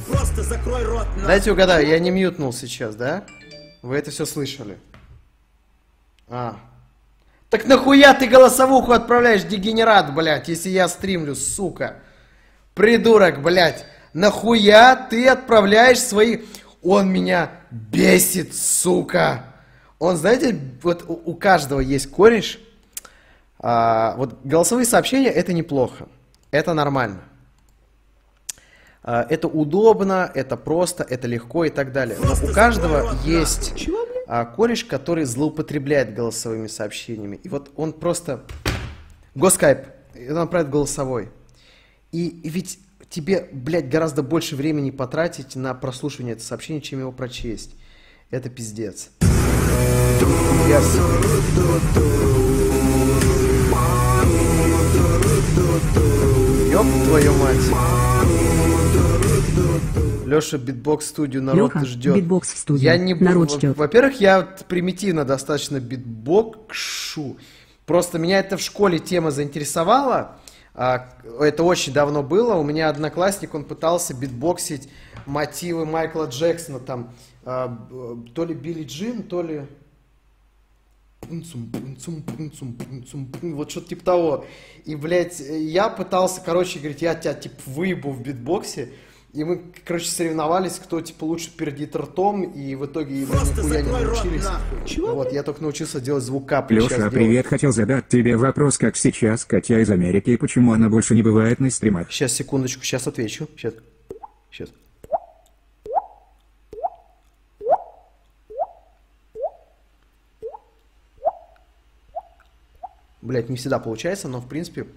B: Просто закрой рот нахуй.
A: Дайте угадаю, я не мьютнул сейчас, да? Вы это все слышали? А. Так нахуя ты голосовуху отправляешь, дегенерат, блядь, если я стримлю, сука? Придурок, блядь. Нахуя ты отправляешь свои... Он меня бесит, сука. Он, знаете, вот у каждого есть кореш. А, вот голосовые сообщения это неплохо. Это нормально. А, Это удобно, это просто, это легко и так далее. Но у каждого есть а, кореш, который злоупотребляет голосовыми сообщениями. И вот он просто... Госкайп, он отправит голосовой. И, ведь тебе, блядь, гораздо больше времени потратить на прослушивание этого сообщения, чем его прочесть. Это пиздец. Я Ёб твою мать. Леша, битбокс студию народ
D: Леха,
A: ждет.
D: битбокс в студию.
A: Я не
D: Народ ждет.
A: Во-первых, я примитивно достаточно битбокшу. Просто меня это в школе тема заинтересовала. А, Это очень давно было. У меня одноклассник, он пытался битбоксить мотивы Майкла Джексона, там, а, то ли Billie Jean, то ли... Пунцум, пунцум, пунцум, пунцум, пун. Вот что-то типа того. И, блядь, я пытался, короче, говорить, я тебя, типа, выебу в битбоксе. И мы, короче, соревновались, кто, типа, лучше пердит ртом, и в итоге мы
B: Просто
A: нихуя не научились.
B: нахуй.
A: Вот, я только научился делать звук капли.
C: Леша, привет, хотел задать тебе вопрос, как сейчас Катя из Америки и почему она больше не бывает на стримах.
A: Сейчас, секундочку, сейчас отвечу. Сейчас. Сейчас. Блять, не всегда получается, но в принципе...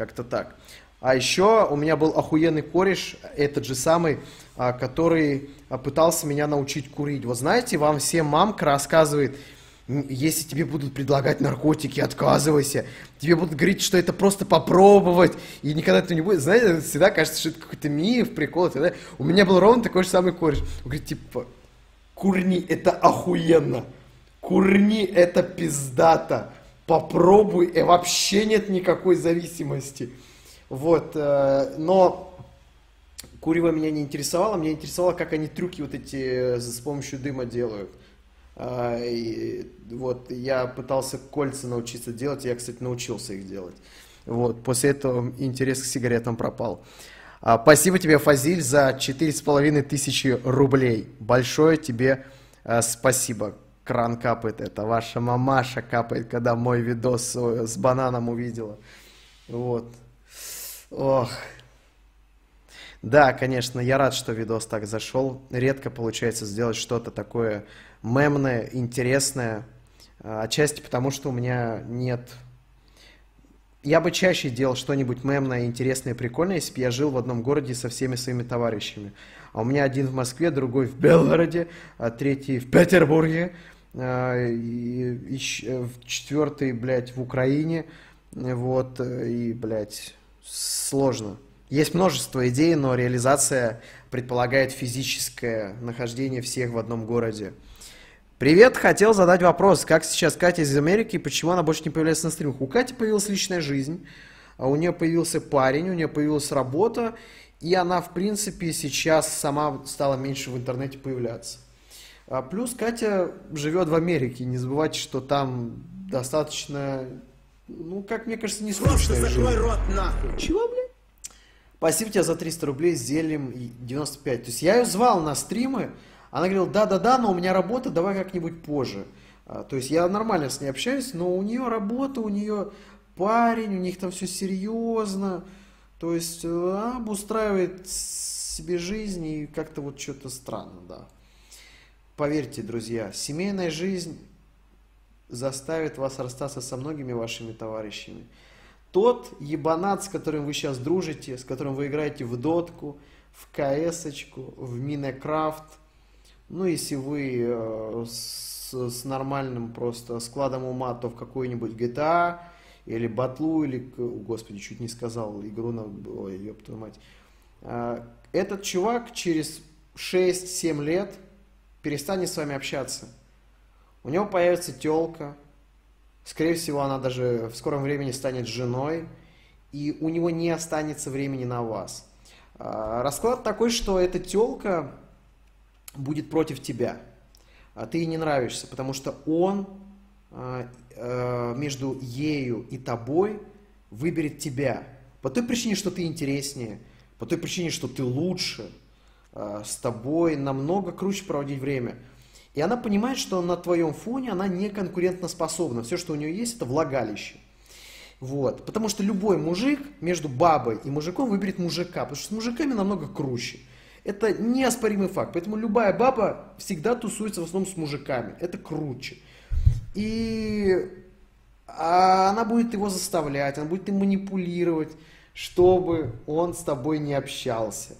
A: Как-то так. А еще у меня был охуенный кореш, этот же самый, а, который а, пытался меня научить курить. Вот знаете, вам всем мамка рассказывает, «М, если тебе будут предлагать наркотики, отказывайся. Тебе будут говорить, что это просто попробовать, и никогда этого не будет. Знаете, всегда кажется, что это какой-то миф, прикол. далее. У меня был ровно такой же самый кореш. Он говорит, типа, курни, это охуенно. Курни, это пиздато. Попробуй, и вообще нет никакой зависимости. Вот, э, но курево меня не интересовало, меня интересовало, как они трюки вот эти э, с помощью дыма делают. А, и вот, я пытался кольца научиться делать, я, кстати, научился их делать. Вот, после этого интерес к сигаретам пропал. А, спасибо тебе, Фазиль, за четыре с половиной тысячи рублей. Большое тебе э, спасибо. Кран капает, это ваша мамаша капает, когда мой видос э, с бананом увидела. Вот. Ох. Да, конечно, я рад, что видос так зашел. Редко получается сделать что-то такое мемное, интересное. А, Отчасти потому, что у меня нет... Я бы чаще делал что-нибудь мемное, интересное, прикольное, если бы я жил в одном городе со всеми своими товарищами. А у меня один в Москве, другой в Белгороде, а третий в Петербурге, и, и э, четвертый, блядь, в Украине. Вот, э, и, блядь, сложно. Есть множество идей, но реализация предполагает физическое нахождение всех в одном городе. Привет, хотел задать вопрос, как сейчас Катя из Америки, почему она больше не появляется на стримах? У Кати появилась личная жизнь, а у нее появился парень, у нее появилась работа, и она, в принципе, сейчас сама стала меньше в интернете появляться. А плюс Катя живет в Америке, не забывайте, что там достаточно, ну, как мне кажется, не
B: Просто закрой рот нахуй.
A: Чего, блядь? Спасибо тебе за 300 рублей с зельем и 95. То есть я ее звал на стримы, она говорила, да-да-да, но у меня работа, давай как-нибудь позже. А, То есть я нормально с ней общаюсь, но у нее работа, у нее парень, у них там все серьезно, то есть э, обустраивает себе жизнь и как-то вот что-то странно, да. Поверьте, друзья, семейная жизнь заставит вас расстаться со многими вашими товарищами. Тот ебанат, с которым вы сейчас дружите, с которым вы играете в дотку, в кс в Минекрафт, ну, если вы э, с, с нормальным просто складом ума, то в какой-нибудь GTA, или Батлу, или, господи, чуть не сказал, игру на... Ой, ёб твою мать. А, этот чувак через 6-7 лет перестанет с вами общаться. У него появится телка, скорее всего, она даже в скором времени станет женой, и у него не останется времени на вас. А, расклад такой, что эта телка будет против тебя, а ты ей не нравишься, потому что он а, э, между ею и тобой выберет тебя. По той причине, что ты интереснее, по той причине, что ты лучше, с тобой намного круче проводить время. И она понимает, что на твоем фоне она не конкурентоспособна. Все, что у нее есть, это влагалище. Вот. Потому что любой мужик между бабой и мужиком выберет мужика, потому что с мужиками намного круче. Это неоспоримый факт. Поэтому любая баба всегда тусуется в основном с мужиками. Это круче. И она будет его заставлять, она будет им манипулировать, чтобы он с тобой не общался.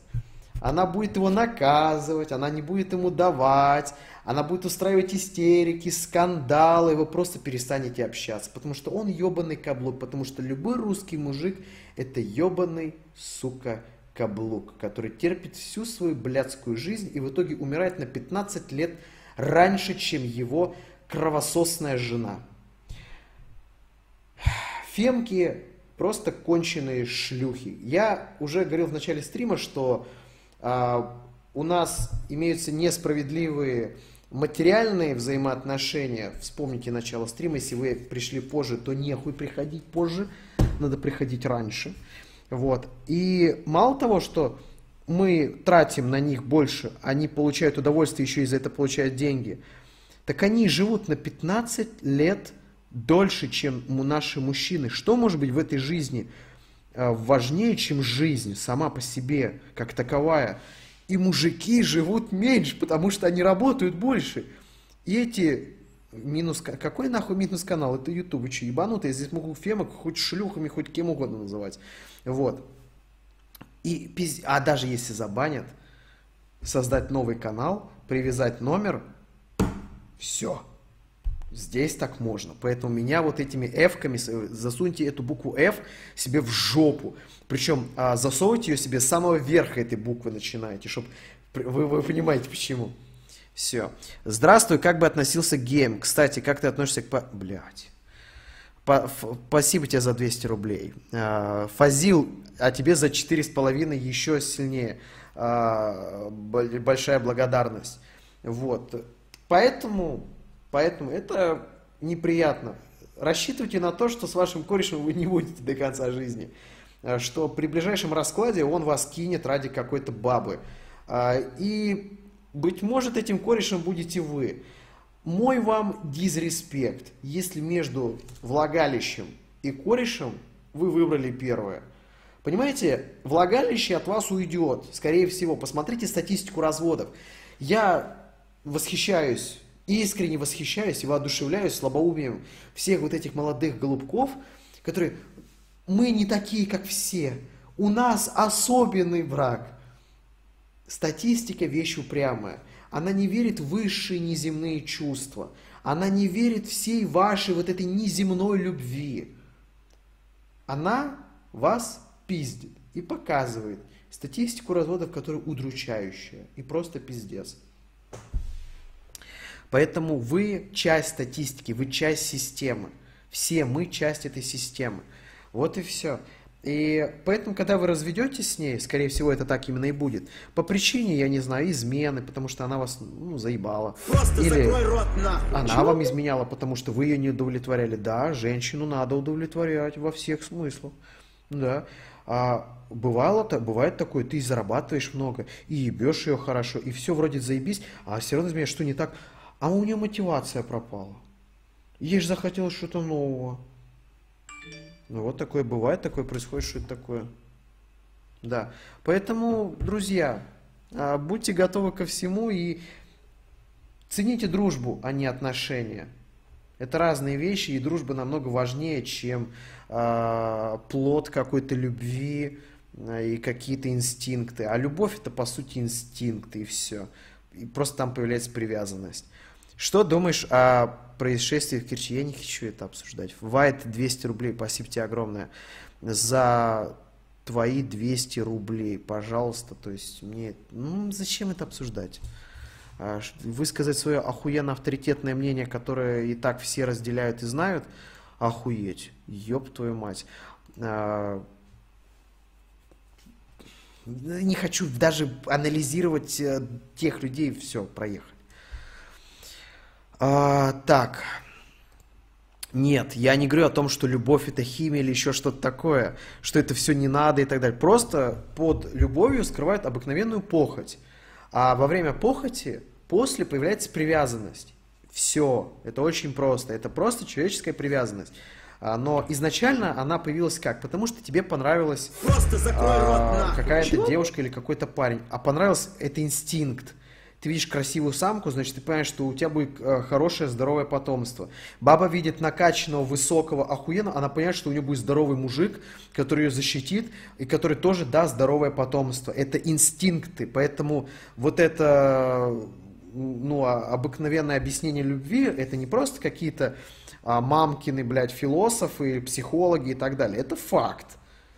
A: Она будет его наказывать, она не будет ему давать, она будет устраивать истерики, скандалы, вы просто перестанете общаться, потому что он ебаный каблук, потому что любой русский мужик это ебаный, сука, каблук, который терпит всю свою блядскую жизнь и в итоге умирает на 15 лет раньше, чем его кровососная жена. Фемки просто конченые шлюхи. Я уже говорил в начале стрима, что у нас имеются несправедливые материальные взаимоотношения. Вспомните начало стрима, если вы пришли позже, то нехуй приходить позже, надо приходить раньше. Вот. И мало того, что мы тратим на них больше, они получают удовольствие, еще и за это получают деньги, так они живут на 15 лет дольше, чем наши мужчины. Что может быть в этой жизни важнее, чем жизнь сама по себе, как таковая? И мужики живут меньше, потому что они работают больше. И эти минус... Какой нахуй минус канал? Это вы что, ебанутые? Здесь могу фемок хоть шлюхами, хоть кем угодно называть. Вот. И, пиз... А даже если забанят, создать новый канал, привязать номер, все. Здесь так можно. Поэтому меня вот этими F-ками, засуньте эту букву F себе в жопу. Причем а, засовывайте ее себе с самого верха этой буквы начинаете, чтобы вы, вы понимаете почему. Все. Здравствуй, как бы относился к гейм? Кстати, как ты относишься к... По... Блядь. По... Спасибо тебе за 200 рублей. А, Фазил, а тебе за 4,5 еще сильнее. А, большая благодарность. Вот. Поэтому, поэтому это неприятно. Рассчитывайте на то, что с вашим корешем вы не будете до конца жизни. Э, что при ближайшем раскладе он вас кинет ради какой-то бабы. А, и, быть может, этим корешем будете вы. Мой вам дизреспект, если между влагалищем и корешем вы выбрали первое. Понимаете, влагалище от вас уйдет, скорее всего. Посмотрите статистику разводов. Я восхищаюсь, искренне восхищаюсь и воодушевляюсь слабоумием всех вот этих молодых голубков, которые мы не такие, как все. У нас особенный брак. Статистика вещь упрямая. Она не верит в высшие неземные чувства. Она не верит всей вашей вот этой неземной любви. Она вас пиздит и показывает статистику разводов, которая удручающая и просто пиздец. Поэтому вы часть статистики, вы часть системы. Все мы часть этой системы. Вот и все. И поэтому, когда вы разведетесь с ней, скорее всего, это так именно и будет. По причине, я не знаю, измены, потому что она вас ну, заебала.
B: Просто
A: Или
B: рот нахуй.
A: она
B: Чего?
A: вам изменяла, потому что вы ее не удовлетворяли. Да, женщину надо удовлетворять во всех смыслах. Да. А бывало то, бывает такое, ты зарабатываешь много, и ебешь ее хорошо, и все вроде заебись, а все равно изменяешь, что не так. А у нее мотивация пропала. Ей же захотелось что-то нового. Ну вот такое бывает, такое происходит, что это такое. Да. Поэтому, друзья, а, будьте готовы ко всему и цените дружбу, а не отношения. Это разные вещи, и дружба намного важнее, чем э, плод какой-то любви э, и какие-то инстинкты. А любовь это по сути инстинкты и все. И просто там появляется привязанность. Что думаешь о происшествии в Керчи? Я не хочу это обсуждать. Вайт 200 рублей, спасибо тебе огромное за твои 200 рублей, пожалуйста. То есть мне, ну зачем это обсуждать? А, высказать свое охуенно авторитетное мнение, которое и так все разделяют и знают, охуеть, ёб твою мать. А, не хочу даже анализировать э, тех людей, все, проехали. А, так. Нет, я не говорю о том, что любовь это химия или еще что-то такое, что это все не надо и так далее. Просто под любовью скрывают обыкновенную похоть. А во время похоти после появляется привязанность. Все, это очень просто. Это просто человеческая привязанность. А, но изначально она появилась как? Потому что тебе понравилась а, какая-то девушка или какой-то парень. А понравился это инстинкт ты видишь красивую самку, значит, ты понимаешь, что у тебя будет э, хорошее, здоровое потомство. Баба видит накачанного, высокого, охуенного, она понимает, что у нее будет здоровый мужик, который ее защитит и который тоже даст здоровое потомство. Это инстинкты, поэтому вот это ну, а, обыкновенное объяснение любви, это не просто какие-то а, мамкины, блядь, философы, психологи и так далее. Это факт.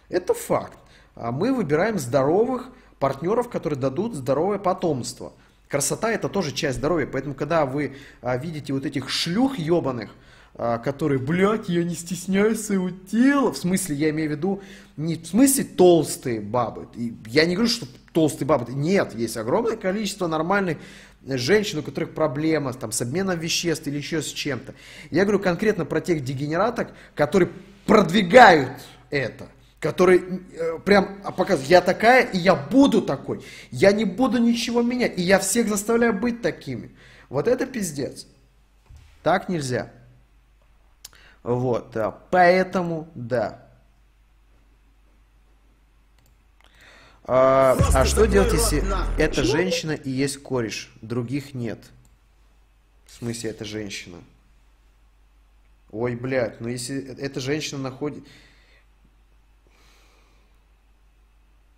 A: Это факт. А мы выбираем здоровых партнеров, которые дадут здоровое потомство. Красота это тоже часть здоровья, поэтому когда вы а, видите вот этих шлюх ебаных, а, которые, блядь, я не стесняюсь своего тела, в смысле, я имею в виду, не в смысле толстые бабы, я не говорю, что толстые бабы, нет, есть огромное количество нормальных женщин, у которых проблема там, с обменом веществ или еще с чем-то. Я говорю конкретно про тех дегенераток, которые продвигают это который э, прям показывает, я такая, и я буду такой. Я не буду ничего менять, и я всех заставляю быть такими. Вот это пиздец. Так нельзя. Вот, да. Поэтому, да. А, а что делать, если эта женщина и есть кореш, других нет? В смысле, это женщина? Ой, блядь, ну если эта женщина находит...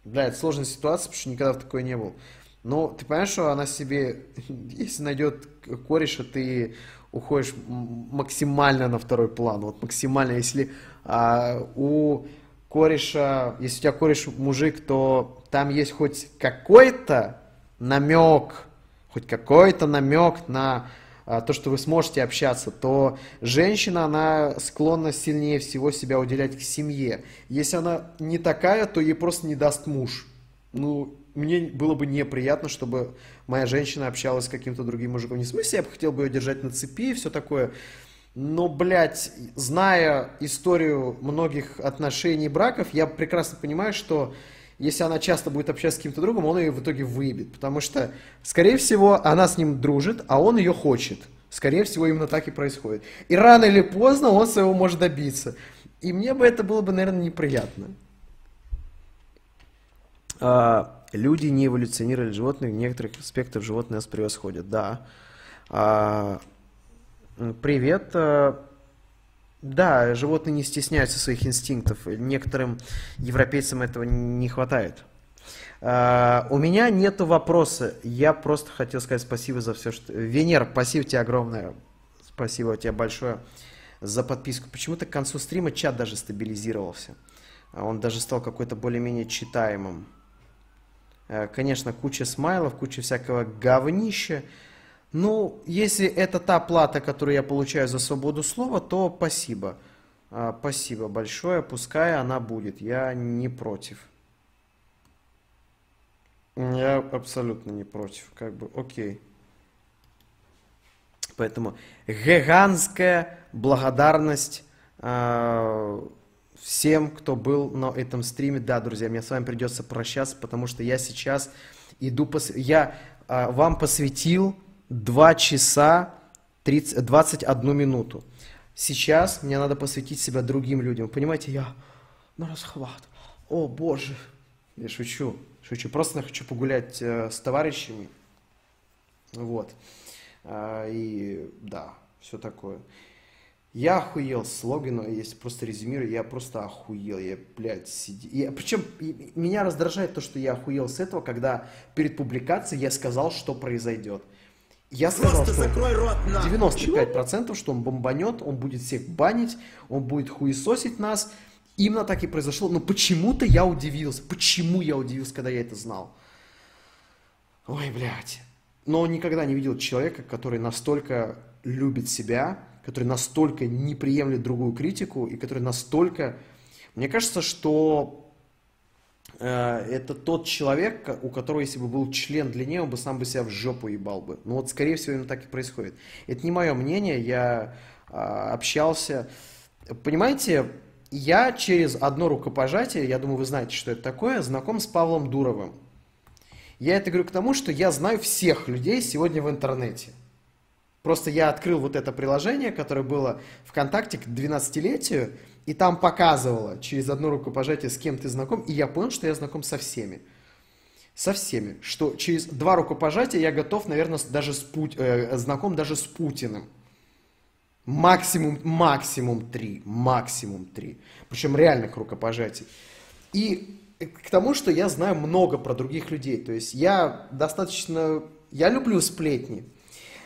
A: Бля, это сложная ситуация, потому что никогда в такой не был. Но ты понимаешь, что она себе, (laughs) если найдет кореша, ты уходишь максимально на второй план. Вот максимально, если а, у кореша, если у тебя кореш мужик, то там есть хоть какой-то намек, хоть какой-то намек на то, что вы сможете общаться, то женщина, она склонна сильнее всего себя уделять к семье. Если она не такая, то ей просто не даст муж. Ну, мне было бы неприятно, чтобы моя женщина общалась с каким-то другим мужиком. Не в смысле, я бы хотел бы ее держать на цепи и все такое. Но, блядь, зная историю многих отношений браков, я прекрасно понимаю, что если она часто будет общаться с каким-то другом, он ее в итоге выебет. Потому что, скорее всего, она с ним дружит, а он ее хочет. Скорее всего, именно так и происходит. И рано или поздно он своего может добиться. И мне бы это было бы, наверное, неприятно. А, люди не эволюционировали животных, в некоторых аспектах животные нас превосходят. Да. А, привет. А, да, животные не стесняются своих инстинктов. Некоторым европейцам этого не хватает. Uh, у меня нет вопроса. Я просто хотел сказать спасибо за все, что... Венер, спасибо тебе огромное. Спасибо тебе большое за подписку. Почему-то к концу стрима чат даже стабилизировался. Он даже стал какой-то более-менее читаемым. Uh, конечно, куча смайлов, куча всякого говнища. Ну, если это та плата, которую я получаю за свободу слова, то спасибо. А, спасибо большое, пускай она будет. Я не против. Я абсолютно не против. Как бы, окей. Поэтому гигантская благодарность э, всем, кто был на этом стриме. Да, друзья, мне с вами придется прощаться, потому что я сейчас иду... Пос... Я э, вам посвятил 2 часа 30, 21 минуту. Сейчас мне надо посвятить себя другим людям. Понимаете, я на расхват. О, боже. Я шучу, шучу. Просто хочу погулять э, с товарищами. Вот. А, и да, все такое. Я охуел с логина, если просто резюмирую, я просто охуел, я, блядь, сиди... Я, причем и меня раздражает то, что я охуел с этого, когда перед публикацией я сказал, что произойдет. Я сказал,
B: Просто
A: что
B: закрой рот нахуй.
A: 95% что он бомбанет, он будет всех банить, он будет хуесосить нас. Именно так и произошло. Но почему-то я удивился. Почему я удивился, когда я это знал? Ой, блядь. Но никогда не видел человека, который настолько любит себя, который настолько не приемлет другую критику и который настолько... Мне кажется, что это тот человек, у которого, если бы был член длиннее, он бы сам бы себя в жопу ебал бы. Ну вот, скорее всего, именно так и происходит. Это не мое мнение, я а, общался... Понимаете, я через одно рукопожатие, я думаю, вы знаете, что это такое, знаком с Павлом Дуровым. Я это говорю к тому, что я знаю всех людей сегодня в интернете. Просто я открыл вот это приложение, которое было ВКонтакте к 12-летию, и там показывало через одно рукопожатие, с кем ты знаком, и я понял, что я знаком со всеми. Со всеми. Что через два рукопожатия я готов, наверное, даже с Пут- э, знаком даже с Путиным. Максимум, максимум три. Максимум три. Причем реальных рукопожатий. И к тому, что я знаю много про других людей. То есть я достаточно... Я люблю сплетни.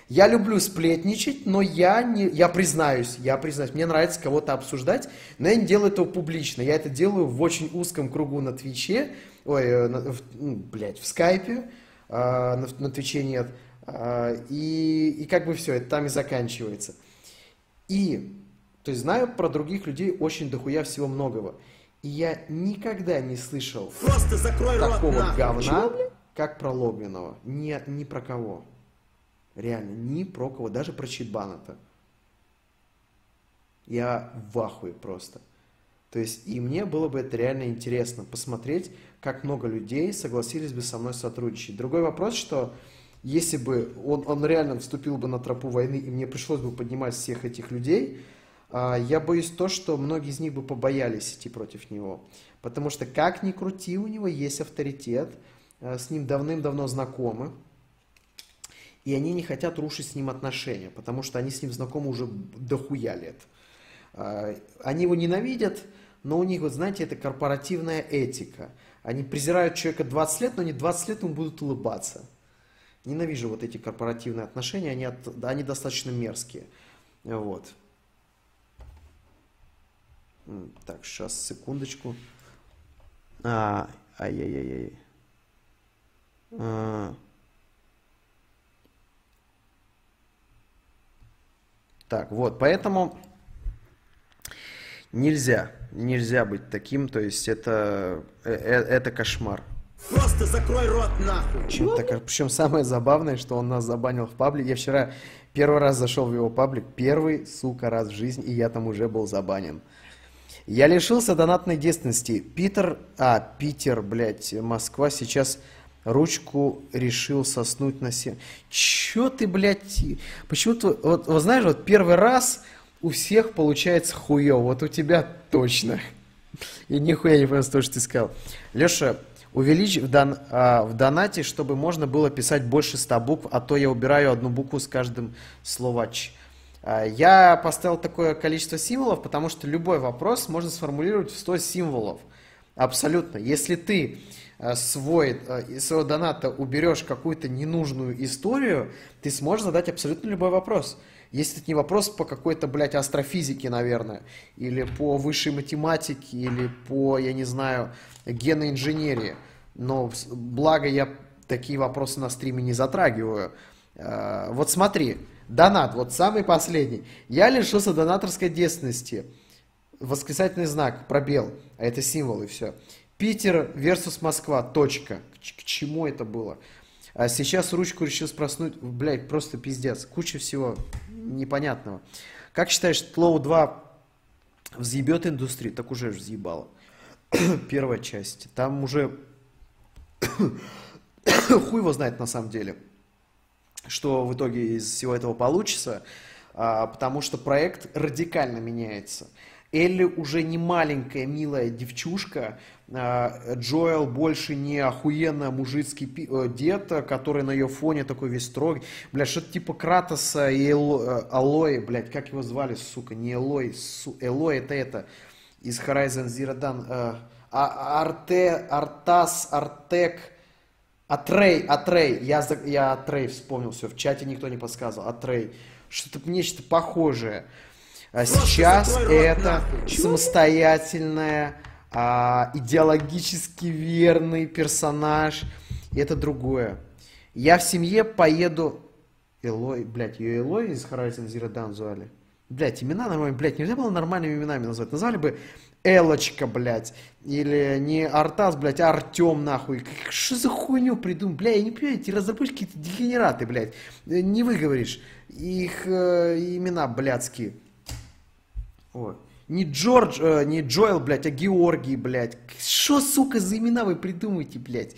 A: Я люблю сплетничать, но я не... Я признаюсь, я признаюсь, мне нравится кого-то обсуждать, но я не делаю этого публично. Я это делаю в очень узком кругу на Твиче, ой, э, на- в, ну, блядь, в Скайпе, а, на, на Твиче нет. А, и, и как бы все, это там и заканчивается. И, то есть знаю про других людей очень дохуя всего многого. И я никогда не слышал
B: Просто закрой рот
A: такого
B: нахуй.
A: говна, как про Логвинова. Ни, ни про кого. Реально, ни про кого. Даже про Читбаната. Я в ахуе просто. То есть, и мне было бы это реально интересно посмотреть, как много людей согласились бы со мной сотрудничать. Другой вопрос, что если бы он, он реально вступил бы на тропу войны, и мне пришлось бы поднимать всех этих людей, а, я боюсь то, что многие из них бы побоялись идти против него. Потому что, как ни крути, у него есть авторитет, а, с ним давным-давно знакомы, и они не хотят рушить с ним отношения, потому что они с ним знакомы уже дохуя лет. А, Они его ненавидят, но у них, вот знаете, это корпоративная этика. Они презирают человека 20 лет, но не 20 лет ему будут улыбаться. Ненавижу вот эти корпоративные отношения, они, от- они достаточно мерзкие. Вот. Так, сейчас, секундочку. А, ай-яй-яй-яй. А. Так, вот, поэтому нельзя, нельзя быть таким, то есть это, э- э- это кошмар.
B: Просто закрой рот нахуй.
A: Причем самое забавное, что он нас забанил в паблике. Я вчера первый раз зашел в его паблик, первый, сука, раз в жизни, и я там уже был забанен. Я лишился донатной действенности. Питер, а, Питер, блядь, Москва сейчас ручку решил соснуть на се... Чё ты, блядь, почему-то, вот, вот знаешь, вот первый раз у всех получается хуёво, вот у тебя точно. И нихуя не понял того, что ты сказал. Леша, увеличь в, дон- а, в донате, чтобы можно было писать больше 100 букв, а то я убираю одну букву с каждым словач. А, Я поставил такое количество символов, потому что любой вопрос можно сформулировать в 100 символов. Абсолютно. Если ты свой, э, из своего доната уберешь какую-то ненужную историю, ты сможешь задать абсолютно любой вопрос. Если это не вопрос по какой-то, блядь, астрофизике, наверное, или по высшей математике, или по, я не знаю, генной инженерии. Но благо я такие вопросы на стриме не затрагиваю. Э, Вот смотри, донат, вот самый последний. Я лишился донаторской действенности. Восклицательный знак, пробел, а это символ и все. Питер versus Москва, точка. К, к чему это было? А сейчас ручку решил спроснуть, блядь, просто пиздец. Куча всего непонятного. Как считаешь, Тлоу 2 взъебет индустрию? Так уже взъебало. (coughs) Первая часть. Там уже (coughs) хуй его знает на самом деле, что в итоге из всего этого получится. а, потому что проект радикально меняется. Элли уже не маленькая милая девчушка, Джоэл больше не охуенно мужицкий э, дед, который на ее фоне такой весь строгий. Бля, что-то типа Кратоса и Эло- э, Алои, блядь, как его звали, сука, не Элой, су- Элой это это, из Horizon Zero Dawn. э, а- Арте, Артас, Артек, Атрей, Атрей, я, я Атрей вспомнил, все, в чате никто не подсказывал, Атрей. Что-то нечто похожее. А сейчас это самостоятельная, а, идеологически верный персонаж. И это другое. Я в семье поеду... Элой, блядь, ее Элой из Horizon Zero Dawn звали. Блядь, имена нормальные, блядь, нельзя было нормальными именами назвать. Назвали бы Элочка, блядь. Или не Артас, блядь, а Артем, нахуй. Что за хуйню придумал? Бля, я не понимаю, эти разработчики какие-то дегенераты, блядь. Не выговоришь. Их э, имена блядские. Ой. Не Джордж, э, не Джоэл, блядь, а Георгий, блядь. Что, сука, за имена вы придумаете, блядь?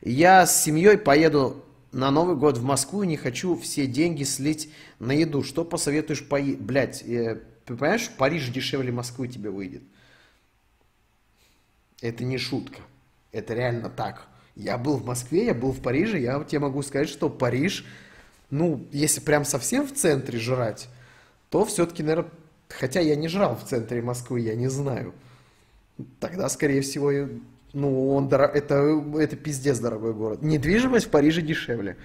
A: Я с семьей поеду на Новый год в Москву и не хочу все деньги слить на еду. Что посоветуешь поесть? Блядь, э, ты понимаешь, Париж дешевле Москвы тебе выйдет. Это не шутка. Это реально так. Я был в Москве, я был в Париже, я тебе могу сказать, что Париж, ну, если прям совсем в центре жрать, то все-таки, наверное, хотя я не жрал в центре Москвы, я не знаю. Тогда, скорее всего, ну, он доро- это, это пиздец дорогой город. Недвижимость в Париже дешевле.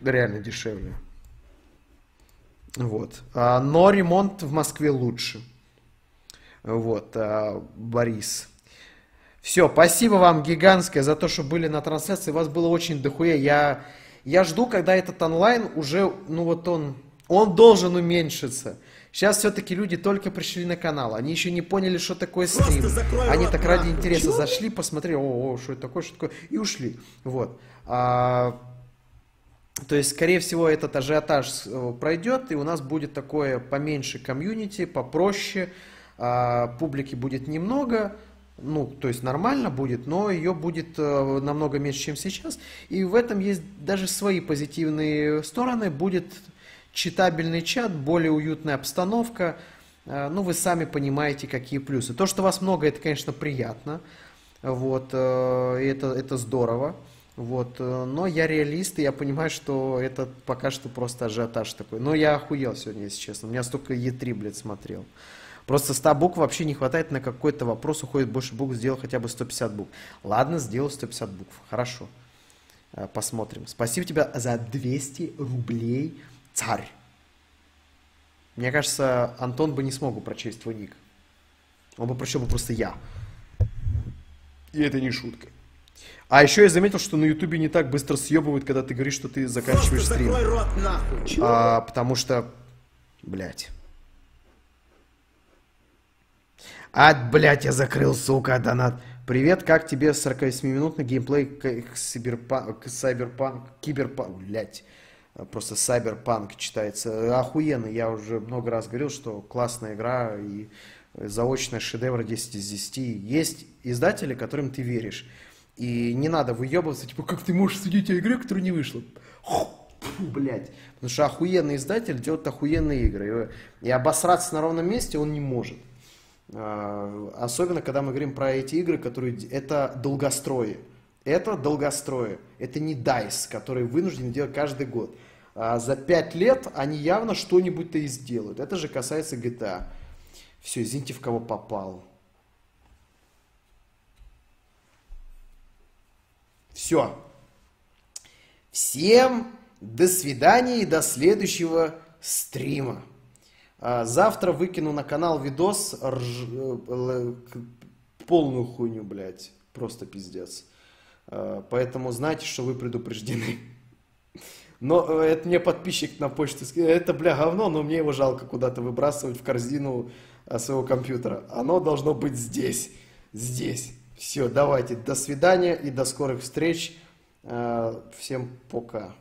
A: Реально дешевле. Вот. А, но ремонт в Москве лучше. Вот, а, Борис. Все, спасибо вам гигантское за то, что были на трансляции. Вас было очень дохуя. Я, я жду, когда этот онлайн уже, ну вот он, он должен уменьшиться. Сейчас все-таки люди только пришли на канал. Они еще не поняли, что такое стрим. Они так ради интереса
B: Чего?
A: зашли, посмотрели, о, о, что это такое, что такое, и ушли. Вот. А, то есть, скорее всего, этот ажиотаж э, пройдет, и у нас будет такое поменьше комьюнити, попроще, а, публики будет немного, ну, то есть нормально будет, но ее будет э, намного меньше, чем сейчас. И в этом есть даже свои позитивные стороны. Будет читабельный чат, более уютная обстановка. Э, Ну, вы сами понимаете, какие плюсы. То, что вас много, это, конечно, приятно. Вот, э, это, это здорово. Вот, э, но я реалист, и я понимаю, что это пока что просто ажиотаж такой. Но я охуел сегодня, если честно. У меня столько Е3, блядь, смотрел. Просто 100 букв вообще не хватает на какой-то вопрос, уходит больше букв, сделал хотя бы 150 букв. Ладно, сделал 150 букв, хорошо. Посмотрим. Спасибо тебе за 200 рублей, царь. Мне кажется, Антон бы не смог бы прочесть твой ник. Он бы прочел бы просто я. И это не шутка. А еще я заметил, что на Ютубе не так быстро съебывают, когда ты говоришь, что ты
B: Просто
A: заканчиваешь стрим.
B: закрой рот нахуй.
A: А, потому что, блядь. А, блядь, я закрыл, сука, донат. Привет, как тебе 48-минутный геймплей к, к Cyberpunk, к Cyberpunk, Киберпанк, блядь. Просто Cyberpunk читается. Охуенно, я уже много раз говорил, что классная игра и заочная шедевр 10 из 10. Есть издатели, которым ты веришь. И не надо выебываться, типа, как ты можешь судить о игре, которая не вышла? Фу, блядь. Потому что охуенный издатель делает охуенные игры. И обосраться на ровном месте он не может. Особенно, когда мы говорим про эти игры, которые... Это долгострои. Это долгострои. Это не DICE, которые вынуждены делать каждый год. А за пять лет они явно что-нибудь-то и сделают. Это же касается GTA. Все, извините, в кого попал. Все. Всем до свидания и до следующего стрима. А, Завтра выкину на канал видос рж- э, полную хуйню, блядь. Просто пиздец. А, Поэтому знайте, что вы предупреждены. Но э, это мне подписчик на почту сказал, это, бля, говно, но мне его жалко куда-то выбрасывать в корзину а, своего компьютера. Оно должно быть здесь. Здесь. Все, давайте, до свидания и до скорых встреч. Всем пока.